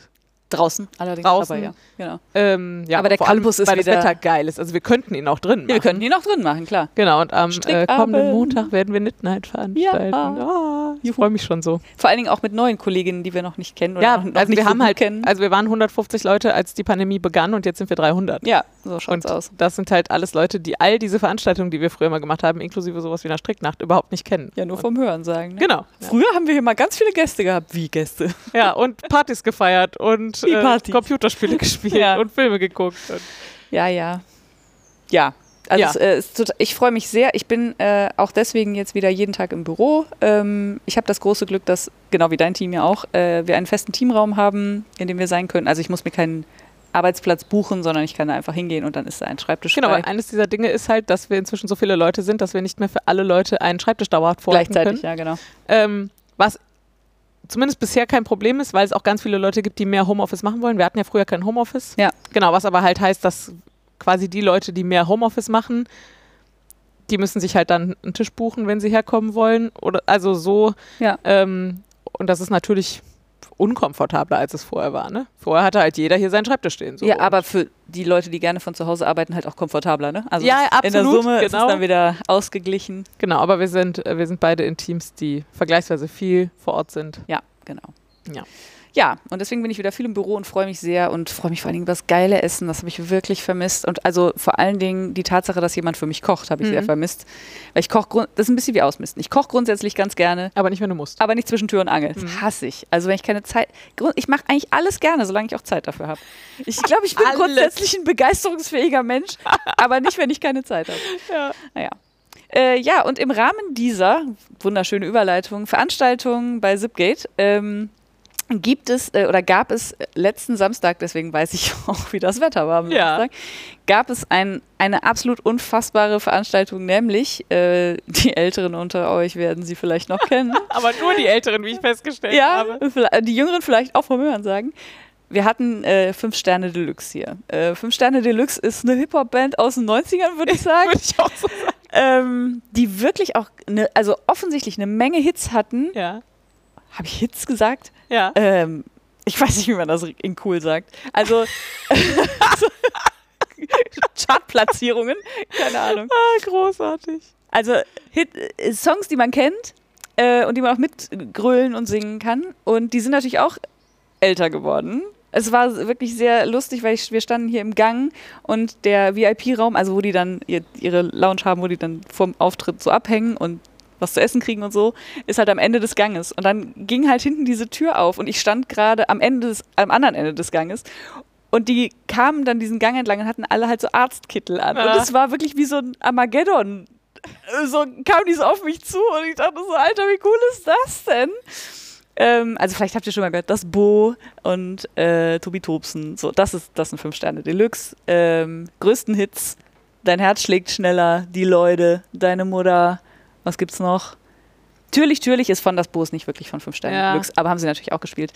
Speaker 1: Draußen, allerdings.
Speaker 2: Draußen.
Speaker 1: Aber, ja, genau.
Speaker 2: Ähm, ja,
Speaker 1: Aber der
Speaker 2: vor allem,
Speaker 1: Campus ist
Speaker 2: weil das Wetter geil ist. Also wir könnten ihn auch drin machen.
Speaker 1: Ja, wir können die noch drin machen, klar.
Speaker 2: Genau, und am äh, kommenden Montag werden wir Knit Night veranstalten.
Speaker 1: Ja.
Speaker 2: Ah, ich freue mich schon so.
Speaker 1: Vor allen Dingen auch mit neuen Kolleginnen, die wir noch nicht kennen oder
Speaker 2: ja,
Speaker 1: noch, noch
Speaker 2: also wir haben halt,
Speaker 1: kennen.
Speaker 2: also wir waren 150 Leute, als die Pandemie begann und jetzt sind wir 300.
Speaker 1: ja, so schaut's
Speaker 2: Und
Speaker 1: aus.
Speaker 2: das sind halt alles Leute, die all diese Veranstaltungen, die wir früher mal gemacht haben, inklusive sowas wie einer Stricknacht, überhaupt nicht kennen.
Speaker 1: Ja, nur
Speaker 2: und,
Speaker 1: vom Hören sagen. Ne?
Speaker 2: Genau.
Speaker 1: Früher haben wir hier mal ganz viele Gäste gehabt. Wie Gäste?
Speaker 2: Ja, und Partys gefeiert und Äh. Computerspiele [LAUGHS] gespielt
Speaker 1: Ja.
Speaker 2: und Filme geguckt. Und
Speaker 1: Ja, ja. Ja. Also
Speaker 2: Ja.
Speaker 1: Es, äh, ist tot- ich freue mich sehr. Ich bin äh, auch deswegen jetzt wieder jeden Tag im Büro. Ähm, ich habe das große Glück, dass, genau wie dein Team ja auch, äh, wir einen festen Teamraum haben, in dem wir sein können. Also ich muss mir keinen Arbeitsplatz buchen, sondern ich kann da einfach hingehen und dann ist da ein Schreibtisch
Speaker 2: genau,
Speaker 1: frei.
Speaker 2: weil eines dieser Dinge ist halt, dass wir inzwischen so viele Leute sind, dass wir nicht mehr für alle Leute einen Schreibtisch dauerhaft vorhalten
Speaker 1: Gleichzeitig,
Speaker 2: können.
Speaker 1: ja, genau.
Speaker 2: Ähm, was zumindest bisher kein Problem ist, weil es auch ganz viele Leute gibt, die mehr Homeoffice machen wollen. Wir hatten ja früher kein Homeoffice.
Speaker 1: Ja.
Speaker 2: Genau, was aber halt heißt, dass quasi die Leute, die mehr Homeoffice machen, die müssen sich halt dann einen Tisch buchen, wenn sie herkommen wollen. Oder also so.
Speaker 1: Ja.
Speaker 2: Ähm, und das ist natürlich unkomfortabler, als es vorher war. Ne? Vorher hatte halt jeder hier seinen Schreibtisch stehen. So.
Speaker 1: Ja, aber für die Leute, die gerne von zu Hause arbeiten, halt auch komfortabler, ne? Also
Speaker 2: Ja,
Speaker 1: in der
Speaker 2: absolut,
Speaker 1: Summe ist es
Speaker 2: genau.
Speaker 1: dann wieder ausgeglichen.
Speaker 2: Genau, aber wir sind, äh, wir sind beide in Teams, die vergleichsweise viel vor Ort sind.
Speaker 1: Ja, genau.
Speaker 2: Ja.
Speaker 1: Ja, und deswegen bin ich wieder viel im Büro und freue mich sehr und freue mich vor allen Dingen über das geile Essen. Das habe ich wirklich vermisst. Und also vor allen Dingen die Tatsache, dass jemand für mich kocht, habe ich sehr
Speaker 2: Mhm.
Speaker 1: vermisst. Weil ich koche, das ist ein bisschen wie Ausmisten. Ich koche grundsätzlich ganz gerne,
Speaker 2: Aber nicht, wenn du musst.
Speaker 1: aber nicht zwischen Tür und Angel. Das
Speaker 2: Mhm.
Speaker 1: hasse ich. Also wenn ich keine Zeit, ich mache eigentlich alles gerne, solange ich auch Zeit dafür habe. Ich glaube, ich bin
Speaker 2: Alles.
Speaker 1: grundsätzlich ein begeisterungsfähiger Mensch, [LAUGHS] aber nicht, wenn ich keine Zeit habe.
Speaker 2: Ja.
Speaker 1: Naja. Äh, ja, und im Rahmen dieser, wunderschöne Überleitung, Veranstaltung bei Zipgate, ähm, gibt es äh, oder gab es letzten Samstag, deswegen weiß ich [LAUGHS] auch, wie das Wetter war am
Speaker 2: Ja.
Speaker 1: Samstag, gab es ein, eine absolut unfassbare Veranstaltung, nämlich äh, die Älteren unter euch werden sie vielleicht noch kennen. [LAUGHS]
Speaker 2: Aber nur die Älteren, wie ich festgestellt
Speaker 1: ja,
Speaker 2: habe.
Speaker 1: die Jüngeren vielleicht auch vom Hören sagen. Wir hatten äh, Fünf Sterne Deluxe hier. Äh, Fünf Sterne Deluxe ist eine Hip-Hop-Band aus den 90ern, würde ich [LAUGHS] sagen
Speaker 2: Würde ich auch so sagen.
Speaker 1: ähm, die wirklich auch, ne, also offensichtlich eine Menge Hits hatten.
Speaker 2: Ja.
Speaker 1: Habe ich Hits gesagt?
Speaker 2: Ja.
Speaker 1: Ähm, ich weiß nicht, wie man das in cool sagt. [LAUGHS] Also Chartplatzierungen, keine Ahnung.
Speaker 2: Ah, großartig.
Speaker 1: Also Hit, äh, Songs, die man kennt äh, und die man auch mitgrölen und singen kann. Und die sind natürlich auch älter geworden. Es war wirklich sehr lustig, weil ich, wir standen hier im Gang und der VIP-Raum, also wo die dann ihr, ihre Lounge haben, wo die dann vorm Auftritt so abhängen und was zu essen kriegen und so, ist halt am Ende des Ganges. Und dann ging halt hinten diese Tür auf und ich stand gerade am Ende des, am anderen Ende des Ganges. Und die kamen dann diesen Gang entlang und hatten alle halt so Arztkittel an.
Speaker 2: Ah.
Speaker 1: Und es war wirklich wie so ein Armageddon. So kamen die so auf mich zu und ich dachte so, Alter, wie cool ist das denn? Ähm, also vielleicht habt ihr schon mal gehört, das Bo und äh, Tobi Tobsen. So, das ist das sind fünf Sterne Deluxe. Ähm, größten Hits. Dein Herz schlägt schneller, die Leute, deine Mutter. Was gibt's noch? Türlich, Türlich ist von das Bo ist nicht wirklich von fünf Sterne
Speaker 2: Ja.
Speaker 1: Deluxe, aber haben sie natürlich auch gespielt.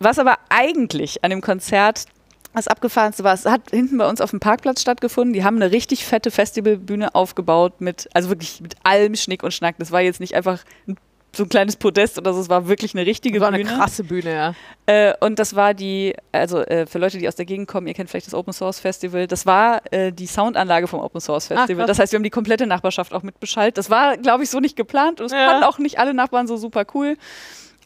Speaker 1: Was aber eigentlich an dem Konzert das Abgefahrenste war, es hat hinten bei uns auf dem Parkplatz stattgefunden. Die haben eine richtig fette Festivalbühne aufgebaut mit, also wirklich mit allem Schnick und Schnack. Das war jetzt nicht einfach ein, so ein kleines Podest oder so, es war wirklich eine richtige
Speaker 2: Das war
Speaker 1: Bühne.
Speaker 2: eine krasse Bühne, ja.
Speaker 1: Äh, und das war die, also äh, für Leute, die aus der Gegend kommen, ihr kennt vielleicht das Open Source Festival, das war äh, die Soundanlage vom Open Source Festival.
Speaker 2: krass.
Speaker 1: das heißt, wir haben die komplette Nachbarschaft auch mitbeschallt. Das war, glaube ich, so nicht geplant und es
Speaker 2: Ja.
Speaker 1: fanden auch nicht alle Nachbarn so super cool.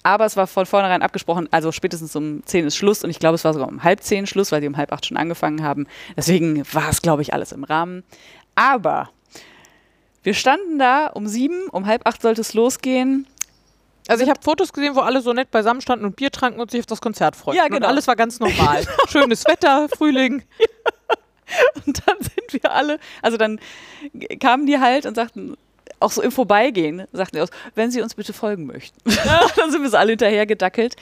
Speaker 1: Aber es war von vornherein abgesprochen, also spätestens um 10 ist Schluss und ich glaube, es war sogar um halb 10 Schluss, weil die um halb 8 schon angefangen haben. Deswegen war es, glaube ich, alles im Rahmen. Aber wir standen da um 7, um halb 8 sollte es losgehen.
Speaker 2: Also ich habe Fotos gesehen, wo alle so nett beisammen standen und Bier tranken und sich auf das Konzert freuten.
Speaker 1: Ja,
Speaker 2: Und
Speaker 1: genau.
Speaker 2: alles war ganz [LAUGHS] normal. Schönes Wetter, Frühling. [LAUGHS]
Speaker 1: Und dann sind wir alle, also dann kamen die halt und sagten, auch so im Vorbeigehen, sagten die aus, wenn Sie uns bitte folgen möchten. [LAUGHS] dann sind wir so alle hinterher gedackelt.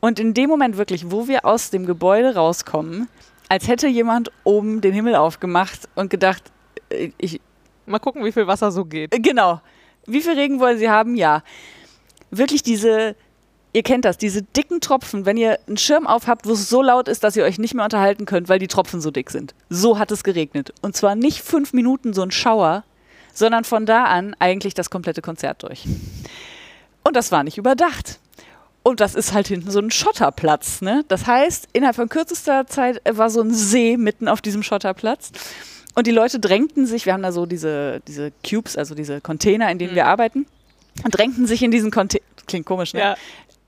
Speaker 1: Und in dem Moment wirklich, wo wir aus dem Gebäude rauskommen, als hätte jemand oben den Himmel aufgemacht und gedacht, äh, ich,
Speaker 2: Mal gucken, wie viel Wasser so geht.
Speaker 1: genau, wie viel Regen wollen Sie haben? Ja. Wirklich diese, ihr kennt das, diese dicken Tropfen, wenn ihr einen Schirm aufhabt, wo es so laut ist, dass ihr euch nicht mehr unterhalten könnt, weil die Tropfen so dick sind. So hat es geregnet. Und zwar nicht fünf Minuten so ein Schauer, sondern von da an eigentlich das komplette Konzert durch. Und das war nicht überdacht. Und das ist halt hinten so ein Schotterplatz. Ne? Das heißt, innerhalb von kürzester Zeit war so ein See mitten auf diesem Schotterplatz. Und die Leute drängten sich, wir haben da so diese, diese Cubes, also diese Container, in denen
Speaker 2: Mhm.
Speaker 1: wir arbeiten, drängten sich in diesen Container. Klingt komisch, ne?
Speaker 2: Ja,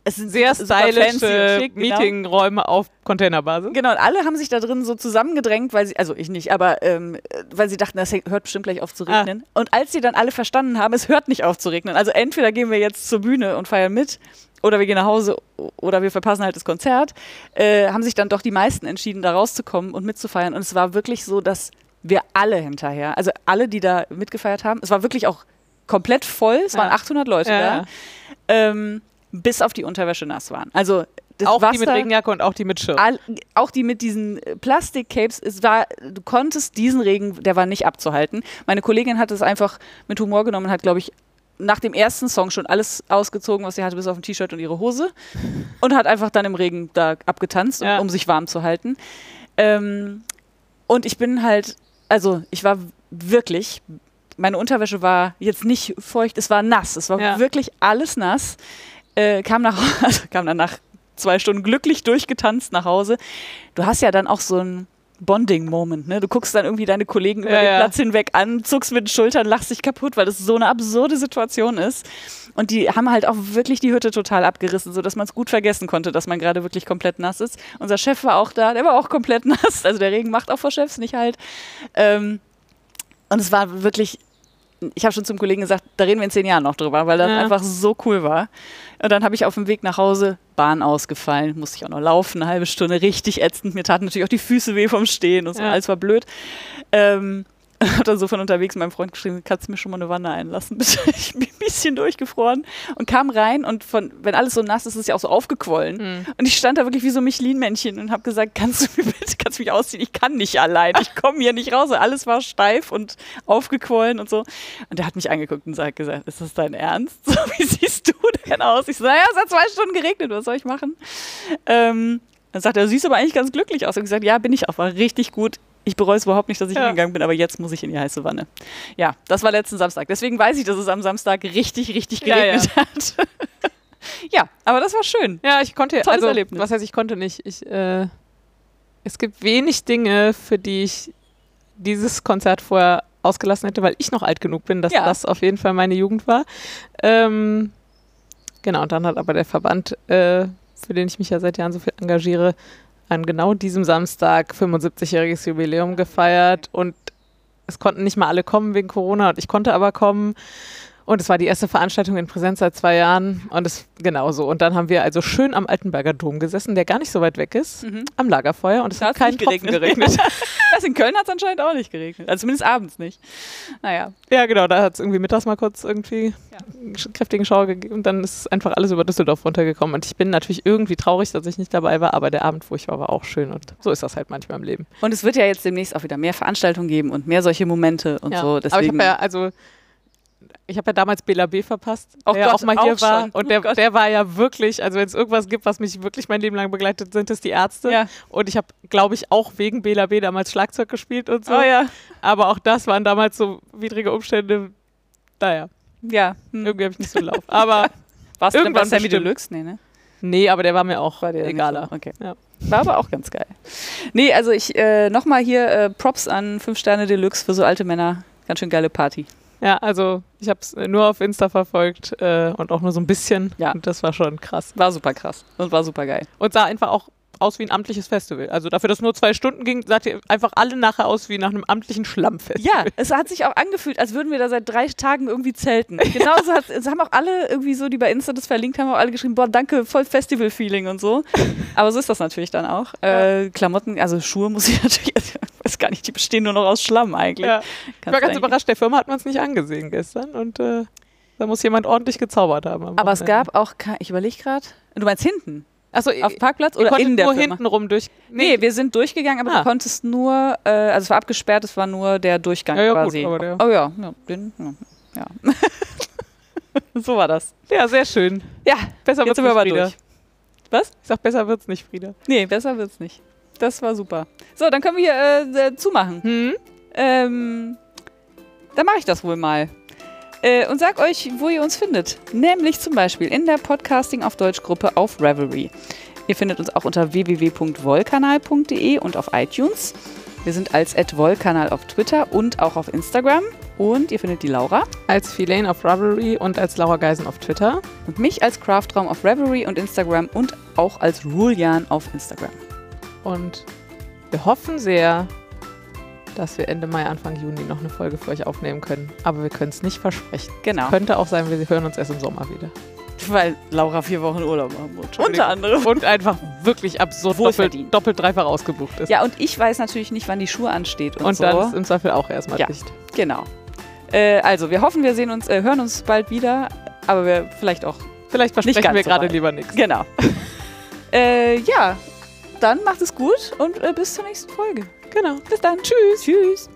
Speaker 1: Es sind
Speaker 2: sehr stylische
Speaker 1: genau.
Speaker 2: Meetingräume auf Containerbasis.
Speaker 1: Genau, und alle haben sich da drin so zusammengedrängt, weil sie, also ich nicht, aber ähm, weil sie dachten, das hört bestimmt gleich auf zu
Speaker 2: Ah.
Speaker 1: regnen. Und als sie dann alle verstanden haben, es hört nicht auf zu regnen. Also entweder gehen wir jetzt zur Bühne und feiern mit, oder wir gehen nach Hause, oder wir verpassen halt das Konzert, äh, haben sich dann doch die meisten entschieden, da rauszukommen und mitzufeiern. Und es war wirklich so, dass wir alle hinterher, also alle, die da mitgefeiert haben, es war wirklich auch komplett voll, es waren
Speaker 2: Ja.
Speaker 1: 800 Leute da, ähm, bis auf die Unterwäsche nass waren. Also
Speaker 2: Auch
Speaker 1: Wasser,
Speaker 2: die mit Regenjacke und auch die mit Schirm.
Speaker 1: all, auch die mit diesen äh, Plastikcapes, es war, du konntest diesen Regen, der war nicht abzuhalten. Meine Kollegin hat es einfach mit Humor genommen und hat, glaube ich, nach dem ersten Song schon alles ausgezogen, was sie hatte, bis auf ein T-Shirt und ihre Hose. Und hat einfach dann im Regen da abgetanzt,
Speaker 2: Ja.
Speaker 1: um sich warm zu halten. Ähm, und ich bin halt, also ich war wirklich, meine Unterwäsche war jetzt nicht feucht, es war nass. Es war
Speaker 2: Ja.
Speaker 1: wirklich alles nass. Äh, kam, nach, [LAUGHS] also kam dann nach zwei Stunden glücklich durchgetanzt nach Hause. Du hast ja dann auch so ein Bonding-Moment, ne? Du guckst dann irgendwie deine Kollegen über
Speaker 2: Ja,
Speaker 1: den
Speaker 2: ja.
Speaker 1: Platz hinweg an, zuckst mit den Schultern, lachst dich kaputt, weil das so eine absurde Situation ist. Und die haben halt auch wirklich die Hütte total abgerissen, sodass man es gut vergessen konnte, dass man gerade wirklich komplett nass ist. Unser Chef war auch da, der war auch komplett [LAUGHS] nass. Also der Regen macht auch vor Chefs nicht halt. Ähm, und es war wirklich, ich habe schon zum Kollegen gesagt, da reden wir in zehn Jahren noch drüber, weil das
Speaker 2: Ja.
Speaker 1: einfach so cool war. Und dann habe ich auf dem Weg nach Hause Bahn ausgefallen, musste ich auch noch laufen, eine halbe Stunde, richtig ätzend. Mir taten natürlich auch die Füße weh vom Stehen und so,
Speaker 2: Ja.
Speaker 1: alles war blöd. Ähm, [LAUGHS] hat dann so von unterwegs meinem Freund geschrieben, kannst du mir schon mal eine Wanne einlassen, [LAUGHS] bitte? Ich bin ein bisschen durchgefroren und kam rein und von, wenn alles so nass ist, ist es ja auch so aufgequollen.
Speaker 2: Mhm.
Speaker 1: Und ich stand da wirklich wie so ein Michelin-Männchen und habe gesagt, kannst du mir bitte, kannst du mich ausziehen? Ich kann nicht allein, ich komme hier nicht raus. Alles war steif und aufgequollen und so. Und der hat mich angeguckt und hat gesagt, ist das dein Ernst? [LAUGHS] So, wie siehst du denn aus? Ich so, naja, es hat zwei Stunden geregnet, was soll ich machen? Ähm, dann sagt er, du siehst aber eigentlich ganz glücklich aus. Und gesagt, ja, bin ich auch, war richtig gut. Ich bereue es überhaupt nicht, dass ich
Speaker 2: Ja.
Speaker 1: hingegangen bin, aber jetzt muss ich in die heiße Wanne. Ja, das war letzten Samstag. Deswegen weiß ich, dass es am Samstag richtig, richtig
Speaker 2: Ja, ja.
Speaker 1: geregnet hat. [LAUGHS] ja, aber das war schön.
Speaker 2: Ja, ich konnte,
Speaker 1: Tolles
Speaker 2: also,
Speaker 1: Erlebnis.
Speaker 2: was heißt, ich konnte nicht. Ich, äh, es gibt wenig Dinge, für die ich dieses Konzert vorher ausgelassen hätte, weil ich noch alt genug bin, dass
Speaker 1: Ja.
Speaker 2: das auf jeden Fall meine Jugend war. Ähm, genau, und dann hat aber der Verband, äh, für den ich mich ja seit Jahren so viel engagiere, an genau diesem Samstag 75-jähriges Jubiläum gefeiert und es konnten nicht mal alle kommen wegen Corona und ich konnte aber kommen. Und es war die erste Veranstaltung in Präsenz seit zwei Jahren und es genau so. Und dann haben wir also schön am Altenberger Dom gesessen, der gar nicht so weit weg ist,
Speaker 1: Mhm.
Speaker 2: am Lagerfeuer und es
Speaker 1: Da
Speaker 2: hat keinen Tropfen
Speaker 1: geregnet.
Speaker 2: geregnet. [LAUGHS]
Speaker 1: Also in Köln hat es anscheinend auch nicht geregnet. Also zumindest abends nicht. Naja.
Speaker 2: ja, genau, da hat es irgendwie mittags mal kurz irgendwie
Speaker 1: Ja.
Speaker 2: einen kräftigen Schauer gegeben und dann ist einfach alles über Düsseldorf runtergekommen. Und ich bin natürlich irgendwie traurig, dass ich nicht dabei war, aber der Abend, wo ich war, war auch schön und so ist das halt manchmal im Leben.
Speaker 1: Und es wird ja jetzt demnächst auch wieder mehr Veranstaltungen geben und mehr solche Momente und
Speaker 2: Ja.
Speaker 1: so.
Speaker 2: aber ich
Speaker 1: Deswegen,
Speaker 2: habe ja, also ich habe ja damals Bela B verpasst,
Speaker 1: Oh
Speaker 2: der ja auch mal hier
Speaker 1: auch
Speaker 2: war.
Speaker 1: schon.
Speaker 2: Und
Speaker 1: Oh
Speaker 2: der,
Speaker 1: Gott.
Speaker 2: der war ja wirklich, also wenn es irgendwas gibt, was mich wirklich mein Leben lang begleitet, sind es die Ärzte.
Speaker 1: Ja.
Speaker 2: Und ich habe, glaube ich, auch wegen Bela B damals Schlagzeug gespielt und so.
Speaker 1: Oh ja.
Speaker 2: Aber auch das waren damals so widrige Umstände. Naja,
Speaker 1: Ja. Hm.
Speaker 2: irgendwie habe ich nicht so Lauf. Aber [LAUGHS]
Speaker 1: Warst du denn bei
Speaker 2: irgendwann
Speaker 1: Sammy. Deluxe? Nee, ne?
Speaker 2: nee, aber der war mir auch
Speaker 1: War nicht
Speaker 2: egaler.
Speaker 1: so? Okay.
Speaker 2: Ja.
Speaker 1: War aber auch ganz geil. Nee, also ich äh, nochmal hier äh, Props an 5 Sterne Deluxe für so alte Männer. Ganz schön geile Party.
Speaker 2: Ja, also ich habe es nur auf Insta verfolgt äh, und auch nur so ein bisschen.
Speaker 1: Ja.
Speaker 2: Und das war schon krass.
Speaker 1: War super krass und war super geil.
Speaker 2: Und sah einfach auch aus wie ein amtliches Festival. Also dafür, dass es nur zwei Stunden ging, sah ihr einfach alle nachher aus wie nach einem amtlichen Schlammfest.
Speaker 1: Ja, es hat sich auch angefühlt, als würden wir da seit drei Tagen irgendwie zelten. [LAUGHS] Genauso hat es haben auch alle irgendwie so, die bei Insta das verlinkt haben, auch alle geschrieben, boah, danke, voll Festival-Feeling und so. [LAUGHS] Aber so ist das natürlich dann auch. Äh, Klamotten, also Schuhe muss ich [LAUGHS] natürlich, ich weiß gar nicht, die bestehen nur noch aus Schlamm eigentlich.
Speaker 2: Ja. Ich war ganz
Speaker 1: eigentlich-
Speaker 2: überrascht, der Firma hat man es nicht angesehen gestern und äh, da muss jemand ordentlich gezaubert haben.
Speaker 1: Aber es gab auch, ich überlege gerade, du meinst hinten?
Speaker 2: Achso,
Speaker 1: Auf Parkplatz oder in der
Speaker 2: nur
Speaker 1: Firma?
Speaker 2: hinten rum durch.
Speaker 1: Nee, wir sind durchgegangen, aber
Speaker 2: Ah.
Speaker 1: du konntest nur, äh, also es war abgesperrt, es war nur der Durchgang
Speaker 2: Ja, ja, gut,
Speaker 1: quasi.
Speaker 2: aber der-
Speaker 1: oh ja, ja, den, ja. [LAUGHS] so war das.
Speaker 2: ja, sehr schön.
Speaker 1: Ja,
Speaker 2: Besser
Speaker 1: jetzt
Speaker 2: wird's
Speaker 1: sind wir
Speaker 2: nicht,
Speaker 1: aber
Speaker 2: Frieda.
Speaker 1: durch. Was?
Speaker 2: Ich sag, besser wird's nicht, Frieda.
Speaker 1: Nee, besser wird's nicht. Das war super. So, dann können wir hier äh, äh, zumachen.
Speaker 2: Hm?
Speaker 1: Ähm, dann mache ich das wohl mal. Äh, und sag euch, wo ihr uns findet. Nämlich zum Beispiel in der Podcasting auf Deutsch Gruppe auf Revelry. Ihr findet uns auch unter www.wollkanal.de und auf iTunes. Wir sind als @wollkanal auf Twitter und auch auf Instagram. Und ihr findet die Laura
Speaker 2: Als Filane auf Ravelry und als Laura Geisen auf Twitter.
Speaker 1: und mich als Craftraum auf Revelry und Instagram und auch als Rulian auf Instagram.
Speaker 2: Und wir hoffen sehr, dass wir Ende Mai, Anfang Juni noch eine Folge für euch aufnehmen können. Aber wir können es nicht versprechen.
Speaker 1: Genau.
Speaker 2: Könnte auch sein, wir hören uns erst im Sommer wieder.
Speaker 1: Weil Laura vier Wochen Urlaub machen muss. Unter anderem.
Speaker 2: Und einfach wirklich absurd doppelt, doppelt, dreifach ausgebucht ist.
Speaker 1: Ja, und ich weiß natürlich nicht, wann die Schuhe ansteht und,
Speaker 2: und
Speaker 1: so.
Speaker 2: dann ist im Zweifel auch erstmal
Speaker 1: Ja.
Speaker 2: dicht.
Speaker 1: Genau. Äh, also, wir hoffen, wir sehen uns, äh, hören uns bald wieder, aber wir vielleicht auch.
Speaker 2: Vielleicht
Speaker 1: Nicht
Speaker 2: versprechen
Speaker 1: ganz
Speaker 2: wir
Speaker 1: so
Speaker 2: gerade
Speaker 1: weit.
Speaker 2: lieber nichts.
Speaker 1: Genau. [LAUGHS] äh, ja, dann macht es gut und äh, bis zur nächsten Folge.
Speaker 2: Genau.
Speaker 1: Bis dann. Tschüss. Tschüss.